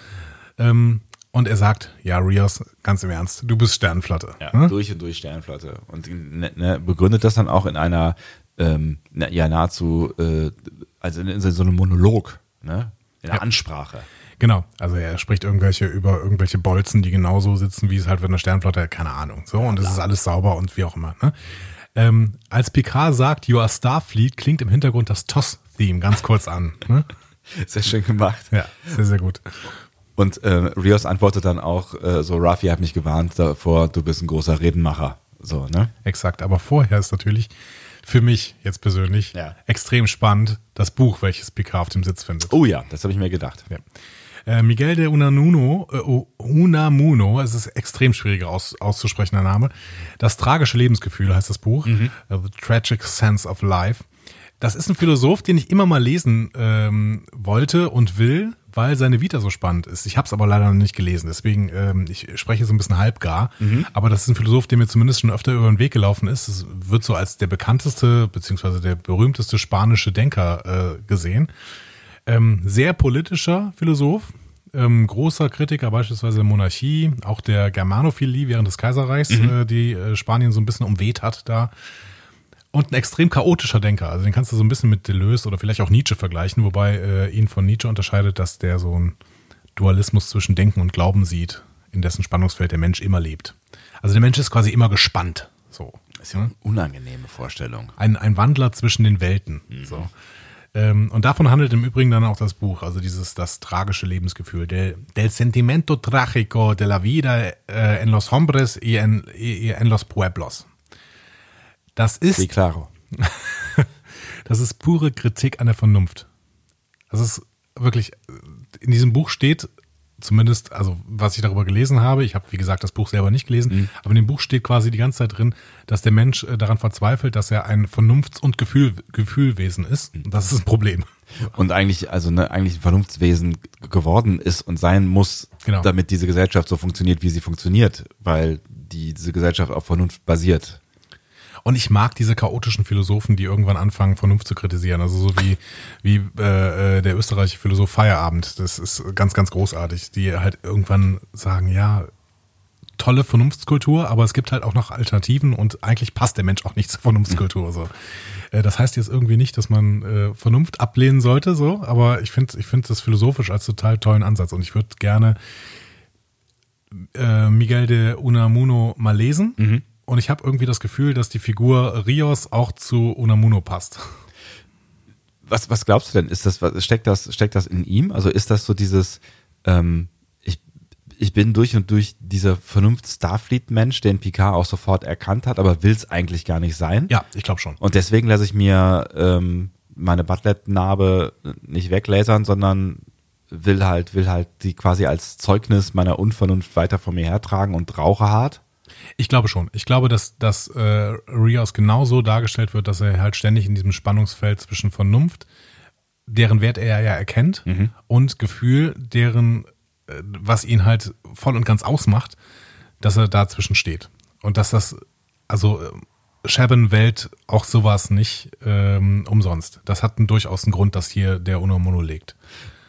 Ähm, und er sagt, ja, Rios, ganz im Ernst, du bist Sternflotte. Ja, Ne? durch und durch Sternflotte. Und ne, ne, begründet das dann auch in einer, ähm, ja, nahezu, äh, also in, in so einem Monolog, ne? In einer Ja. Ansprache. Genau, also er spricht irgendwelche über irgendwelche Bolzen, die genauso sitzen, wie es halt für eine Sternflotte, keine Ahnung. So, und es ist alles sauber und wie auch immer. Ne? Ähm, als Picard sagt, You are Starfleet, klingt im Hintergrund das TOS-Theme ganz kurz an. Ne? (laughs) Sehr schön gemacht. Ja, sehr, sehr gut. Und äh, Rios antwortet dann auch äh, so, Rafi hat mich gewarnt davor, du bist ein großer Redenmacher. So, ne? Exakt. Aber vorher ist natürlich für mich jetzt persönlich Ja. extrem spannend das Buch, welches Picard auf dem Sitz findet. Oh ja, das habe ich mir gedacht. Ja. Äh, Miguel de Unamuno, äh, Unamuno, es ist extrem schwieriger aus, auszusprechender Name. Das tragische Lebensgefühl heißt das Buch. Mhm. The Tragic Sense of Life. Das ist ein Philosoph, den ich immer mal lesen ähm, wollte und will, weil seine Vita so spannend ist. Ich habe es aber leider noch nicht gelesen, deswegen ähm, ich spreche so ein bisschen halbgar. Mhm. Aber das ist ein Philosoph, der mir zumindest schon öfter über den Weg gelaufen ist. Es wird so als der bekannteste beziehungsweise der berühmteste spanische Denker äh, gesehen. Ähm, sehr politischer Philosoph, ähm, großer Kritiker beispielsweise der Monarchie, auch der Germanophilie während des Kaiserreichs, äh, die äh, Spanien so ein bisschen umweht hat da. Und ein extrem chaotischer Denker. Also den kannst du so ein bisschen mit Deleuze oder vielleicht auch Nietzsche vergleichen, wobei äh, ihn von Nietzsche unterscheidet, dass der so einen Dualismus zwischen Denken und Glauben sieht, in dessen Spannungsfeld der Mensch immer lebt. Also der Mensch ist quasi immer gespannt. So. Das ist ja eine unangenehme Vorstellung. Ein, ein Wandler zwischen den Welten. So. Ähm, und davon handelt im Übrigen dann auch das Buch, also dieses, das tragische Lebensgefühl, del, del sentimento trágico de la vida äh, en los hombres y en, y en los pueblos. Das ist Sí, claro. (laughs) das ist pure Kritik an der Vernunft. Das ist wirklich, in diesem Buch steht, zumindest, also was ich darüber gelesen habe, ich habe, wie gesagt, das Buch selber nicht gelesen, aber in dem Buch steht quasi die ganze Zeit drin, dass der Mensch äh, daran verzweifelt, dass er ein Vernunfts- und Gefühl, Gefühlwesen ist. Und das ist ein Problem. Und eigentlich, also ne, eigentlich ein Vernunftswesen geworden ist und sein muss, Genau. damit diese Gesellschaft so funktioniert, wie sie funktioniert, weil die, diese Gesellschaft auf Vernunft basiert. Und ich mag diese chaotischen Philosophen, die irgendwann anfangen, Vernunft zu kritisieren. Also so wie, wie äh, äh, der österreichische Philosoph Feierabend. Das ist ganz, ganz großartig. Die halt irgendwann sagen, ja, tolle Vernunftskultur, aber es gibt halt auch noch Alternativen und eigentlich passt der Mensch auch nicht zur Vernunftskultur. So. Äh, Das heißt jetzt irgendwie nicht, dass man äh, Vernunft ablehnen sollte, so, aber ich finde ich finde das philosophisch als total tollen Ansatz und ich würde gerne äh, Miguel de Unamuno mal lesen. Und ich habe irgendwie das Gefühl, dass die Figur Rios auch zu Unamuno passt. Was, was glaubst du denn? Ist das, was, steckt das, steckt das in ihm? Also ist das so dieses, ähm, ich, ich bin durch und durch dieser Vernunft-Starfleet-Mensch, den Picard auch sofort erkannt hat, aber will es eigentlich gar nicht sein. Ja, ich glaube schon. Und deswegen lasse ich mir ähm, meine Butlet-Narbe nicht weglasern, sondern will halt, will halt die quasi als Zeugnis meiner Unvernunft weiter von mir hertragen und rauche hart. Ich glaube schon. Ich glaube, dass, dass äh, Rios genauso dargestellt wird, dass er halt ständig in diesem Spannungsfeld zwischen Vernunft, deren Wert er ja erkennt, und Gefühl, deren, äh, was ihn halt voll und ganz ausmacht, dass er dazwischen steht. Und dass das, also äh, Shaban wählt auch sowas nicht ähm, umsonst. Das hat einen, durchaus einen Grund, dass hier der Uno legt.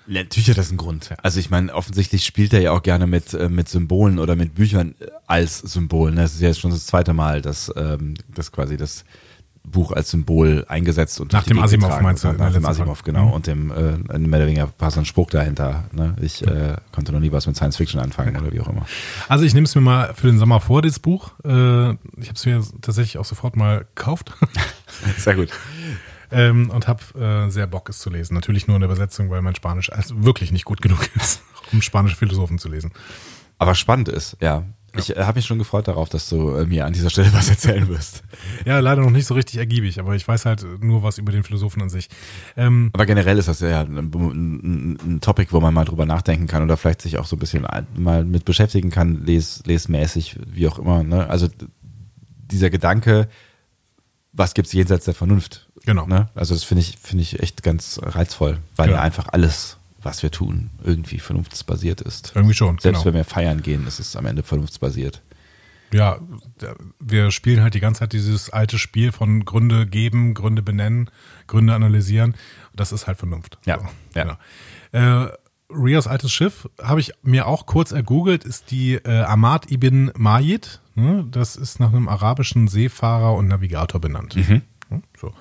Natürlich hat das einen Grund. Also ich meine, offensichtlich spielt er ja auch gerne mit, äh, mit Symbolen oder mit Büchern äh, als Symbol. ne? Das ist ja jetzt schon das zweite Mal, dass, ähm, dass quasi das Buch als Symbol eingesetzt und Nach dem Gegend Asimov meinst du, der Nach dem Asimov, Folge. genau. Mhm. Und dem äh, mehr oder weniger passt ein Spruch dahinter. Ne? Ich äh, konnte noch nie was mit Science Fiction anfangen oder wie auch immer. Also ich nehme es mir mal für den Sommer vor, das Buch. Äh, ich habe es mir tatsächlich auch sofort mal gekauft (laughs) Sehr gut. Ähm, und habe äh, sehr Bock, es zu lesen. Natürlich nur in der Übersetzung, weil mein Spanisch also wirklich nicht gut genug ist, (laughs) um spanische Philosophen zu lesen. Aber spannend ist, ja. Ich äh, habe mich schon gefreut darauf, dass du äh, mir an dieser Stelle (laughs) was erzählen wirst. Ja, leider noch nicht so richtig ergiebig, aber ich weiß halt nur was über den Philosophen an sich. Ähm, Aber generell ist das ja ein, ein, ein Topic, wo man mal drüber nachdenken kann oder vielleicht sich auch so ein bisschen mal mit beschäftigen kann, les, lesmäßig, wie auch immer. Ne? Also dieser Gedanke, was gibt's jenseits der Vernunft? Genau. Ne? Also das finde ich, finde ich echt ganz reizvoll, weil Genau. ja einfach alles, was wir tun, irgendwie vernunftsbasiert ist. irgendwie schon. Selbst genau. wenn wir feiern gehen, ist es am Ende vernunftsbasiert. Ja, wir spielen halt die ganze Zeit dieses alte Spiel von Gründe geben, Gründe benennen, Gründe analysieren. Das ist halt Vernunft. Ja, So, ja. Genau. Äh, Rios altes Schiff habe ich mir auch kurz ergoogelt, ist die äh, Ahmad ibn Majid. Ne? Das ist nach einem arabischen Seefahrer und Navigator benannt. Mhm. Ja, So.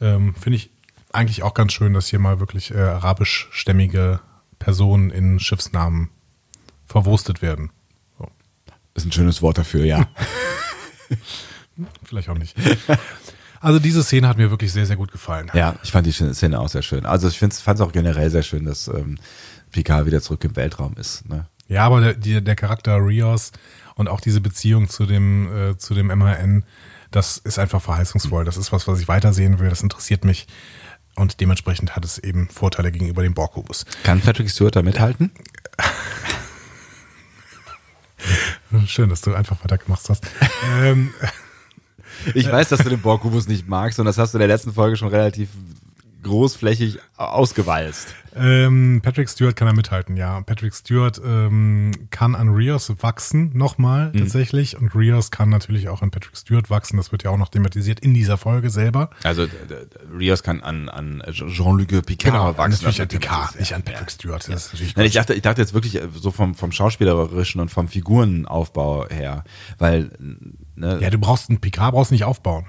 Ähm, Finde ich eigentlich auch ganz schön, dass hier mal wirklich äh, arabischstämmige Personen in Schiffsnamen verwurstet werden. So. Ist ein schönes Wort dafür, ja. (laughs) Vielleicht auch nicht. Also diese Szene hat mir wirklich sehr, sehr gut gefallen. Ja, ich fand die Szene auch sehr schön. Also ich fand es auch generell sehr schön, dass ähm, Picard wieder zurück im Weltraum ist. Ne? Ja, aber der, der Charakter Rios und auch diese Beziehung zu dem, äh, zu dem MHN, das ist einfach verheißungsvoll. Das ist was, was ich weitersehen will. Das interessiert mich. Und dementsprechend hat es eben Vorteile gegenüber dem Borg-Kubus. Kann Patrick Stewart da mithalten? (laughs) Schön, dass du einfach weitergemacht hast. ähm, (laughs) Ich weiß, dass du den Borg-Kubus nicht magst und das hast du in der letzten Folge schon relativ großflächig ausgewalzt. ähm, Patrick Stewart kann da mithalten, ja. Patrick Stewart ähm, kann an Rios wachsen, nochmal tatsächlich. Und Rios kann natürlich auch an Patrick Stewart wachsen. Das wird ja auch noch thematisiert in dieser Folge selber. Also Rios kann an, an Jean-Luc Picard wachsen. Genau, natürlich an Das- Picard, nicht an Patrick Stewart. Das ist natürlich Nein, ich dachte, ich dachte jetzt wirklich äh, so vom, vom schauspielerischen und vom Figurenaufbau her, weil ne, Ja, du brauchst einen Picard brauchst nicht aufbauen.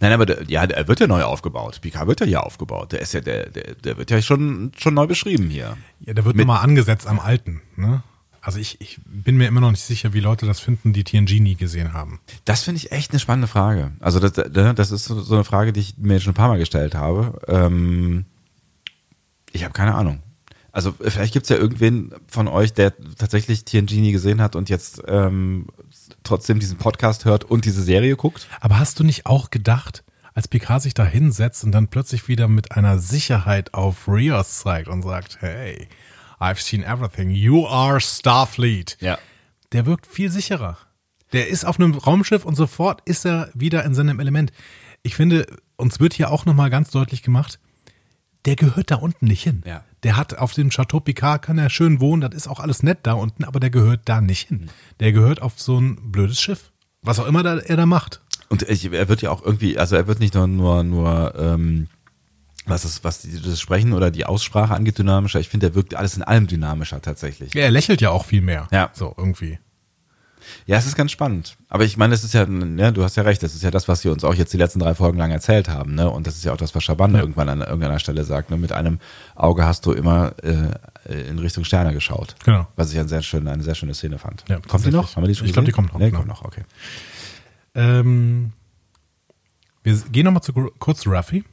Nein, aber der, ja, er wird ja neu aufgebaut. Picard wird ja hier aufgebaut. Der ist ja, der, der, der wird ja schon, schon neu beschrieben hier. Ja, der wird Mit- nochmal angesetzt am alten. Ne? Also ich, ich bin mir immer noch nicht sicher, wie Leute das finden, die TNG nie gesehen haben. Das finde ich echt eine spannende Frage. Also das, das ist so so eine Frage, die ich mir schon ein paar Mal gestellt habe. Ähm, ich habe keine Ahnung. Also vielleicht gibt's ja irgendwen von euch, der tatsächlich TNG nie gesehen hat und jetzt ähm, trotzdem diesen Podcast hört und diese Serie guckt. Aber hast du nicht auch gedacht, als Picard sich da hinsetzt und dann plötzlich wieder mit einer Sicherheit auf Rios zeigt und sagt, hey, I've seen everything, you are Starfleet. Ja. Der wirkt viel sicherer. Der ist auf einem Raumschiff und sofort ist er wieder in seinem Element. Ich finde, uns wird hier auch nochmal ganz deutlich gemacht, der gehört da unten nicht hin. Ja. Der hat auf dem Chateau Picard, kann er schön wohnen, das ist auch alles nett da unten, aber der gehört da nicht hin. Der gehört auf so ein blödes Schiff. Was auch immer da, er da macht. Und er wird ja auch irgendwie, also er wird nicht nur, nur, nur ähm, was, ist, was die, das Sprechen oder die Aussprache angeht, dynamischer. Ich finde, er wirkt alles in allem dynamischer tatsächlich. Ja, er lächelt ja auch viel mehr. Ja. So, irgendwie. Ja, es ist ganz spannend. Aber ich meine, das ist ja, ja, du hast ja recht, das ist ja das, was sie uns auch jetzt die letzten drei Folgen lang erzählt haben, ne? Und das ist ja auch das, was Schaban irgendwann an irgendeiner Stelle sagt, ne? Mit einem Auge hast du immer äh, in Richtung Sterne geschaut. Genau. Was ich ein sehr schön, eine sehr schöne Szene fand. Ja, kommt die noch? Haben wir die schon Ich glaub, die kommt noch, Nee, genau. kommt noch, okay. Ähm, wir gehen nochmal zu kurz zu Ruffy.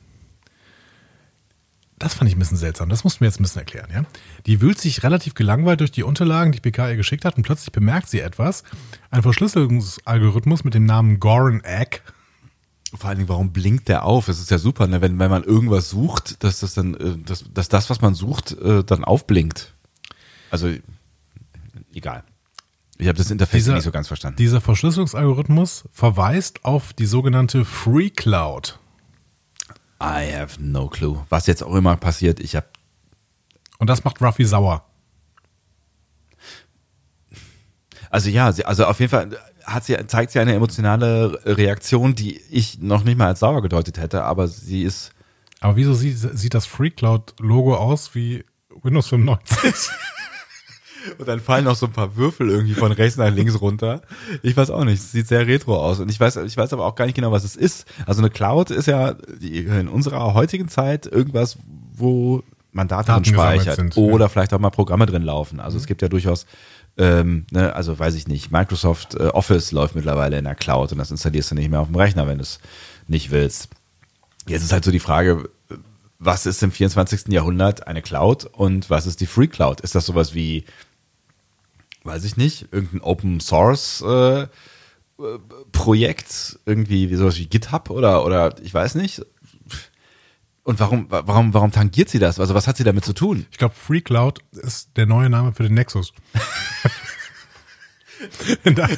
Das fand ich ein bisschen seltsam. Das mussten wir jetzt ein bisschen erklären, ja. Die wühlt sich relativ gelangweilt durch die Unterlagen, die PK ihr geschickt hat, und plötzlich bemerkt sie etwas. Ein Verschlüsselungsalgorithmus mit dem Namen Goran Egg Vor allen Dingen, warum blinkt der auf? Es ist ja super, ne? wenn, wenn man irgendwas sucht, dass das dann, äh, dass, dass das, was man sucht, äh, dann aufblinkt. Also, egal. Ich habe das Interface Dieser- nicht so ganz verstanden. Dieser Verschlüsselungsalgorithmus verweist auf die sogenannte Free Cloud. I have no clue. Was jetzt auch immer passiert, ich habe Und das macht Ruffy sauer. Also ja, sie, also auf jeden Fall hat sie, zeigt sie eine emotionale Reaktion, die ich noch nicht mal als sauer gedeutet hätte, aber sie ist, Aber wieso sieht, sieht das Free Cloud Logo aus wie Windows 95? (laughs) und dann fallen noch so ein paar Würfel irgendwie von rechts nach links runter. Ich weiß auch nicht, es sieht sehr retro aus und ich weiß, ich weiß aber auch gar nicht genau, was es ist. Also eine Cloud ist ja in unserer heutigen Zeit irgendwas, wo man Daten, Daten speichert sind, oder vielleicht auch mal Programme drin laufen. Also es gibt ja durchaus ähm, ne, also weiß ich nicht, Microsoft äh, Office läuft mittlerweile in der Cloud und das installierst du nicht mehr auf dem Rechner, wenn du es nicht willst. Jetzt ist halt so die Frage, was ist im 24. Jahrhundert eine Cloud und was ist die Free Cloud? Ist das sowas wie, weiß ich nicht, irgendein Open Source äh, Projekt, irgendwie wie sowas wie GitHub oder, oder ich weiß nicht. Und warum, warum, warum tangiert sie das? Also was hat sie damit zu tun? Ich glaube, Free Cloud ist der neue Name für den Nexus. (laughs) da,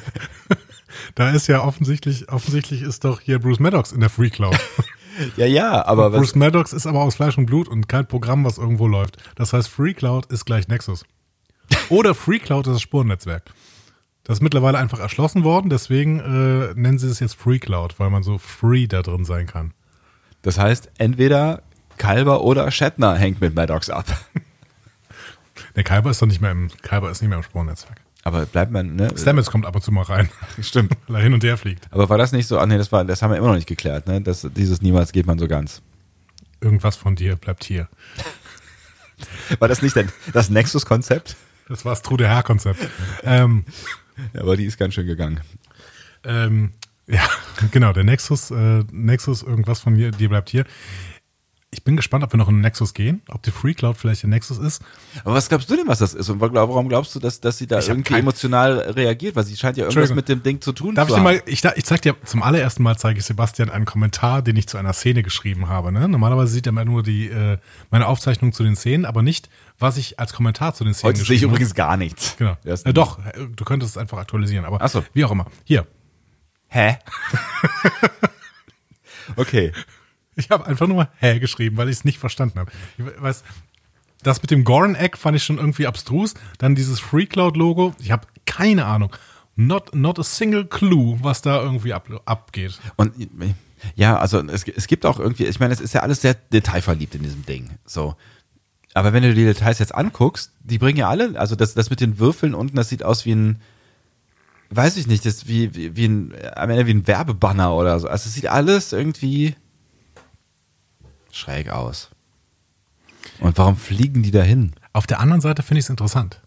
da ist ja offensichtlich, offensichtlich ist doch hier Bruce Maddox in der Free Cloud. (laughs) Ja, ja, aber was, Bruce Maddox ist aber aus Fleisch und Blut und kein Programm, was irgendwo läuft. Das heißt, Free Cloud ist gleich Nexus. (laughs) Oder Free Cloud ist das Spurennetzwerk. Das ist mittlerweile einfach erschlossen worden, deswegen äh, nennen sie es jetzt Free Cloud, weil man so free da drin sein kann. das heißt, entweder Kalber oder Shatner hängt mit Maddox ab. (laughs) Der Kyber ist doch nicht mehr im, Kyber ist nicht mehr im Spurennetzwerk. Aber bleibt man, ne? Stamets kommt ab und zu mal rein, (laughs) Stimmt. weil er hin und her fliegt. Aber war das nicht so? Ah, nee, das war, das haben wir immer noch nicht geklärt, ne? Das, dieses niemals geht man so ganz. Irgendwas von dir bleibt hier. War das nicht denn das Nexus-Konzept? Das war das True der Herr-Konzept. ähm, Ja, aber die ist ganz schön gegangen. ähm, ja, (laughs) genau, der Nexus, äh, Nexus, irgendwas von dir, dir bleibt hier. Ich bin gespannt, ob wir noch in den Nexus gehen, ob die Free Cloud vielleicht der Nexus ist. Aber was glaubst du denn, was das ist? Und warum glaubst du, dass, dass sie da Ich irgendwie kein- emotional reagiert? Weil sie scheint ja irgendwas mit dem Ding zu tun Darf zu ich dir haben. mal, ich, ich zeig dir, zum allerersten Mal zeige ich Sebastian einen Kommentar, den ich zu einer Szene geschrieben habe. Ne? Normalerweise sieht er immer nur die, äh, meine Aufzeichnung zu den Szenen, aber nicht, was ich als Kommentar zu den Szenen Heute sehe ich geschrieben habe. übrigens gar nichts. Genau. Äh, doch, äh, du könntest es einfach aktualisieren, aber Ach so. wie auch immer. Hier, Hä? (laughs) okay. Ich habe einfach nur hä geschrieben, weil ich es nicht verstanden habe. Ich weiß, das mit dem Goran-Egg fand ich schon irgendwie abstrus. Dann dieses Free Cloud-Logo. Ich habe keine Ahnung. Not, not a single clue, was da irgendwie ab, abgeht. Und ja, also es, es gibt auch irgendwie, ich meine, es ist ja alles sehr detailverliebt in diesem Ding. So. Aber wenn du die Details jetzt anguckst, die bringen ja alle, also das, das mit den Würfeln unten, das sieht aus wie ein, weiß ich nicht, das wie, wie, wie ein, am Ende wie ein Werbebanner oder so. Also es sieht alles irgendwie schräg aus. Und warum fliegen die da hin? Auf der anderen Seite finde ich es interessant.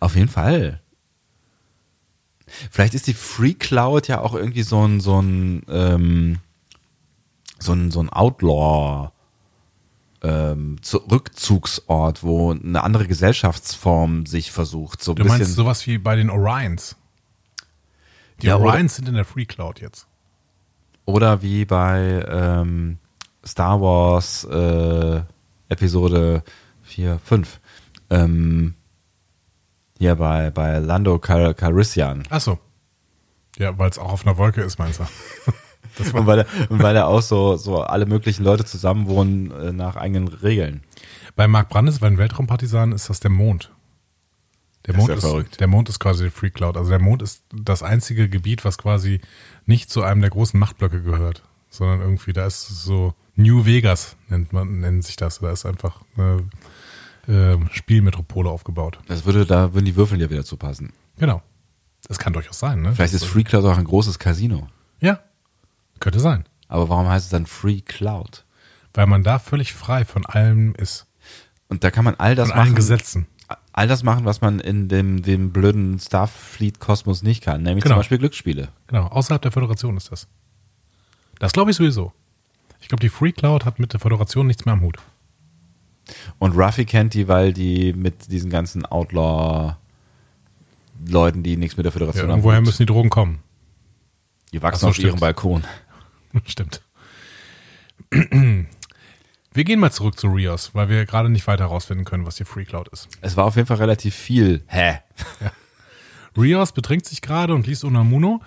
Auf jeden Fall. Vielleicht ist die Free Cloud ja auch irgendwie so ein, so ein, ähm, so ein, so ein Outlaw, ähm, zu- Rückzugsort, wo eine andere Gesellschaftsform sich versucht. So Du bisschen. meinst sowas wie bei den Orions. Die Ja, Orions sind in der Free Cloud jetzt. Oder wie bei ähm, Star Wars äh, Episode 4, 5. Ähm, hier bei, bei Lando Cal Calrissian. Ach so. Ja, weil es auch auf einer Wolke ist, meinst du? (laughs) Und weil, er- und weil da auch so, so alle möglichen Leute zusammenwohnen äh, nach eigenen Regeln. bei Mark Brandes, bei den Weltraumpartisanen, ist das der Mond. Der ist Mond ist, verrückt. der Mond ist quasi die Free Cloud. Also der Mond ist das einzige Gebiet, was quasi nicht zu einem der großen Machtblöcke gehört, sondern irgendwie, da ist so New Vegas, nennt man, nennt sich das. Da ist einfach eine äh, Spielmetropole aufgebaut. Das würde, da würden die Würfel ja wieder zu passen. Genau. Das kann durchaus sein, ne? Vielleicht ist Free Cloud auch ein großes Casino. Ja, könnte sein. Aber warum heißt es dann Free Cloud? Weil man da völlig frei von allem ist. Und da kann man all das Von allen machen. Gesetzen. All das machen, was man in dem, dem blöden Starfleet-Kosmos nicht kann, nämlich Genau. zum Beispiel Glücksspiele. Genau, außerhalb der Föderation ist das. Das glaube ich sowieso. Ich glaube, die Free Cloud hat mit der Föderation nichts mehr am Hut. Und Ruffy kennt die, weil die mit diesen ganzen Outlaw-Leuten, die nichts mit der Ja, Föderation irgendwoher haben, müssen die Drogen kommen. die wachsen Ach so, auf ihrem stimmt. Balkon. (laughs) Stimmt. (clears throat) Wir gehen mal zurück zu Rios, weil wir gerade nicht weiter herausfinden können, was die Free Cloud ist. Es war auf jeden Fall relativ viel. Hä? Rios betrinkt sich gerade und liest Unamuno.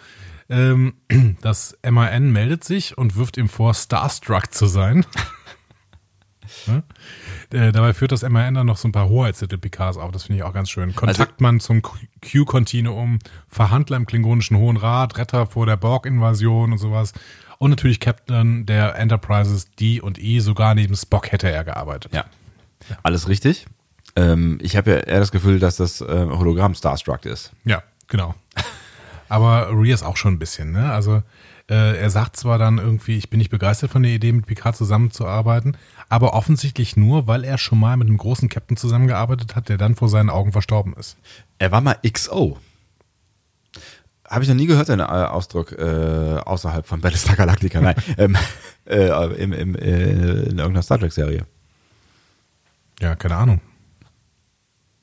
Ähm, (clears throat) das MAN meldet sich und wirft ihm vor, Starstruck zu sein. (laughs) ne? äh, dabei führt das MAN dann noch so ein paar Hoheitstitel Picards auf. Das finde ich auch ganz schön. Kontaktmann zum Q-Kontinuum, Verhandler im Klingonischen Hohen Rat, Retter vor der Borg-Invasion und sowas. Und natürlich Captain der Enterprises D und E. Sogar neben Spock hätte er gearbeitet. Ja. Alles richtig. Ähm, ich habe ja eher das Gefühl, dass das äh, Hologramm Starstruck ist. Ja, genau. Aber Rias auch schon ein bisschen, ne? Also äh, er sagt zwar dann irgendwie, ich bin nicht begeistert von der Idee, mit Picard zusammenzuarbeiten, aber offensichtlich nur, weil er schon mal mit einem großen Captain zusammengearbeitet hat, der dann vor seinen Augen verstorben ist. Er war mal XO. Habe ich noch nie gehört, den äh, Ausdruck äh, außerhalb von Battlestar Galactica. Nein, (laughs) ähm, äh, im, im, äh, in irgendeiner Star Trek-Serie. Ja, keine Ahnung.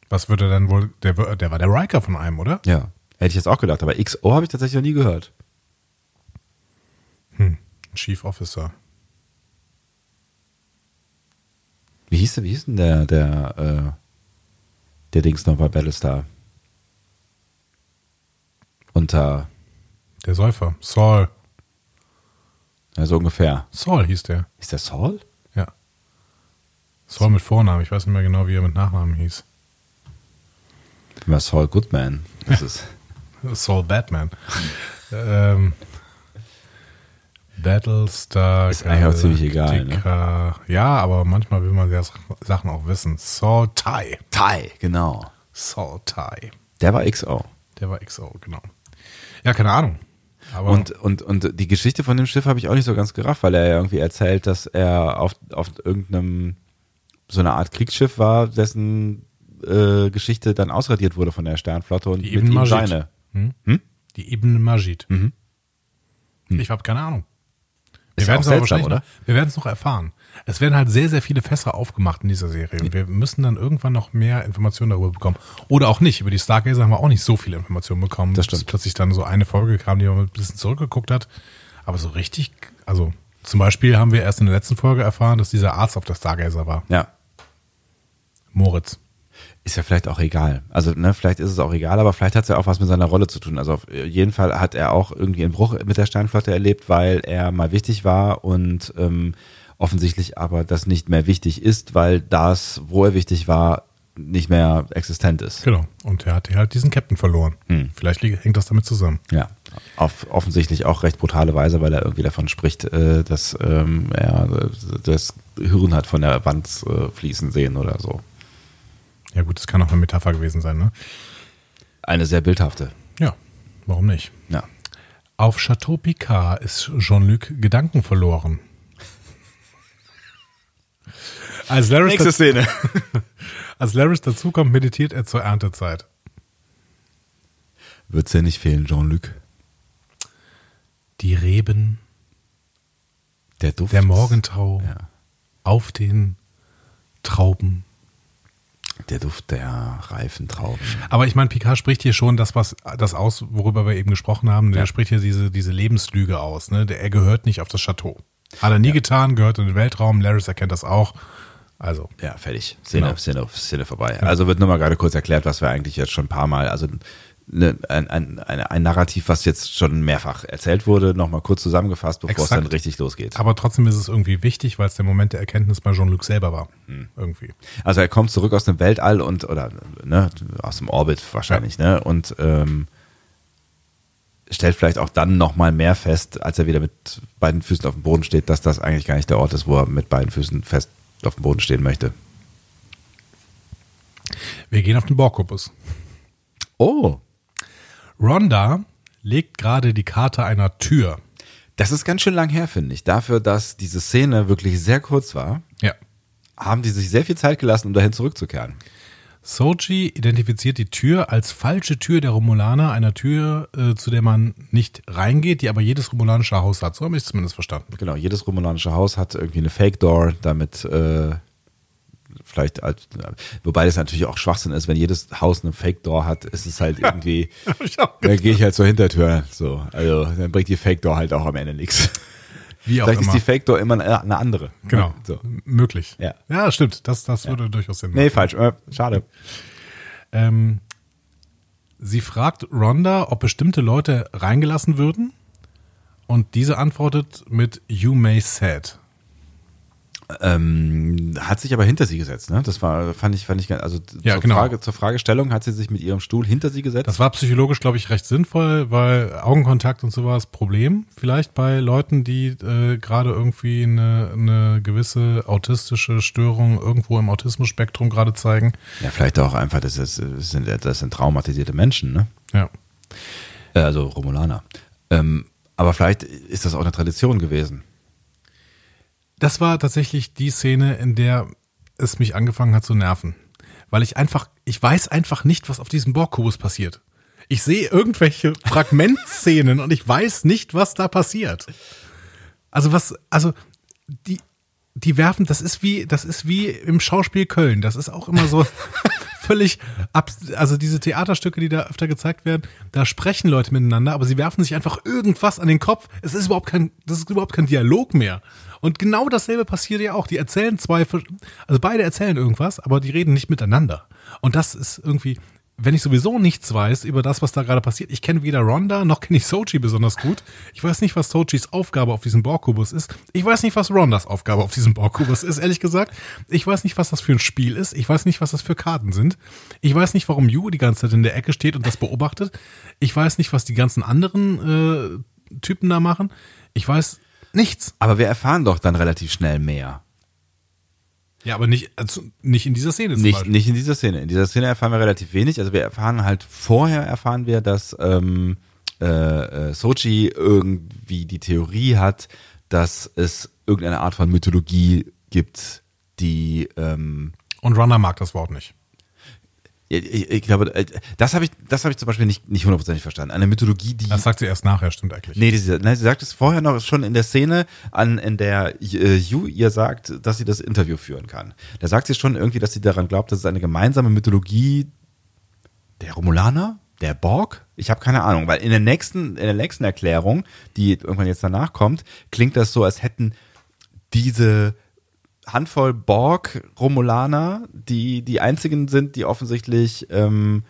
Was würde dann wohl, der, der war der Riker von einem, oder? Ja, hätte ich jetzt auch gedacht, aber XO habe ich tatsächlich noch nie gehört. Hm, Chief Officer. Wie hieß, denn, wie hieß denn der, der, äh, der Dings noch bei Battlestar? Unter, Der Säufer. Saul. also ungefähr. Saul hieß der. Ist der Saul? Ja. Saul mit Vornamen. Ich weiß nicht mehr genau, wie er mit Nachnamen hieß. War Saul Goodman. Das (laughs) ist, Saul Batman. ähm, Battlestar. Ist eigentlich auch ziemlich egal, ne? Galactica. Ja, aber manchmal will man ja Sachen auch wissen. Saul Tai. Tai, genau. Saul Tai. Der war XO. Der war XO, genau. Ja, keine Ahnung. Aber Und, und, und die Geschichte von dem Schiff habe ich auch nicht so ganz gerafft, weil er ja irgendwie erzählt, dass er auf, auf irgendeinem so eine Art Kriegsschiff war, dessen äh, Geschichte dann ausradiert wurde von der Sternflotte und Die mit ihm seine. Hm? die Ibn Majid. Mhm. Ich habe keine Ahnung. Wir werden es wahrscheinlich oder? noch, wir werden es noch erfahren. Es werden halt sehr, sehr viele Fässer aufgemacht in dieser Serie und wir müssen dann irgendwann noch mehr Informationen darüber bekommen. Oder auch nicht. Über die Stargazer haben wir auch nicht so viele Informationen bekommen. Das stimmt. plötzlich dann so eine Folge kam, die man ein bisschen zurückgeguckt hat. Aber so richtig, also zum Beispiel haben wir erst in der letzten Folge erfahren, dass dieser Arzt auf der Stargazer war. Ja. Moritz. Ist ja vielleicht auch egal. Also, ne, vielleicht ist es auch egal, aber vielleicht hat es ja auch was mit seiner Rolle zu tun. Also auf jeden Fall hat er auch irgendwie einen Bruch mit der Sternflotte erlebt, weil er mal wichtig war und ähm, offensichtlich aber das nicht mehr wichtig ist, weil das, wo er wichtig war, nicht mehr existent ist. Genau. Und er hat halt diesen Captain verloren. Hm. Vielleicht hängt das damit zusammen. Ja, auf offensichtlich auch recht brutale Weise, weil er irgendwie davon spricht, äh, dass ähm, er äh, das Hirn hat von der Wand äh, fließen sehen oder so. Ja gut, das kann auch eine Metapher gewesen sein, ne? Eine sehr bildhafte. Ja, warum nicht? Ja. Auf Chateau Picard ist Jean-Luc Gedanken verloren. Als Laris, daz Szene. (laughs) als Laris dazukommt, meditiert er zur Erntezeit. Wird's ja nicht fehlen, Jean-Luc. Die Reben, Der Duft. der Morgentau Ja. auf den Trauben. Der Duft der reifen Trauben. Aber ich meine, Picard spricht hier schon das, was das aus, worüber wir eben gesprochen haben. Der Ja. spricht hier diese, diese Lebenslüge aus. Ne? Der, er gehört nicht auf das Chateau. Hat er nie getan, gehört in den Weltraum. Laris erkennt das auch. Also, Ja, fertig. Szene, Genau. Szene, Szene vorbei. Also wird nur mal gerade kurz erklärt, was wir eigentlich jetzt schon ein paar Mal, also ne, ein, ein, ein, ein Narrativ, was jetzt schon mehrfach erzählt wurde, nochmal kurz zusammengefasst, bevor es Exakt. dann richtig losgeht. aber trotzdem ist es irgendwie wichtig, weil es der Moment der Erkenntnis bei Jean-Luc selber war. Hm. Irgendwie. Also er kommt zurück aus dem Weltall und, oder ne, aus dem Orbit wahrscheinlich, ne? Und ähm, stellt vielleicht auch dann nochmal mehr fest, als er wieder mit beiden Füßen auf dem Boden steht, dass das eigentlich gar nicht der Ort ist, wo er mit beiden Füßen fest auf dem Boden stehen möchte. Wir gehen auf den Borgkubus. Oh, Rhonda legt gerade die Karte einer Tür. das ist ganz schön lang her, finde ich. Dafür, dass diese Szene wirklich sehr kurz war, Ja. haben die sich sehr viel Zeit gelassen, um dahin zurückzukehren. Soji identifiziert die Tür als falsche Tür der Romulaner, einer Tür, äh, zu der man nicht reingeht, die aber jedes romulanische Haus hat. So habe ich es zumindest verstanden. Genau, jedes romulanische Haus hat irgendwie eine Fake Door, damit äh, vielleicht, als, wobei das natürlich auch Schwachsinn ist, wenn jedes Haus eine Fake Door hat, ist es halt (laughs) irgendwie, dann gehe ich halt zur Hintertür. So, also dann bringt die Fake Door halt auch am Ende nichts. Wie auch Vielleicht immer. ist die Fake Door immer eine, andere. Genau. So. Möglich. Ja. ja, stimmt. Das, das würde durchaus Sinn machen. Nee, falsch. Äh, schade. Ähm, sie fragt Rhonda, ob bestimmte Leute reingelassen würden. Und diese antwortet mit You may said. Ähm, hat sich aber hinter sie gesetzt, ne? Das war, fand ich, fand ich, ganz- also Ja, zur, genau. Frage, zur Fragestellung hat sie sich mit ihrem Stuhl hinter sie gesetzt. Das war psychologisch, glaube ich, recht sinnvoll, weil Augenkontakt und sowas Problem vielleicht bei Leuten, die äh, gerade irgendwie eine, eine gewisse autistische Störung irgendwo im Autismus-Spektrum gerade zeigen. ja, vielleicht auch einfach, das, das, sind, das sind traumatisierte Menschen, ne? Ja. Äh, also Romulaner. Ähm, aber vielleicht ist das auch eine Tradition gewesen. Das war tatsächlich die Szene, in der es mich angefangen hat zu nerven. Weil ich einfach, ich weiß einfach nicht, was auf diesem Borgkubus passiert. Ich sehe irgendwelche (laughs) Fragmentszenen und ich weiß nicht, was da passiert. Also was, also die, die werfen, das ist wie, das ist wie im Schauspiel Köln. Das ist auch immer so (laughs) völlig ab, also diese Theaterstücke, die da öfter gezeigt werden, da sprechen Leute miteinander, aber sie werfen sich einfach irgendwas an den Kopf. Es ist überhaupt kein, das ist überhaupt kein Dialog mehr. Und genau dasselbe passiert ja auch. Die erzählen zwei, also beide erzählen irgendwas, aber die reden nicht miteinander. Und das ist irgendwie, wenn ich sowieso nichts weiß über das, was da gerade passiert, ich kenne weder Rhonda noch kenne ich Sochi besonders gut. Ich weiß nicht, was Sochis Aufgabe auf diesem Borgkubus ist. Ich weiß nicht, was Rhondas Aufgabe auf diesem Borgkubus ist, ehrlich gesagt. Ich weiß nicht, was das für ein Spiel ist. Ich weiß nicht, was das für Karten sind. Ich weiß nicht, warum Yu die ganze Zeit in der Ecke steht und das beobachtet. Ich weiß nicht, was die ganzen anderen äh, Typen da machen. Ich weiß nichts. Aber wir erfahren doch dann relativ schnell mehr. Ja, aber nicht, also nicht in dieser Szene zum Nicht, Beispiel. nicht in dieser Szene. In dieser Szene erfahren wir relativ wenig. Also wir erfahren halt vorher erfahren wir, dass ähm, äh, äh, Sochi irgendwie die Theorie hat, dass es irgendeine Art von Mythologie gibt, die ähm, Und Runner mag das Wort nicht. Ich, ich glaube, äh, das habe ich, das habe ich zum Beispiel nicht nicht hundertprozentig verstanden. Eine Mythologie, die Das sagt sie erst nachher, stimmt eigentlich. Nee, sie, nein, sie sagt es vorher noch schon in der Szene, an, in der äh, Yu ihr sagt, dass sie das Interview führen kann. Da sagt sie schon irgendwie, dass sie daran glaubt, dass es eine gemeinsame Mythologie der Romulaner, der Borg, ich habe keine Ahnung, weil in der nächsten, in der nächsten Erklärung, die irgendwann jetzt danach kommt, klingt das so, als hätten diese Handvoll Borg-Romulaner, die die einzigen sind, die offensichtlich ähm,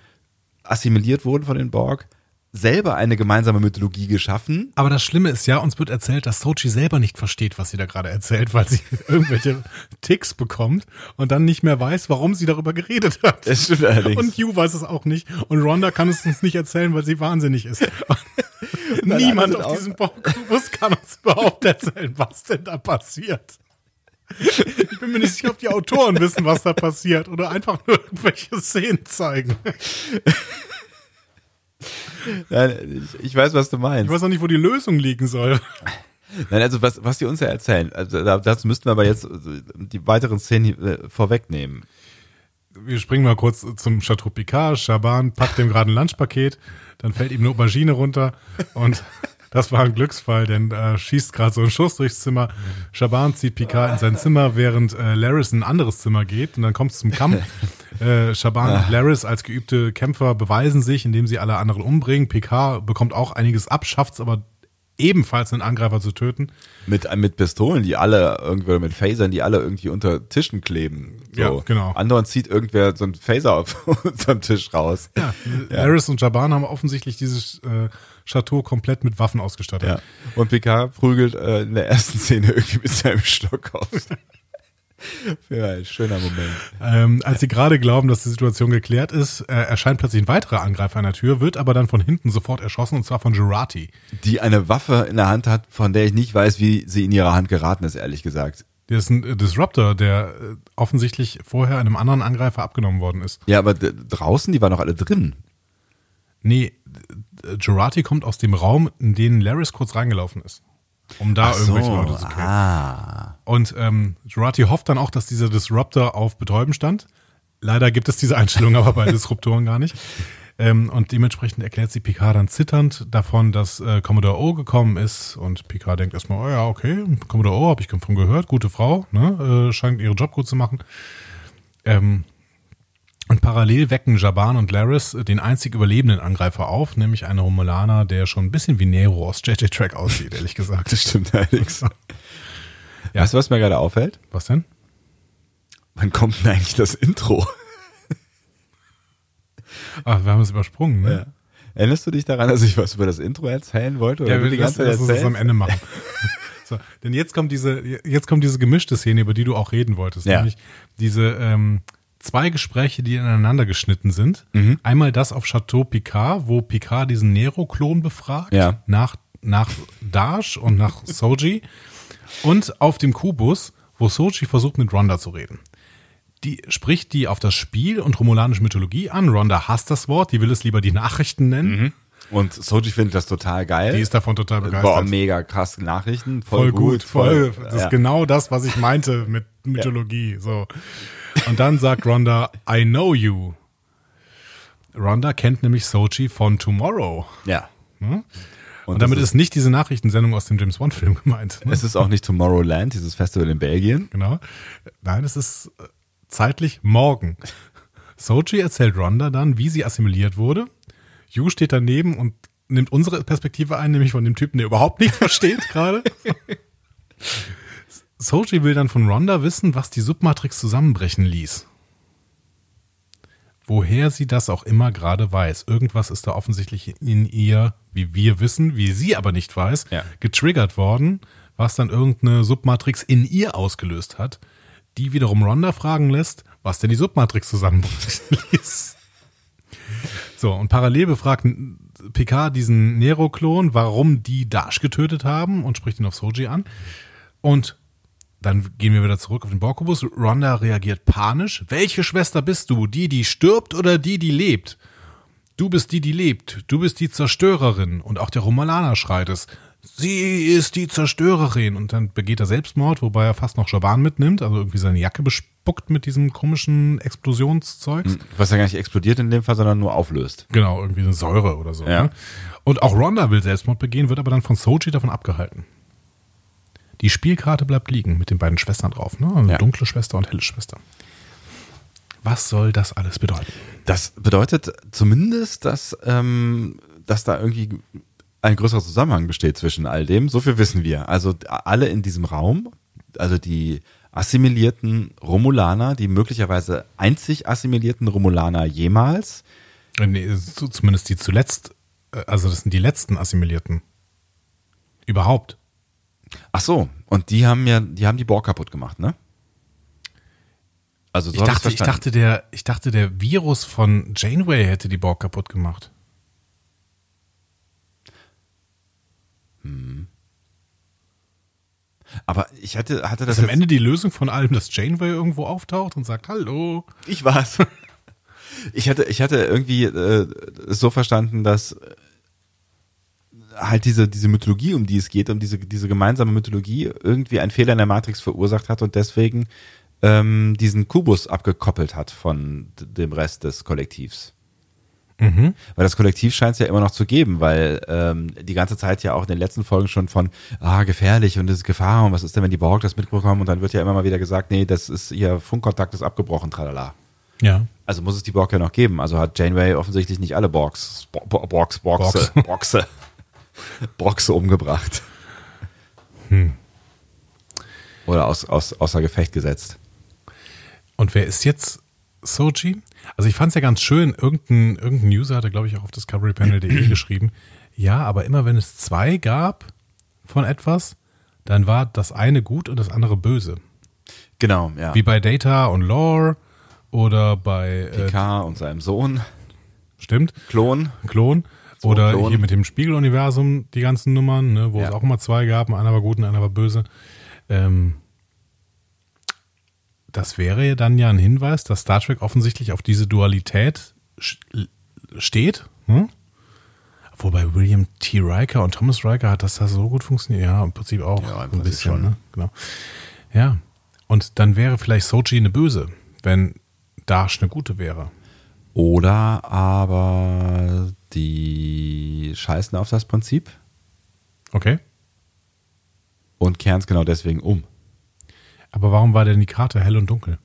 assimiliert wurden von den Borg, selber eine gemeinsame Mythologie geschaffen. Aber das Schlimme ist ja, uns wird erzählt, dass Sochi selber nicht versteht, was sie da gerade erzählt, weil sie (laughs) irgendwelche Ticks bekommt und dann nicht mehr weiß, warum sie darüber geredet hat. Das stimmt allerdings. Und Hugh weiß es auch nicht. Und Rhonda kann es uns nicht erzählen, weil sie wahnsinnig ist. (laughs) Niemand auf diesem Bauchkubus kann uns überhaupt erzählen, was denn da passiert. Ich bin mir nicht sicher, ob die Autoren wissen, was da passiert oder einfach nur irgendwelche Szenen zeigen. Nein, ich, weiß, was du meinst. Ich weiß auch nicht, wo die Lösung liegen soll. Nein, also was, was die uns ja erzählen, also da- dazu müssten wir aber jetzt äh, die weiteren Szenen äh, vorwegnehmen. wir springen mal kurz zum Chateau Picard. Schaban packt dem gerade ein Lunchpaket, dann fällt ihm eine Aubergine runter und das war ein Glücksfall, denn da schießt gerade so ein Schuss durchs Zimmer. Schaban zieht Picard in sein Zimmer, während äh, Laris in ein anderes Zimmer geht und dann kommt es zum Kampf. (laughs) Äh, Schaban und Laris als geübte Kämpfer beweisen sich, indem sie alle anderen umbringen. Picard bekommt auch einiges ab, schafft es aber ebenfalls einen Angreifer zu töten. Mit, mit Pistolen, die alle irgendwie, mit Phasern, die alle irgendwie unter Tischen kleben. So. Ja, genau. Andauernd zieht irgendwer so einen Phaser auf (laughs) unterm Tisch raus. Ja, Laris und Schaban haben offensichtlich dieses äh, Chateau komplett mit Waffen ausgestattet. Ja. Und Picard prügelt äh, in der ersten Szene irgendwie mit seinem Stock auf. (laughs) ja, ein schöner Moment. Ähm, als sie gerade glauben, dass die Situation geklärt ist, äh, erscheint plötzlich ein weiterer Angreifer an der Tür, wird aber dann von hinten sofort erschossen und zwar von Gerati. Die eine Waffe in der Hand hat, von der ich nicht weiß, wie sie in ihrer Hand geraten ist, ehrlich gesagt. Der ist ein äh, Disruptor, der äh, offensichtlich vorher einem anderen Angreifer abgenommen worden ist. Ja, aber draußen, die waren doch alle drin. Nee, Gerati kommt aus dem Raum, in den Laris kurz reingelaufen ist. Um da irgendwelche Leute zu killen. ah. Und ähm, Gerati hofft dann auch, dass dieser Disruptor auf Betäuben stand. Leider gibt es diese Einstellung (laughs) aber bei Disruptoren gar nicht. Ähm, und dementsprechend erklärt sie Picard dann zitternd davon, dass äh, Commodore O gekommen ist. Und Picard denkt erstmal, oh ja, okay, Commodore O habe ich davon gehört, gute Frau, ne? äh, scheint ihren Job gut zu machen. Ähm, Und parallel wecken Jaban und Laris den einzig überlebenden Angreifer auf, nämlich einen Romulaner, der schon ein bisschen wie Nero aus JJ Track aussieht, ehrlich gesagt. Das stimmt allerdings. (laughs) Weißt du, was mir gerade auffällt? Was denn? Wann kommt denn eigentlich das Intro? Ach, (laughs) wir haben es übersprungen, ne? Ja. Erinnerst du dich daran, dass ich was über das Intro erzählen wollte? Oder Ja, wir die ganze lassen Zeit lass uns das am? Ende machen. (laughs) so, denn jetzt kommt diese, jetzt kommt diese gemischte Szene, über die du auch reden wolltest. Ja. Nämlich diese ähm, zwei Gespräche, die ineinander geschnitten sind. Mhm. Einmal das auf Chateau Picard, wo Picard diesen Nero-Klon befragt. Ja. Nach, nach Dash und nach Soji. Und auf dem Kubus, wo Soji versucht, mit Rhonda zu reden. Die spricht die auf das Spiel und romulanische Mythologie an. Rhonda hasst das Wort, die will es lieber die Nachrichten nennen. Und Soji findet das total geil. Die ist davon total begeistert. Boah, mega krass Nachrichten. Voll, voll gut, voll. Das ja. ist genau das, was ich meinte mit Mythologie. So. Und dann sagt Rhonda, I know you. Rhonda kennt nämlich Sochi von Tomorrow. Ja. Und, Und, damit das ist nicht diese Nachrichtensendung aus dem James Bond Film gemeint. Ne? es ist auch nicht Tomorrowland, dieses Festival in Belgien. Genau. Nein, es ist äh, zeitlich morgen. Sochi erzählt Rhonda dann, wie sie assimiliert wurde. Yu steht daneben und nimmt unsere Perspektive ein, nämlich von dem Typen, der überhaupt nicht (laughs) versteht gerade. Sochi will dann von Rhonda wissen, was die Submatrix zusammenbrechen ließ. Woher sie das auch immer gerade weiß. Irgendwas ist da offensichtlich in ihr, wie wir wissen, wie sie aber nicht weiß, Ja. getriggert worden, was dann irgendeine Submatrix in ihr ausgelöst hat, die wiederum Rhonda fragen lässt, was denn die Submatrix zusammenbrechen (laughs) ließ. So, und parallel befragt Picard diesen Nero-Klon, warum die Dash getötet haben und spricht ihn auf Soji an. Und dann gehen wir wieder zurück auf den Borkobus. Rhonda reagiert panisch. Welche Schwester bist du? Die, die stirbt oder die, die lebt? Du bist die, die lebt. Du bist die Zerstörerin. Und auch der Romulaner schreit es. Sie ist die Zerstörerin. Und dann begeht er Selbstmord, wobei er fast noch Schaban mitnimmt, also irgendwie seine Jacke bespuckt mit diesem komischen Explosionszeugs. Was ja gar nicht explodiert in dem Fall, sondern nur auflöst. Genau, irgendwie eine Säure oder so. Ja. Ne? Und auch Rhonda will Selbstmord begehen, wird aber dann von Soji davon abgehalten. Die Spielkarte bleibt liegen mit den beiden Schwestern drauf. Ne? Also Ja. Dunkle Schwester und helle Schwester. Was soll das alles bedeuten? Das bedeutet zumindest, dass, ähm, dass da irgendwie ein größerer Zusammenhang besteht zwischen all dem. So viel wissen wir. Also alle in diesem Raum, also die assimilierten Romulaner, die möglicherweise einzig assimilierten Romulaner jemals, Nee, zumindest die zuletzt, äh, also das sind die letzten Assimilierten. Überhaupt. Ach so, und die haben ja, die haben die Borg kaputt gemacht, ne? Also so Ich dachte, ich verstanden. dachte, der, ich dachte, der Virus von Janeway hätte die Borg kaputt gemacht. aber ich hatte, hatte Das das ist am Ende die Lösung von allem, dass Janeway irgendwo auftaucht und sagt, hallo. Ich war's. (laughs) Ich hatte, ich hatte irgendwie äh, so verstanden, dass halt diese, diese Mythologie, um die es geht, um diese, diese gemeinsame Mythologie, irgendwie einen Fehler in der Matrix verursacht hat und deswegen ähm, diesen Kubus abgekoppelt hat von dem Rest des Kollektivs. Weil das Kollektiv scheint es ja immer noch zu geben, weil ähm, die ganze Zeit ja auch in den letzten Folgen schon von, ah, gefährlich und das ist Gefahr und was ist denn, wenn die Borg das mitbekommen und dann wird ja immer mal wieder gesagt, nee, das ist, ihr Funkkontakt ist abgebrochen, tralala. Ja. Also muss es die Borg ja noch geben. Also hat Janeway offensichtlich nicht alle Borgs, Bo Bo Borgs, Borgse, Borgse, (laughs) Borgse umgebracht. Oder aus, aus, außer Gefecht gesetzt. Und wer ist jetzt Soji? Also ich fand es ja ganz schön, irgendein, irgendein User hatte, glaube ich, auch auf discoverypanel.de (clears throat) geschrieben, ja, aber immer wenn es zwei gab von etwas, dann war das eine gut und das andere böse. Genau, ja. Wie bei Data und Lore oder bei, äh, Picard und seinem Sohn, stimmt, Klon. Klon. Oder hier mit dem Spiegeluniversum die ganzen Nummern, ne, wo Ja. es auch immer zwei gab, einer war gut und einer war böse. Ähm, das wäre ja dann ja ein Hinweis, dass Star Trek offensichtlich auf diese Dualität steht. Hm? Wobei William T. Riker und Thomas Riker hat das da so gut funktioniert. Ja, im Prinzip auch Ja, im ein bisschen. schon. Ne? Genau. Ja, und dann wäre vielleicht Sochi eine Böse, wenn Dash eine Gute wäre. Oder aber die scheißen auf das Prinzip Okay. und kehren es genau deswegen um. Aber warum war denn die Karte hell und dunkel?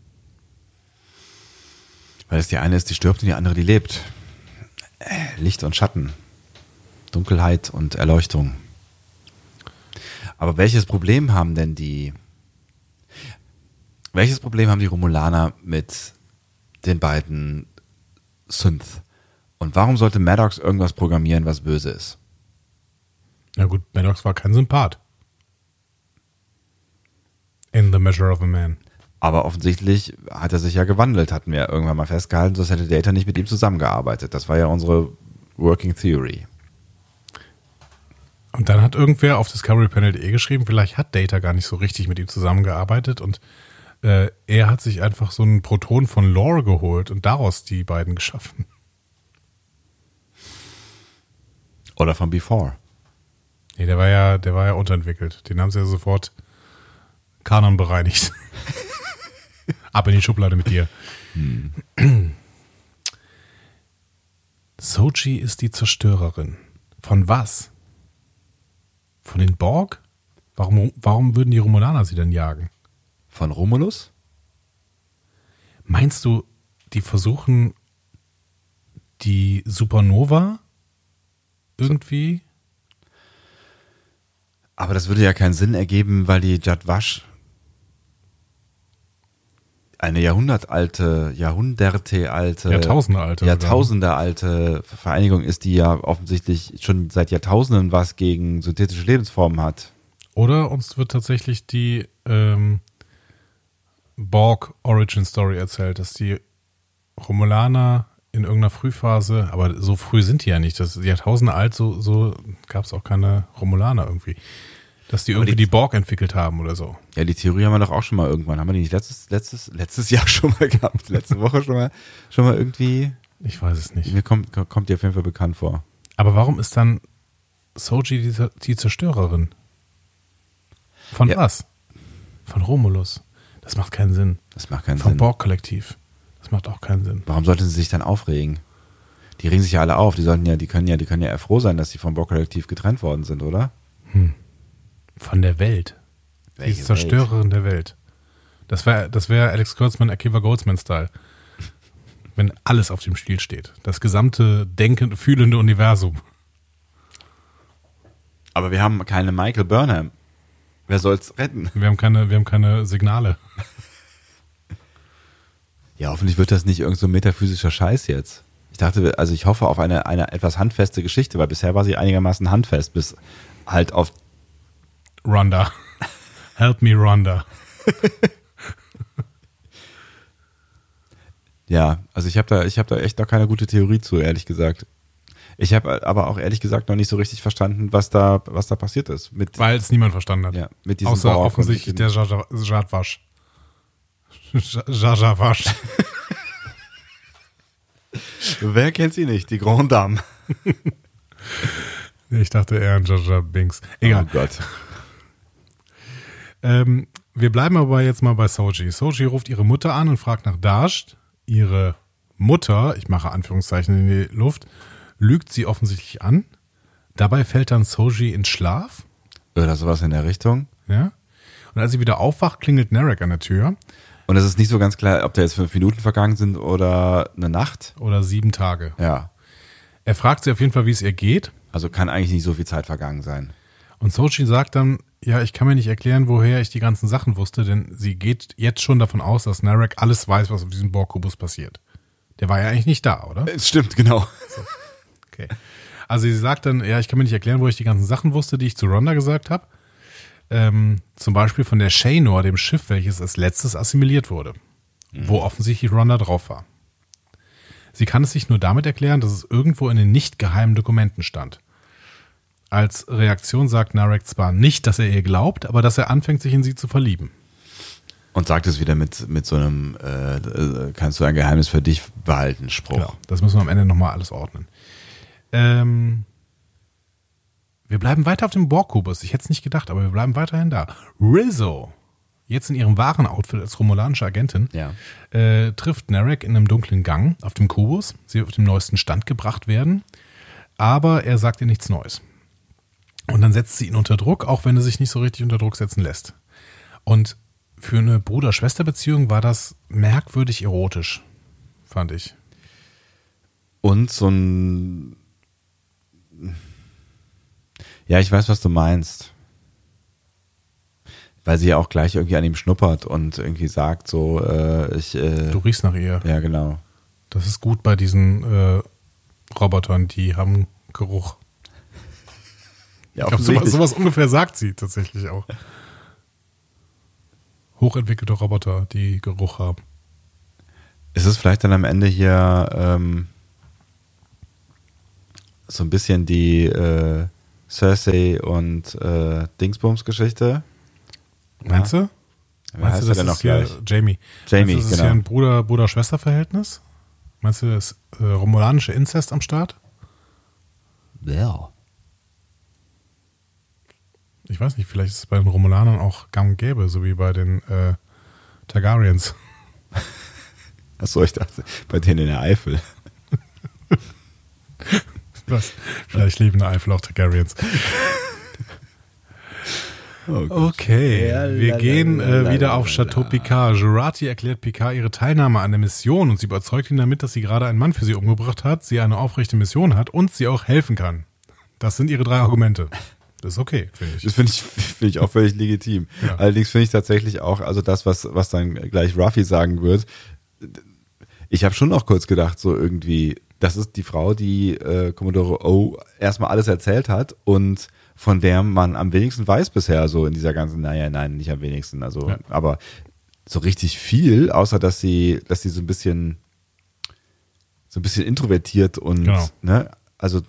Weil es die eine ist, die stirbt und die andere, die lebt. Licht und Schatten. Dunkelheit und Erleuchtung. Aber welches Problem haben denn die, welches Problem haben die Romulaner mit den beiden Synth? Und warum sollte Maddox irgendwas programmieren, was böse ist? Na gut, Maddox war kein Sympath. In The Measure of a Man. Aber offensichtlich hat er sich ja gewandelt, hatten wir irgendwann mal festgehalten, sonst hätte Data nicht mit ihm zusammengearbeitet. Das war ja unsere Working Theory. Und dann hat irgendwer auf discoverypanel.de geschrieben, vielleicht hat Data gar nicht so richtig mit ihm zusammengearbeitet und äh, er hat sich einfach so einen Proton von Lore geholt und daraus die beiden geschaffen. Oder von Before. Nee, der war ja, der war ja unterentwickelt. Den haben sie ja sofort Kanon bereinigt. (laughs) Ab in die Schublade mit dir. Hm. Sochi ist die Zerstörerin. Von was? Von den Borg? Warum, warum würden die Romulaner sie denn jagen? Von Romulus? Meinst du, die versuchen die Supernova irgendwie? Aber das würde ja keinen Sinn ergeben, weil die Jadwash eine jahrhundertalte, jahrhundertealte, Jahrtausendealte, Jahrtausendealte Vereinigung ist, die ja offensichtlich schon seit Jahrtausenden was gegen synthetische Lebensformen hat. Oder uns wird tatsächlich die ähm, Borg Origin Story erzählt, dass die Romulaner in irgendeiner Frühphase, aber so früh sind die ja nicht, das ist Jahrtausende alt, so, so gab es auch keine Romulaner irgendwie. Dass die irgendwie die, die, Borg entwickelt haben oder so. Ja, die Theorie haben wir doch auch schon mal irgendwann. Haben wir die nicht letztes, letztes, letztes Jahr (laughs) schon mal gehabt? Letzte Woche schon mal, schon mal irgendwie? Ich weiß es nicht. Mir kommt, kommt die auf jeden Fall bekannt vor. Aber warum ist dann Soji die, die Zerstörerin? Von ja. was? Von Romulus. Das macht keinen Sinn. Das macht keinen Vom Sinn. Vom Borg-Kollektiv. Das macht auch keinen Sinn. Warum sollten sie sich dann aufregen? Die regen sich ja alle auf. Die sollten ja, die können ja, die können ja eher froh sein, dass sie vom Borg-Kollektiv getrennt worden sind, oder? Hm. Von der Welt. Welche die Zerstörerin Welt? der Welt. Das wäre das wär Alex Kurtzman, Akiva Goldsman-Style. Wenn alles auf dem Spiel steht. Das gesamte denkende, fühlende Universum. Aber wir haben keine Michael Burnham. Wer soll's retten? Wir haben keine, wir haben keine Signale. (laughs) Ja, hoffentlich wird das nicht irgend so metaphysischer Scheiß jetzt. Ich dachte, also ich hoffe auf eine, eine etwas handfeste Geschichte, weil bisher war sie einigermaßen handfest, bis halt auf Rhonda. (laughs) Help me, Rhonda. (laughs) ja, also ich habe da, ich habe da echt noch keine gute Theorie zu, ehrlich gesagt. Ich habe aber auch ehrlich gesagt noch nicht so richtig verstanden, was da, was da passiert ist. Weil es niemand verstanden hat. Ja, mit diesem Außer Borg offensichtlich der Jadwasch. Jajavasch. (laughs) Wer kennt sie nicht? Die Grand Dame. (laughs) ich dachte eher an Jaja Binks. Egal. Oh Gott. Ähm, wir bleiben aber jetzt mal bei Soji. Soji ruft ihre Mutter an und fragt nach Dasht. Ihre Mutter, ich mache Anführungszeichen in die Luft, lügt sie offensichtlich an. Dabei fällt dann Soji in Schlaf. Oder sowas in der Richtung. Ja. Und als sie wieder aufwacht, klingelt Narek an der Tür. Und es ist nicht so ganz klar, ob da jetzt fünf Minuten vergangen sind oder eine Nacht. Oder sieben Tage. Ja. Er fragt sie auf jeden Fall, wie es ihr geht. Also kann eigentlich nicht so viel Zeit vergangen sein. Und Sochi sagt dann, ja, ich kann mir nicht erklären, woher ich die ganzen Sachen wusste, denn sie geht jetzt schon davon aus, dass Narek alles weiß, was auf diesem Borgkubus passiert. Der war ja eigentlich nicht da, oder? Es stimmt, genau. So. Okay. Also sie sagt dann, ja, ich kann mir nicht erklären, wo ich die ganzen Sachen wusste, die ich zu Ronda gesagt habe. Ähm, zum Beispiel von der Shaynor, dem Schiff, welches als letztes assimiliert wurde, mhm. wo offensichtlich Ronda drauf war. Sie kann es sich nur damit erklären, dass es irgendwo in den nicht geheimen Dokumenten stand. Als Reaktion sagt Narek zwar nicht, dass er ihr glaubt, aber dass er anfängt, sich in sie zu verlieben. Und sagt es wieder mit, mit so einem, äh, äh kannst du ein Geheimnis für dich behalten, Spruch. Genau, das müssen wir am Ende nochmal alles ordnen. Ähm, wir bleiben weiter auf dem Borg-Kubus. Ich hätte es nicht gedacht, aber wir bleiben weiterhin da. Rizzo, jetzt in ihrem wahren Outfit als romulanische Agentin, ja. äh, trifft Narek in einem dunklen Gang auf dem Kubus. Sie wird auf dem neuesten Stand gebracht werden, aber er sagt ihr nichts Neues. Und dann setzt sie ihn unter Druck, auch wenn er sich nicht so richtig unter Druck setzen lässt. Und für eine Bruder-Schwester-Beziehung war das merkwürdig erotisch. fand ich. Und so ein. Ja, ich weiß, was du meinst. Weil sie ja auch gleich irgendwie an ihm schnuppert und irgendwie sagt so, äh, ich. Äh, Du riechst nach ihr. ja, genau. Das ist gut bei diesen äh, Robotern, die haben Geruch. Ja, Ich glaube, sowas, sowas ungefähr sagt sie tatsächlich auch. Hochentwickelte Roboter, die Geruch haben. Ist es vielleicht dann am Ende hier ähm, so ein bisschen die äh, Cersei und äh, Dingsbums-Geschichte? Meinst du? Wer Meinst du, das denn ist noch hier gleich? Jamie? Jamie, Meinst du, das ist genau. hier ein Bruder- Bruder-Schwester-Verhältnis? Meinst du, das ist äh, romulanische Inzest am Start? Ja. Ich weiß nicht, vielleicht ist es bei den Romulanern auch gang und gäbe, so wie bei den äh, Targaryens. (laughs) Achso, ich dachte, bei denen in der Eifel. (laughs) Was? Vielleicht der Eifel auch Targaryens. Oh Okay, Ja, wir la, gehen la, äh, la, wieder auf Chateau. Picard. Jurati erklärt Picard ihre Teilnahme an der Mission und sie überzeugt ihn damit, dass sie gerade einen Mann für sie umgebracht hat, sie eine aufrechte Mission hat und sie auch helfen kann. Das sind ihre drei Argumente. Das ist okay, finde ich. Das finde ich, finde ich auch völlig legitim. Ja. Allerdings finde ich tatsächlich auch, also das, was, was dann gleich Ruffy sagen wird, ich habe schon noch kurz gedacht, so irgendwie, das ist die Frau, die äh, Commodore O erstmal alles erzählt hat und von der man am wenigsten weiß bisher, so in dieser ganzen, naja, nein, nicht am wenigsten, also, Ja. aber so richtig viel, außer dass sie, dass sie so ein bisschen, so ein bisschen introvertiert und, Genau. ne, also,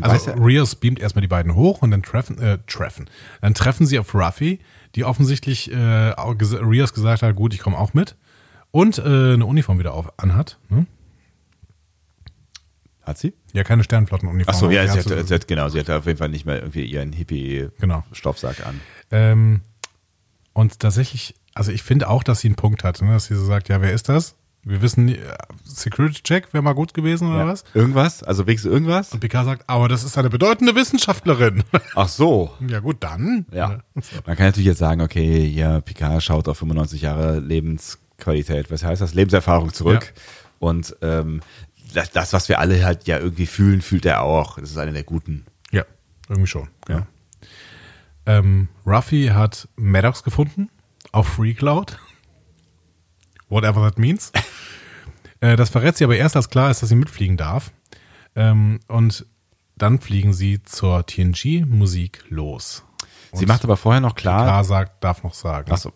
Also ja, Rios beamt erstmal die beiden hoch und dann treffen, äh, treffen. Dann treffen sie auf Ruffy, die offensichtlich äh, Rios gesagt hat, gut, ich komme auch mit. Und äh, eine Uniform wieder auf, anhat. Ne? Hat sie? Ja, keine Sternflottenuniform. Ach so, ja, sie hat hat, sie hat, genau, sie hatte auf jeden Fall nicht mehr irgendwie ihren Hippie-Stoffsack Genau. an. Ähm, und tatsächlich, also ich finde auch, dass sie einen Punkt hat, ne? dass sie so sagt, ja, wer ist das? Wir wissen, äh, Security-Check wäre mal gut gewesen oder Ja. was? Irgendwas? Also wenigstens irgendwas? Und Picard sagt, aber das ist eine bedeutende Wissenschaftlerin. (laughs) Ach so. ja gut, dann. Ja. Man kann natürlich jetzt sagen, okay, ja, Picard schaut auf 95 Jahre Lebensqualität, was heißt das? Lebenserfahrung zurück. Und ähm, das, das, was wir alle halt ja irgendwie fühlen, fühlt er auch. Das ist einer der Guten. Ja, irgendwie schon. Ja. Ja. Ähm, Ruffy hat Maddox gefunden auf Free Cloud. Whatever that means. (laughs) äh, das verrät sie aber erst, als klar ist, dass sie mitfliegen darf. Ähm, und dann fliegen sie zur TNG-Musik los. Sie macht aber vorher noch klar, Klar sagt, darf noch sagen. ach so,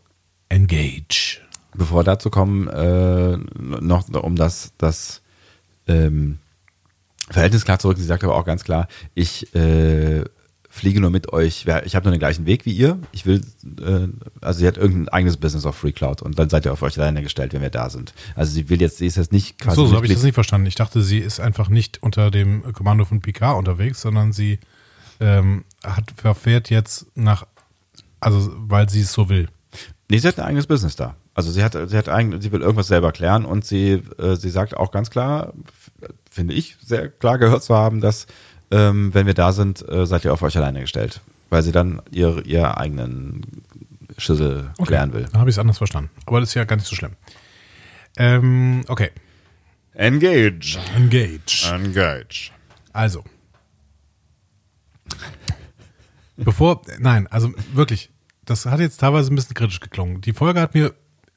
Engage. bevor wir dazu kommen, äh, noch um das, das ähm, Verhältnis klar zurück. Sie sagt aber auch ganz klar, ich äh, fliege nur mit euch. Ich habe nur den gleichen Weg wie ihr. Ich will, äh, also sie hat irgendein eigenes Business auf Free Cloud und dann seid ihr auf euch alleine gestellt, wenn wir da sind. Also sie will jetzt, sie ist jetzt nicht quasi. so, so habe ich das nicht verstanden. Ich dachte, sie ist einfach nicht unter dem Kommando von Picard unterwegs, sondern sie ähm, hat verfährt jetzt nach, also weil sie es so will. Nee, sie hat ein eigenes Business da. Also sie hat, sie hat eigen, sie will irgendwas selber klären und sie, äh, sie sagt auch ganz klar, finde ich, sehr klar gehört zu haben, dass ähm, wenn wir da sind, äh, seid ihr auf euch alleine gestellt. Weil sie dann ihr, ihr eigenen Schüssel klären will. Dann habe ich es anders verstanden. Aber das ist ja gar nicht so schlimm. Ähm, okay. Engage. Engage. Engage. Also. Bevor, nein, also wirklich, das hat jetzt teilweise ein bisschen kritisch geklungen. Die Folge hat mir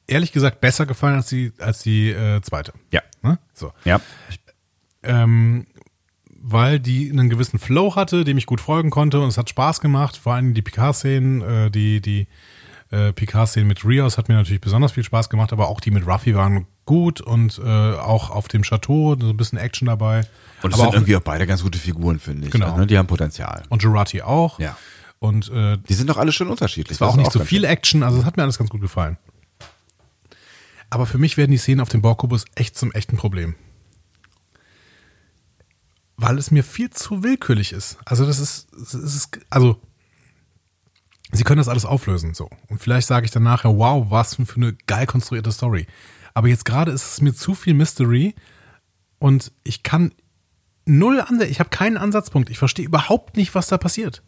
ehrlich gesagt besser gefallen als die, als die äh, zweite. Ja. Ne? So. Ja. Ähm, weil die einen gewissen Flow hatte, dem ich gut folgen konnte und es hat Spaß gemacht. Vor allem die Picard-Szenen, äh, die, die äh, Picard-Szenen mit Rios hat mir natürlich besonders viel Spaß gemacht, aber auch die mit Ruffy waren gut und äh, auch auf dem Chateau so ein bisschen Action dabei. Und es aber sind auch, irgendwie auch beide ganz gute Figuren, finde ich. Genau. Also, ne, die haben Potenzial. und Jurati auch. Ja. Und äh, Die sind doch alle schön unterschiedlich. es war auch nicht so ganz viel schön. Action, also es hat mir alles ganz gut gefallen. Aber für mich werden die Szenen auf dem Borkubus echt zum echten Problem. Weil es mir viel zu willkürlich ist. Also das ist, es ist also sie können das alles auflösen so. Und vielleicht sage ich dann nachher, wow, was für eine geil konstruierte Story. Aber jetzt gerade ist es mir zu viel Mystery und ich kann null an, ich habe keinen Ansatzpunkt. Ich verstehe überhaupt nicht, was da passiert.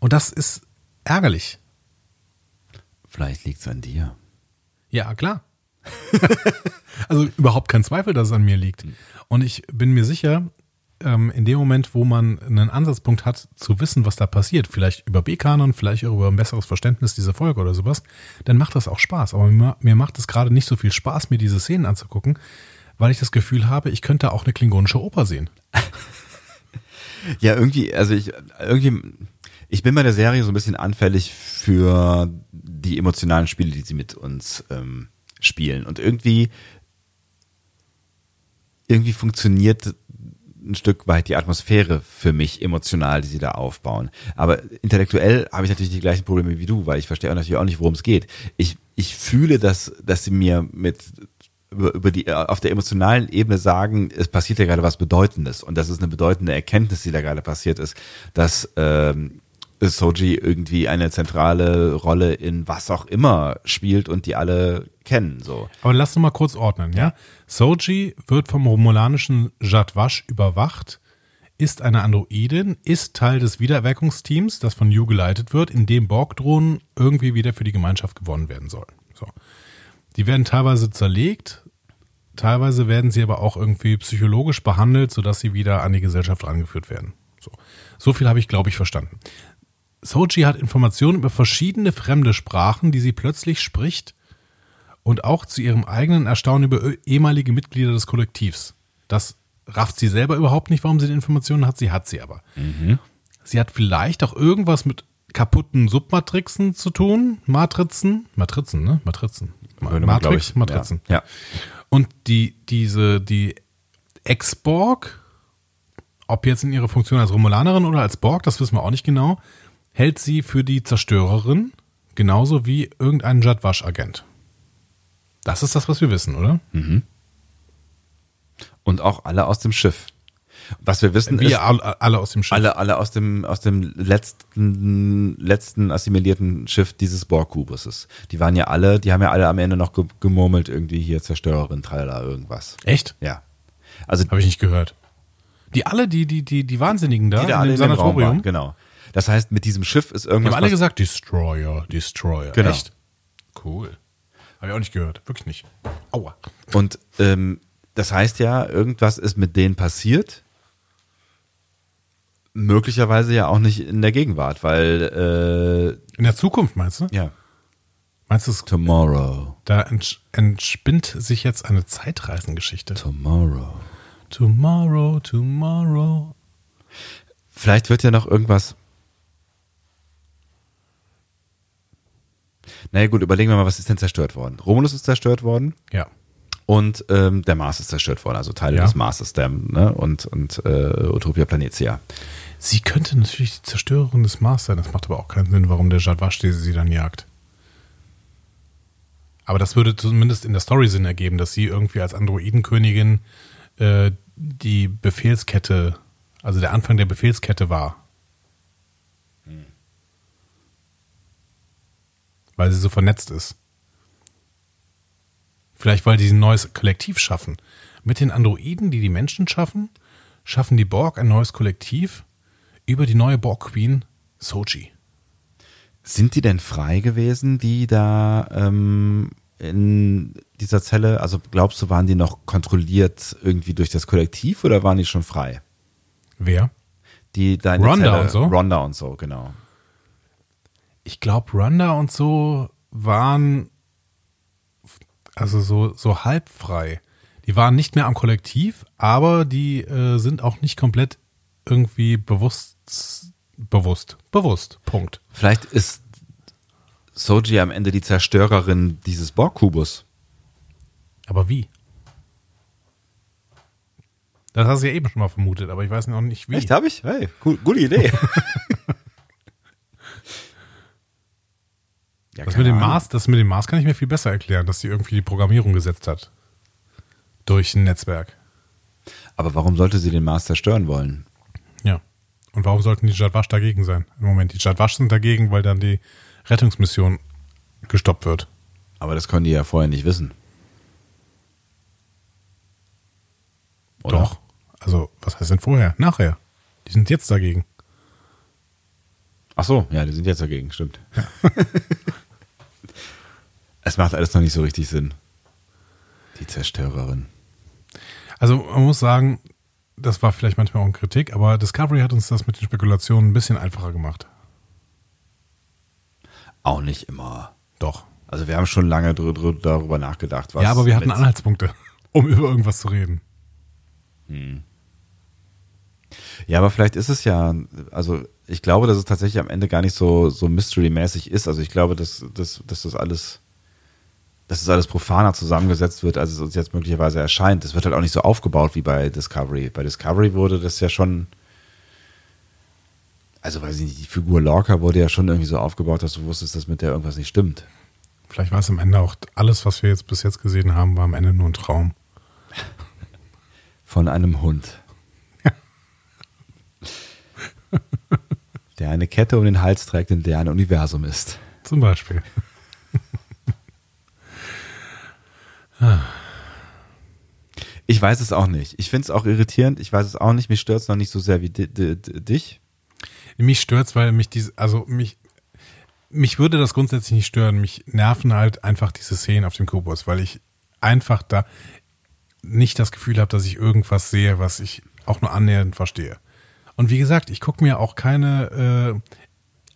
Und das ist ärgerlich. Vielleicht liegt es an dir. Ja, klar. (laughs) Also überhaupt kein Zweifel, dass es an mir liegt. Und ich bin mir sicher, ähm, in dem Moment, wo man einen Ansatzpunkt hat, zu wissen, was da passiert, vielleicht über B-Kanon, vielleicht auch über ein besseres Verständnis dieser Folge oder sowas, dann macht das auch Spaß. Aber mir, mir macht es gerade nicht so viel Spaß, mir diese Szenen anzugucken, weil ich das Gefühl habe, ich könnte auch eine klingonische Oper sehen. (laughs) Ja, irgendwie, also ich, irgendwie, ich bin bei der Serie so ein bisschen anfällig für die emotionalen Spiele, die sie mit uns ähm, spielen. Und irgendwie, irgendwie funktioniert ein Stück weit die Atmosphäre für mich emotional, die sie da aufbauen. Aber intellektuell habe ich natürlich die gleichen Probleme wie du, weil ich verstehe natürlich auch nicht, worum es geht. Ich, ich fühle, dass, dass sie mir mit über, über die auf der emotionalen Ebene sagen, es passiert ja gerade was Bedeutendes und das ist eine bedeutende Erkenntnis, die da gerade passiert ist, dass ähm, Soji irgendwie eine zentrale Rolle in was auch immer spielt und die alle kennen. So. Aber lass uns mal kurz ordnen, ja? Soji wird vom romulanischen Jadwash überwacht, ist eine Androidin, ist Teil des Wiedererweckungsteams, das von Yu geleitet wird, in dem Borg-Drohnen irgendwie wieder für die Gemeinschaft gewonnen werden sollen. So. Die werden teilweise zerlegt, teilweise werden sie aber auch irgendwie psychologisch behandelt, sodass sie wieder an die Gesellschaft rangeführt werden. So, so viel habe ich, glaube ich, verstanden. Soji hat Informationen über verschiedene fremde Sprachen, die sie plötzlich spricht und auch zu ihrem eigenen Erstaunen über ehemalige Mitglieder des Kollektivs. Das rafft sie selber überhaupt nicht, warum sie die Informationen hat. Sie hat sie aber. Sie hat vielleicht auch irgendwas mit kaputten Submatrixen zu tun. Matrizen. Matrizen, ne? Matrizen. Würde man, Matrix, ich, Matrizen. Ja. ja. Und die, diese, die Ex-Borg, ob jetzt in ihrer Funktion als Romulanerin oder als Borg, das wissen wir auch nicht genau, hält sie für die Zerstörerin, genauso wie irgendein Jadwash-Agent. Das ist das, was wir wissen, oder? Und auch alle aus dem Schiff. Was wir wissen ist, Wir alle, alle aus dem Schiff. alle, alle aus dem, aus dem letzten, letzten assimilierten Schiff dieses Borg-Kubuses. Die waren ja alle, die haben ja alle am Ende noch ge- gemurmelt, irgendwie hier Zerstörerin, tralala, irgendwas. Echt? Ja. Also, Habe ich nicht gehört. Die alle, die, die, die, die Wahnsinnigen da, die da in alle dem in dem Raum Sanatorium, waren, genau. Das heißt, mit diesem Schiff ist irgendwas. haben alle gesagt, Destroyer, Destroyer. Genau. Echt? Cool. Habe ich auch nicht gehört. Wirklich nicht. Aua. Und ähm, das heißt ja, irgendwas ist mit denen passiert. Möglicherweise ja auch nicht in der Gegenwart, weil In der Zukunft meinst du? äh, ja, Meinst du, es, tomorrow, da ents entspinnt sich jetzt eine Zeitreisengeschichte? tomorrow. Tomorrow, tomorrow. Vielleicht wird ja noch irgendwas. Naja gut, überlegen wir mal, was ist denn zerstört worden? Romulus ist zerstört worden Ja. und ähm, der Mars ist zerstört worden, also Teile Ja. des Marses der, ne? und, und äh, Utopia Planetia. Sie könnte natürlich die Zerstörerin des Mars sein. Das macht aber auch keinen Sinn, warum der Jadwash sie dann jagt. Aber das würde zumindest in der Story Sinn ergeben, dass sie irgendwie als Androidenkönigin äh, die Befehlskette, also der Anfang der Befehlskette war. Weil sie so vernetzt ist. Vielleicht, weil die ein neues Kollektiv schaffen. Mit den Androiden, die die Menschen schaffen, schaffen die Borg ein neues Kollektiv über die neue Borg-Queen Soji. Sind die denn frei gewesen, die da ähm, in dieser Zelle, also glaubst du, waren die noch kontrolliert irgendwie durch das Kollektiv oder waren die schon frei? Wer? Die da in Rhonda Zelle, und so? Rhonda und so, genau. Ich glaube, Randa und so waren also so, so halb frei. Die waren nicht mehr am Kollektiv, aber die äh, sind auch nicht komplett irgendwie bewusst, bewusst, bewusst. Punkt. Vielleicht ist Soji am Ende die Zerstörerin dieses Borg-Kubus. Aber wie? Das hast du ja eben schon mal vermutet, aber ich weiß noch nicht wie. Echt, habe ich? Hey, cool, gute Idee. (laughs) ja, Das mit dem Ahnung. Mars, das mit dem Mars kann ich mir viel besser erklären, dass sie irgendwie die Programmierung gesetzt hat. Durch ein Netzwerk. Aber warum sollte sie den Mars zerstören wollen? Ja. Und warum sollten die Jadwash dagegen sein? Im Moment, die Jadwash sind dagegen, weil dann die Rettungsmission gestoppt wird. Aber das können die ja vorher nicht wissen. Oder? Doch. Also, was heißt denn vorher? Nachher. Die sind jetzt dagegen. Ach so, ja, die sind jetzt dagegen, stimmt. (laughs) es macht alles noch nicht so richtig Sinn. Die Zerstörerin. Also man muss sagen, das war vielleicht manchmal auch eine Kritik, aber Discovery hat uns das mit den Spekulationen ein bisschen einfacher gemacht. Auch nicht immer. Doch. Also wir haben schon lange darüber nachgedacht. Was ja, aber wir hatten Anhaltspunkte, (laughs) um über irgendwas zu reden. Ja, aber vielleicht ist es ja, also ich glaube, dass es tatsächlich am Ende gar nicht so, so mystery-mäßig ist. Also ich glaube, dass, dass, dass das alles, dass das alles profaner zusammengesetzt wird, als es uns jetzt möglicherweise erscheint. Es wird halt auch nicht so aufgebaut wie bei Discovery. Bei Discovery wurde das ja schon, also weiß ich nicht, die Figur Lorca wurde ja schon irgendwie so aufgebaut, dass du wusstest, dass mit der irgendwas nicht stimmt. Vielleicht war es am Ende auch alles, was wir jetzt bis jetzt gesehen haben, war am Ende nur ein Traum. (laughs) Von einem Hund. (laughs) Der eine Kette um den Hals trägt, in der ein Universum ist. Zum Beispiel. Ich weiß es auch nicht. Ich finde es auch irritierend. Ich weiß es auch nicht. Mich stört es noch nicht so sehr wie di di di dich. Mich stört's, weil mich diese, also mich, mich würde das grundsätzlich nicht stören. Mich nerven halt einfach diese Szenen auf dem Kubus, weil ich einfach da nicht das Gefühl habe, dass ich irgendwas sehe, was ich auch nur annähernd verstehe. Und wie gesagt, ich gucke mir auch keine, äh,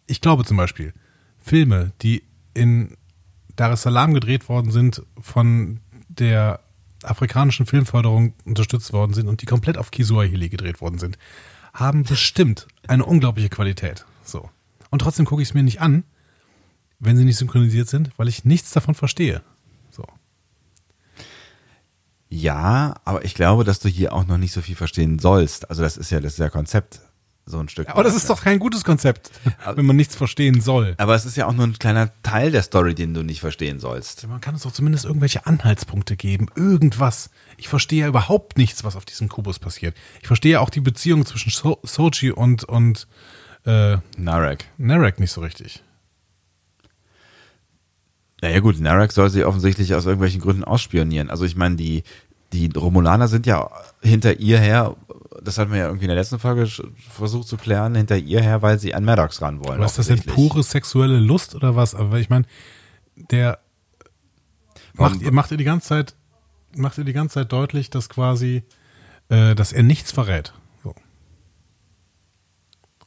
ich glaube zum Beispiel, Filme, die in Dar es Salaam gedreht worden sind, von der afrikanischen Filmförderung unterstützt worden sind und die komplett auf Kiswahili gedreht worden sind, haben bestimmt eine unglaubliche Qualität. So. Und trotzdem gucke ich es mir nicht an, wenn sie nicht synchronisiert sind, weil ich nichts davon verstehe. So. Ja, aber ich glaube, dass du hier auch noch nicht so viel verstehen sollst. Also das ist ja das ist ja Konzept so ein Stück. Aber das ist doch kein gutes Konzept, wenn man nichts verstehen soll. Aber es ist ja auch nur ein kleiner Teil der Story, den du nicht verstehen sollst. Man kann uns doch zumindest irgendwelche Anhaltspunkte geben. Irgendwas. Ich verstehe ja überhaupt nichts, was auf diesem Kubus passiert. Ich verstehe ja auch die Beziehung zwischen so Sochi und, und äh, Narek. Narek nicht so richtig. Naja gut, Narek soll sie offensichtlich aus irgendwelchen Gründen ausspionieren. Also ich meine, die, die Romulaner sind ja hinter ihr her, das hatten wir ja irgendwie in der letzten Folge versucht zu klären, hinter ihr her, weil sie an Maddox ran wollen. Aber ist das denn pure sexuelle Lust oder was? Aber ich meine, der Warum- macht, ihr macht ihr die ganze Zeit, macht ihr die ganze Zeit deutlich, dass quasi, äh, dass er nichts verrät. So.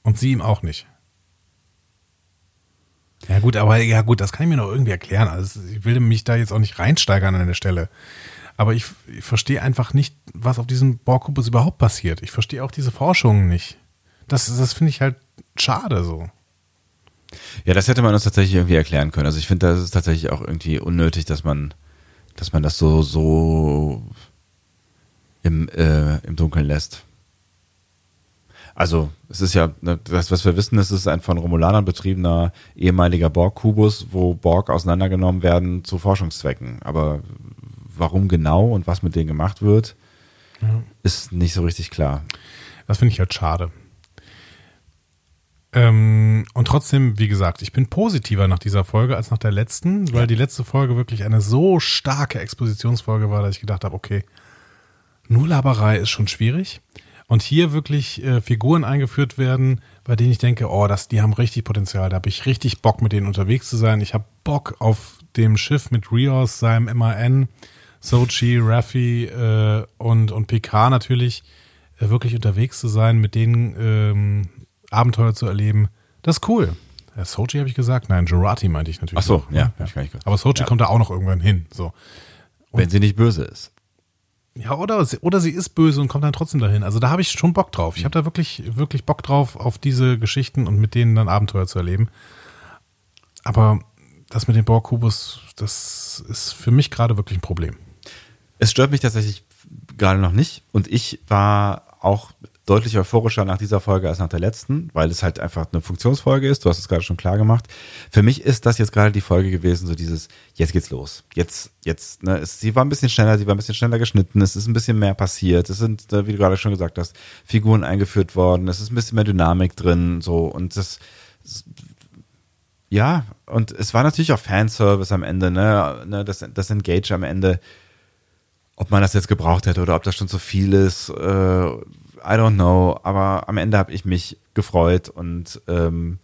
Und sie ihm auch nicht. Ja gut, aber ja gut, das kann ich mir noch irgendwie erklären. Also ich will mich da jetzt auch nicht reinsteigern an der Stelle. Aber ich, ich verstehe einfach nicht, was auf diesem Borkubus überhaupt passiert. Ich verstehe auch diese Forschungen nicht. Das, das finde ich halt schade so. Ja, das hätte man uns tatsächlich irgendwie erklären können. Also ich finde, das ist tatsächlich auch irgendwie unnötig, dass man, dass man das so, so im, äh, im Dunkeln lässt. Also, es ist ja, ne, das, was wir wissen, es ist ein von Romulanern betriebener ehemaliger Borg-Kubus, wo Borg auseinandergenommen werden zu Forschungszwecken. Aber warum genau und was mit denen gemacht wird, ist nicht so richtig klar. Das finde ich halt schade. Ähm, und trotzdem, wie gesagt, ich bin positiver nach dieser Folge als nach der letzten, weil die letzte Folge wirklich eine so starke Expositionsfolge war, dass ich gedacht habe, okay, nur Laberei ist schon schwierig. Und hier wirklich äh, Figuren eingeführt werden, bei denen ich denke, oh, das, die haben richtig Potenzial. Da habe ich richtig Bock, mit denen unterwegs zu sein. Ich habe Bock auf dem Schiff mit Rios, seinem MAN, Sochi, Raffi äh, und, und PK natürlich äh, wirklich unterwegs zu sein, mit denen ähm, Abenteuer zu erleben. Das ist cool. Ja, Sochi habe ich gesagt? Nein, Jurati meinte ich natürlich. Ach so, noch, ja, ne? hab ich gar nicht gehört. Aber Sochi Ja. kommt da auch noch irgendwann hin. So. Wenn sie nicht böse ist. Ja, oder, sie- oder sie ist böse und kommt dann trotzdem dahin. Also da habe ich schon Bock drauf. Ich habe da wirklich, wirklich Bock drauf, auf diese Geschichten und mit denen dann Abenteuer zu erleben. Aber das mit dem Borg-Kubus, das ist für mich gerade wirklich ein Problem. Es stört mich tatsächlich gerade noch nicht. Und ich war auch deutlich euphorischer nach dieser Folge als nach der letzten, weil es halt einfach eine Funktionsfolge ist. Du hast es gerade schon klar gemacht. Für mich ist das jetzt gerade die Folge gewesen, so dieses, jetzt geht's los. Jetzt, jetzt, ne, es, sie war ein bisschen schneller, sie war ein bisschen schneller geschnitten, es ist ein bisschen mehr passiert. Es sind, äh, wie du gerade schon gesagt hast, Figuren eingeführt worden, es ist ein bisschen mehr Dynamik drin, so, und das, ja, und es war natürlich auch Fanservice am Ende, ne, ne das, das Engage am Ende ob man das jetzt gebraucht hätte oder ob das schon zu viel ist, äh, I don't know. Aber am Ende habe ich mich gefreut und ähm,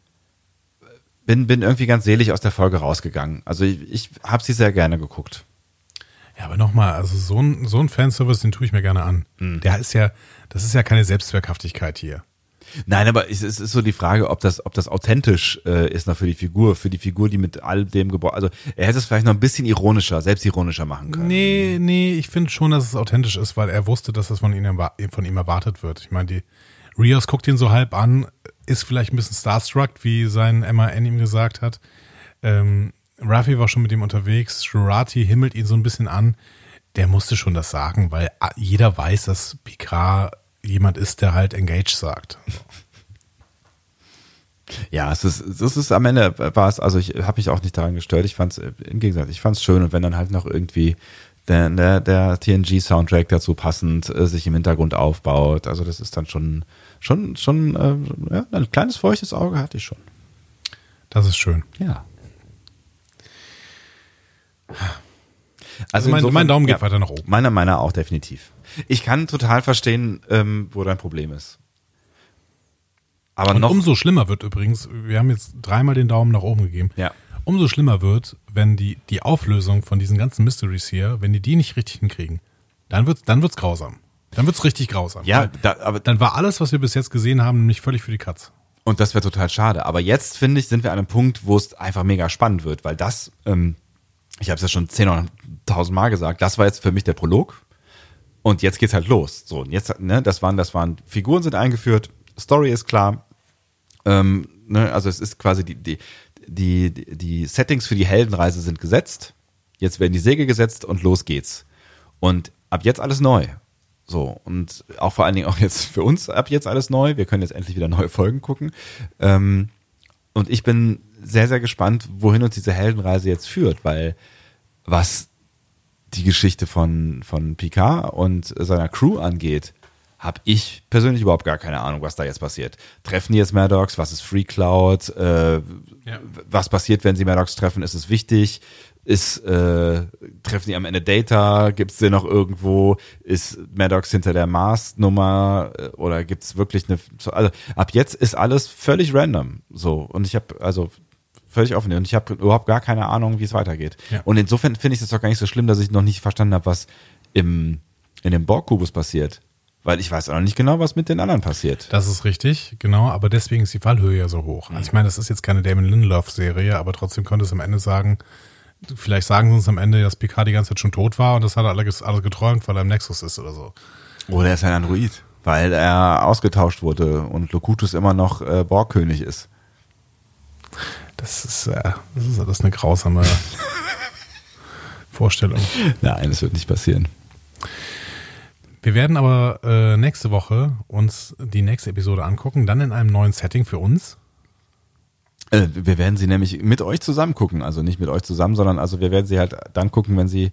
bin, bin irgendwie ganz selig aus der Folge rausgegangen. Also ich, ich habe sie sehr gerne geguckt. Ja, aber nochmal, also so ein, so ein Fanservice, den tue ich mir gerne an. Mhm. Der ist ja, das ist ja keine Selbstzweckhaftigkeit hier. Nein, aber es, ist so die Frage, ob das, ob das authentisch äh, ist noch für die Figur, für die Figur, die mit all dem gebaut, also er hätte es vielleicht noch ein bisschen ironischer, selbstironischer machen können. Nee, nee, ich finde schon, dass es authentisch ist, weil er wusste, dass das von ihm, von ihm erwartet wird. Ich meine, die Rios guckt ihn so halb an, ist vielleicht ein bisschen starstruck, wie sein MAN ihm gesagt hat. Ähm, Raffi war schon mit ihm unterwegs, Jurati himmelt ihn so ein bisschen an. Der musste schon das sagen, weil ah, jeder weiß, dass Picard jemand ist, der halt engaged sagt. Ja, es ist, es ist am Ende war es, also ich habe mich auch nicht daran gestört. Ich fand es, im Gegensatz, ich fand es schön und wenn dann halt noch irgendwie der, der, der TNG-Soundtrack dazu passend äh, sich im Hintergrund aufbaut, also das ist dann schon, schon, schon, äh, ja, ein kleines feuchtes Auge hatte ich schon. Das ist schön. Ja. Also mein, insofern- mein Daumen geht ja, weiter nach oben. Meiner, meiner auch definitiv. Ich kann total verstehen, ähm, wo dein Problem ist. Aber Und noch, umso schlimmer wird übrigens, wir haben jetzt dreimal den Daumen nach oben gegeben. Ja. Umso schlimmer wird, wenn die, die Auflösung von diesen ganzen Mysteries hier, wenn die die nicht richtig hinkriegen, dann wird's, dann wird's grausam. Dann wird's richtig grausam. ja, da, aber dann war alles, was wir bis jetzt gesehen haben, nämlich völlig für die Katz. Und das wäre total schade. Aber jetzt, finde ich, sind wir an einem Punkt, wo es einfach mega spannend wird, weil das, ähm, ich habe es ja schon zehn oder tausend Mal gesagt, das war jetzt für mich der Prolog. Und jetzt geht's halt los. So, und jetzt, ne, das waren, das waren, Figuren sind eingeführt, Story ist klar. Ähm, ne, also es ist quasi die, die, die, die Settings für die Heldenreise sind gesetzt. Jetzt werden die Segel gesetzt und los geht's. Und ab jetzt alles neu. So, und auch vor allen Dingen auch jetzt für uns ab jetzt alles neu. Wir können jetzt endlich wieder neue Folgen gucken. Ähm, und ich bin sehr, sehr gespannt, wohin uns diese Heldenreise jetzt führt, weil was die Geschichte von, von Picard und seiner Crew angeht, habe ich persönlich überhaupt gar keine Ahnung, was da jetzt passiert. Treffen die jetzt Maddox? Was ist Free Cloud? Äh, Ja. Was passiert, wenn sie Maddox treffen? Ist es wichtig? Ist, äh, treffen die am Ende Data? Gibt es den noch irgendwo? Ist Maddox hinter der Mars-Nummer? Oder gibt es wirklich eine, so, also ab jetzt ist alles völlig random. So. Und ich habe, also völlig offen. Und ich habe überhaupt gar keine Ahnung, wie es weitergeht. Ja. Und insofern finde ich es doch gar nicht so schlimm, dass ich noch nicht verstanden habe, was im, in dem Borg-Kubus passiert. Weil ich weiß auch noch nicht genau, was mit den anderen passiert. Das ist richtig, genau, aber deswegen ist die Fallhöhe ja so hoch. Also ich meine, das ist jetzt keine Damon Lindelof-Serie, aber trotzdem könnte es am Ende sagen, vielleicht sagen sie uns am Ende, dass Picard die ganze Zeit schon tot war und das hat er alles, alles geträumt, weil er im Nexus ist oder so. Oder er ist ein Android. Weil er ausgetauscht wurde und Locutus immer noch äh, Borgkönig ist. Das ist, äh, das ist alles eine grausame (laughs) Vorstellung. Nein, das wird nicht passieren. Wir werden aber äh, nächste Woche uns die nächste Episode angucken, dann in einem neuen Setting für uns. Äh, wir werden sie nämlich mit euch zusammen gucken. Also nicht mit euch zusammen, sondern also wir werden sie halt dann gucken, wenn sie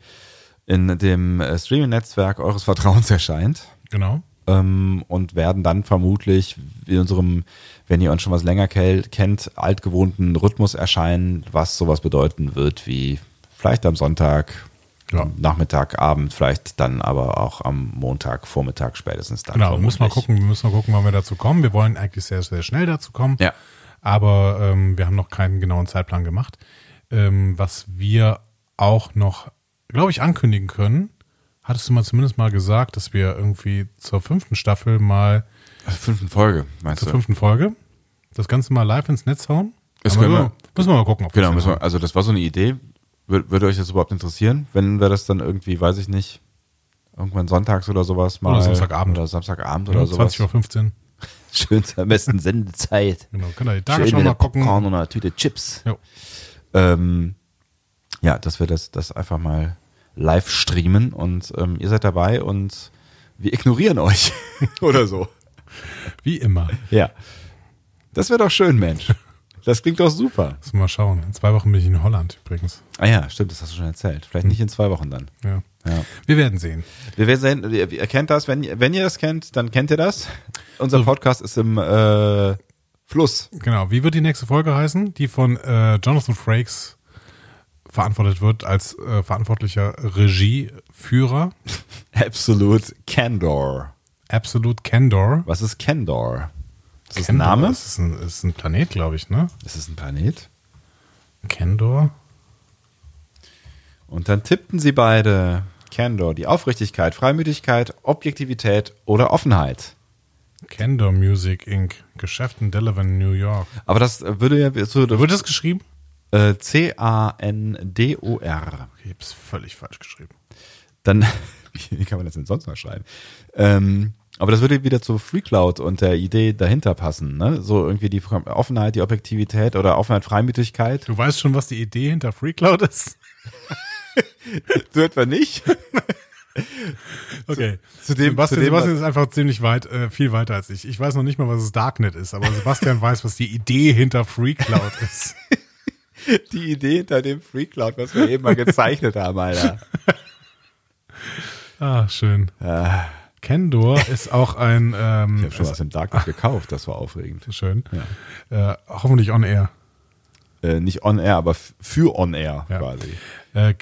in dem äh, Streaming-Netzwerk eures Vertrauens erscheint. Genau. Ähm, und werden dann vermutlich in unserem, wenn ihr uns schon was länger kennt, altgewohnten Rhythmus erscheinen, was sowas bedeuten wird wie vielleicht am Sonntag, Ja. Nachmittag, Abend, vielleicht dann aber auch am Montag, Vormittag spätestens dann. Genau, wir müssen mal gucken, wir müssen mal gucken, wann wir dazu kommen. Wir wollen eigentlich sehr, sehr schnell dazu kommen. Ja. Aber ähm, wir haben noch keinen genauen Zeitplan gemacht. Ähm, was wir auch noch, glaube ich, ankündigen können, hattest du mal zumindest mal gesagt, dass wir irgendwie zur fünften Staffel mal, Fünften Folge, meinst zur du? fünften Folge, das Ganze mal live ins Netz hauen? Das können wir. müssen wir mal gucken. Ob Genau, das wir, also das war so eine Idee. Wür- Würde euch das überhaupt interessieren, wenn wir das dann irgendwie, weiß ich nicht, irgendwann sonntags oder sowas mal. Oder Samstagabend. Oder Samstagabend ja, oder sowas. 20.15 Uhr. (laughs) Schön zur besten Sendezeit. Genau, könnt ihr die Tagesschau mit mal gucken. Popcorn und einer Tüte Chips. Ähm, ja, dass wir das, das einfach mal live streamen und ähm, ihr seid dabei und wir ignorieren euch. (laughs) Oder so. Wie immer. Ja. Das wäre doch schön, Mensch. Das klingt doch super. Müssen wir mal schauen. In zwei Wochen bin ich in Holland übrigens. Ah ja, stimmt, das hast du schon erzählt. Vielleicht nicht in zwei Wochen dann. Ja. Ja. Wir werden sehen. Wir werden sehen, ihr, kennt das, wenn, ihr- wenn ihr das kennt, dann kennt ihr das. Unser Podcast ist im äh, Fluss. Genau. Wie wird die nächste Folge heißen? Die von äh, Jonathan Frakes verantwortet wird als äh, verantwortlicher Regieführer. (laughs) Absolute Candor. Absolute Candor. Was ist Candor? Ist das ein Candor, Name? Das ist ein, ist ein Planet, glaube ich, ne? Ist es ein Planet? Candor. Und dann tippten sie beide Candor, die Aufrichtigkeit, Freimütigkeit, Objektivität oder Offenheit. Candor Music Inc. Geschäft in Delaware, New York. Aber das würde ja so Wird das geschrieben? Äh, C-A-N-D-O-R. Ich hab's völlig falsch geschrieben. Dann, (laughs) wie kann man das denn sonst noch schreiben? Ähm, aber das würde wieder zu FreeCloud und der Idee dahinter passen, ne? So irgendwie die Offenheit, die Objektivität oder Offenheit, Freimütigkeit. Du weißt schon, was die Idee hinter FreeCloud ist? (laughs) So etwa nicht. (laughs) Okay. zu dem- Sebastian, zu dem, Sebastian ist einfach ziemlich weit, äh, viel weiter als ich. Ich weiß noch nicht mal, was das Darknet ist, aber Sebastian weiß, was die Idee hinter FreeCloud ist. (laughs) Die Idee hinter dem FreeCloud, was wir eben mal gezeichnet haben, Alter. (laughs) Ah, schön. Kendor ist auch ein, ähm, Ich habe schon was im Darknet gekauft, das war aufregend. schön. Äh, hoffentlich on air. Äh, nicht on air, aber für on air Ja. quasi. Äh,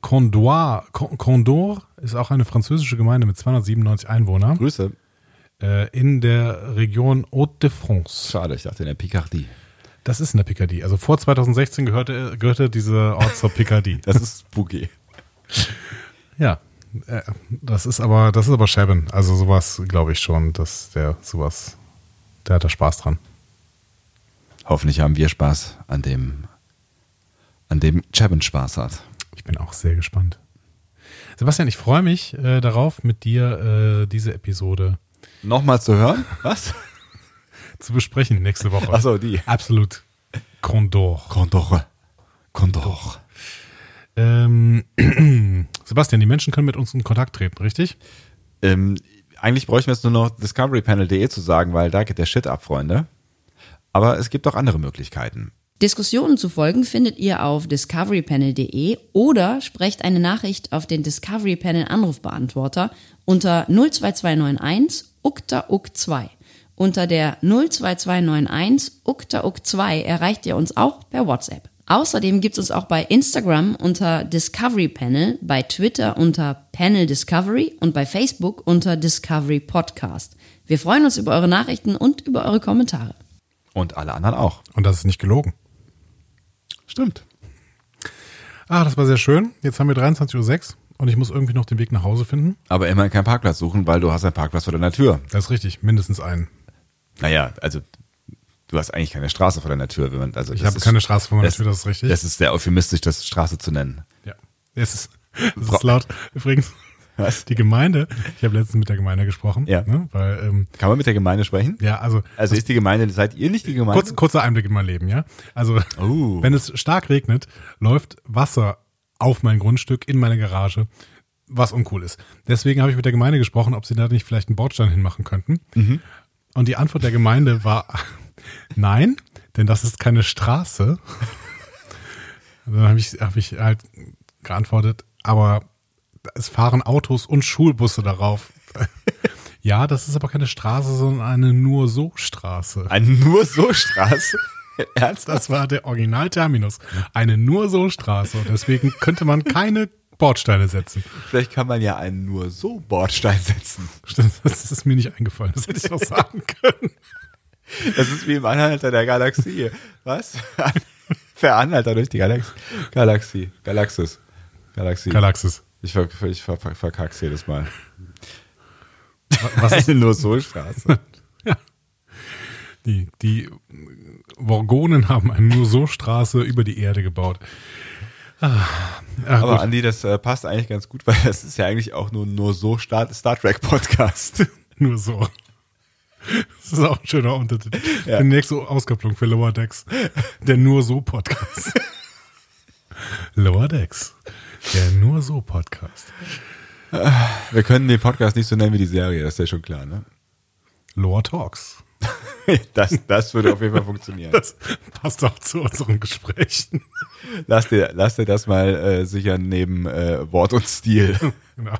Condor, Con- Condor ist auch eine französische Gemeinde mit 297 Einwohnern Grüße. äh, in der Region Haute-de-France. Schade, ich dachte in der Picardie. Das ist eine Picardie. Also vor 2016 gehörte, gehörte dieser Ort zur Picardie. (laughs) Das ist spooky. Ja, äh, das ist aber, das ist aber Shabin. Also sowas glaube ich schon, dass der sowas, der hat da Spaß dran. Hoffentlich haben wir Spaß an dem, an dem Chabin Spaß hat. Ich bin auch sehr gespannt. Sebastian, ich freue mich äh, darauf, mit dir äh, diese Episode Nochmal zu hören? Was? Zu besprechen nächste Woche. Achso, die. Absolut. Condor. Condor. Condor. Ähm, (clears throat) Sebastian, die Menschen können mit uns in Kontakt treten, richtig? Ähm, eigentlich bräuchten wir jetzt nur noch discoverypanel.de zu sagen, weil da geht der Shit ab, Freunde. Aber es gibt auch andere Möglichkeiten. Diskussionen zu folgen findet ihr auf discoverypanel.de oder sprecht eine Nachricht auf den Discovery Panel Anrufbeantworter unter 02291 ukta uk 2. Unter der 02291 ukta uk 2 erreicht ihr uns auch per WhatsApp. Außerdem gibt es uns auch bei Instagram unter Discovery Panel, bei Twitter unter Panel Discovery und bei Facebook unter Discovery Podcast. Wir freuen uns über eure Nachrichten und über eure Kommentare. Und alle anderen auch. Und das ist nicht gelogen. Stimmt. Ah, das war sehr schön. Jetzt haben wir 23.06 Uhr und ich muss irgendwie noch den Weg nach Hause finden. Aber immerhin keinen Parkplatz suchen, weil du hast einen Parkplatz vor deiner Tür. Das ist richtig, mindestens einen. Naja, also du hast eigentlich keine Straße vor deiner Tür. Wenn man, also Ich habe ist- keine Straße vor meiner das- Tür, das ist richtig. Das ist sehr euphemistisch, das Straße zu nennen. ja. Es ist, (laughs) es ist laut. Übrigens, Was? die Gemeinde, ich habe letztens mit der Gemeinde gesprochen, Ja. ne, weil, ähm, Kann man mit der Gemeinde sprechen? ja, also, Also ist die Gemeinde, seid ihr nicht die Gemeinde? kurz, kurzer Einblick in mein Leben, ja. Also, Oh. wenn es stark regnet, läuft Wasser auf mein Grundstück, in meine Garage, was uncool ist. Deswegen habe ich mit der Gemeinde gesprochen, ob sie da nicht vielleicht einen Bordstein hinmachen könnten. Und die Antwort der Gemeinde war, (laughs) nein, denn das ist keine Straße. Und dann habe ich, hab ich halt geantwortet, aber es fahren Autos und Schulbusse darauf. (laughs) ja, das ist aber keine Straße, sondern eine nur so Straße. Eine nur so Straße? Ernsthaft? Das war der Originalterminus. Eine nur so Straße. Und deswegen könnte man keine Bordsteine setzen. Vielleicht kann man ja einen nur so Bordstein setzen. Stimmt, Das ist mir nicht eingefallen. Das hätte ich auch sagen können. Das ist wie im Anhalter der Galaxie. Was? (laughs) Veranhalter durch die Galax Galaxie. Galaxis. Galaxie. Galaxis. ich ver ich ver ver verkack's jedes Mal. Was ist (laughs) Eine nur so Straße. die, die Worgonen haben eine nur so Straße über die Erde gebaut. Ah, ja, Aber gut. Andi, das äh, passt eigentlich ganz gut, (laughs) weil das ist ja eigentlich auch nur nur so Star, Star Trek Podcast. (laughs) nur so. Das ist auch ein schöner Untertitel. (laughs) Ja. Die nächste Auskopplung für Lower Decks. Der nur so Podcast. Lower Decks. Der nur so Podcast. Wir können den Podcast nicht so nennen wie die Serie, das ist ja schon klar, ne? Lower Talks. (laughs) Das, das würde auf jeden Fall funktionieren. Das passt auch zu unseren Gesprächen. Lass dir, lass dir das mal äh, sichern neben äh, Wort und Stil. (laughs) Genau.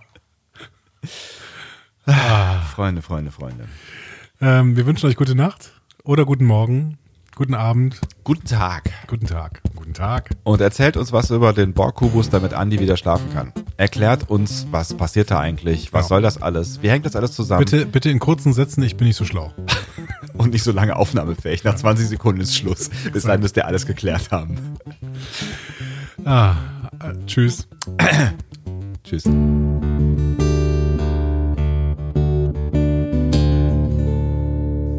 Freunde, Freunde, Freunde. Ähm, wir wünschen euch gute Nacht oder guten Morgen, guten Abend, Guten Tag. guten Tag, guten Tag. Und erzählt uns was über den Borg-Kubus, damit Andi wieder schlafen kann. Erklärt uns, was passiert da eigentlich, was Genau. soll das alles, wie hängt das alles zusammen Bitte, bitte in kurzen Sätzen, ich bin nicht so schlau. (laughs) und nicht so lange aufnahmefähig. Nach 20 Sekunden ist Schluss. Bis dahin müsst ihr alles geklärt haben. Ah, äh. Tschüss. (coughs) Tschüss.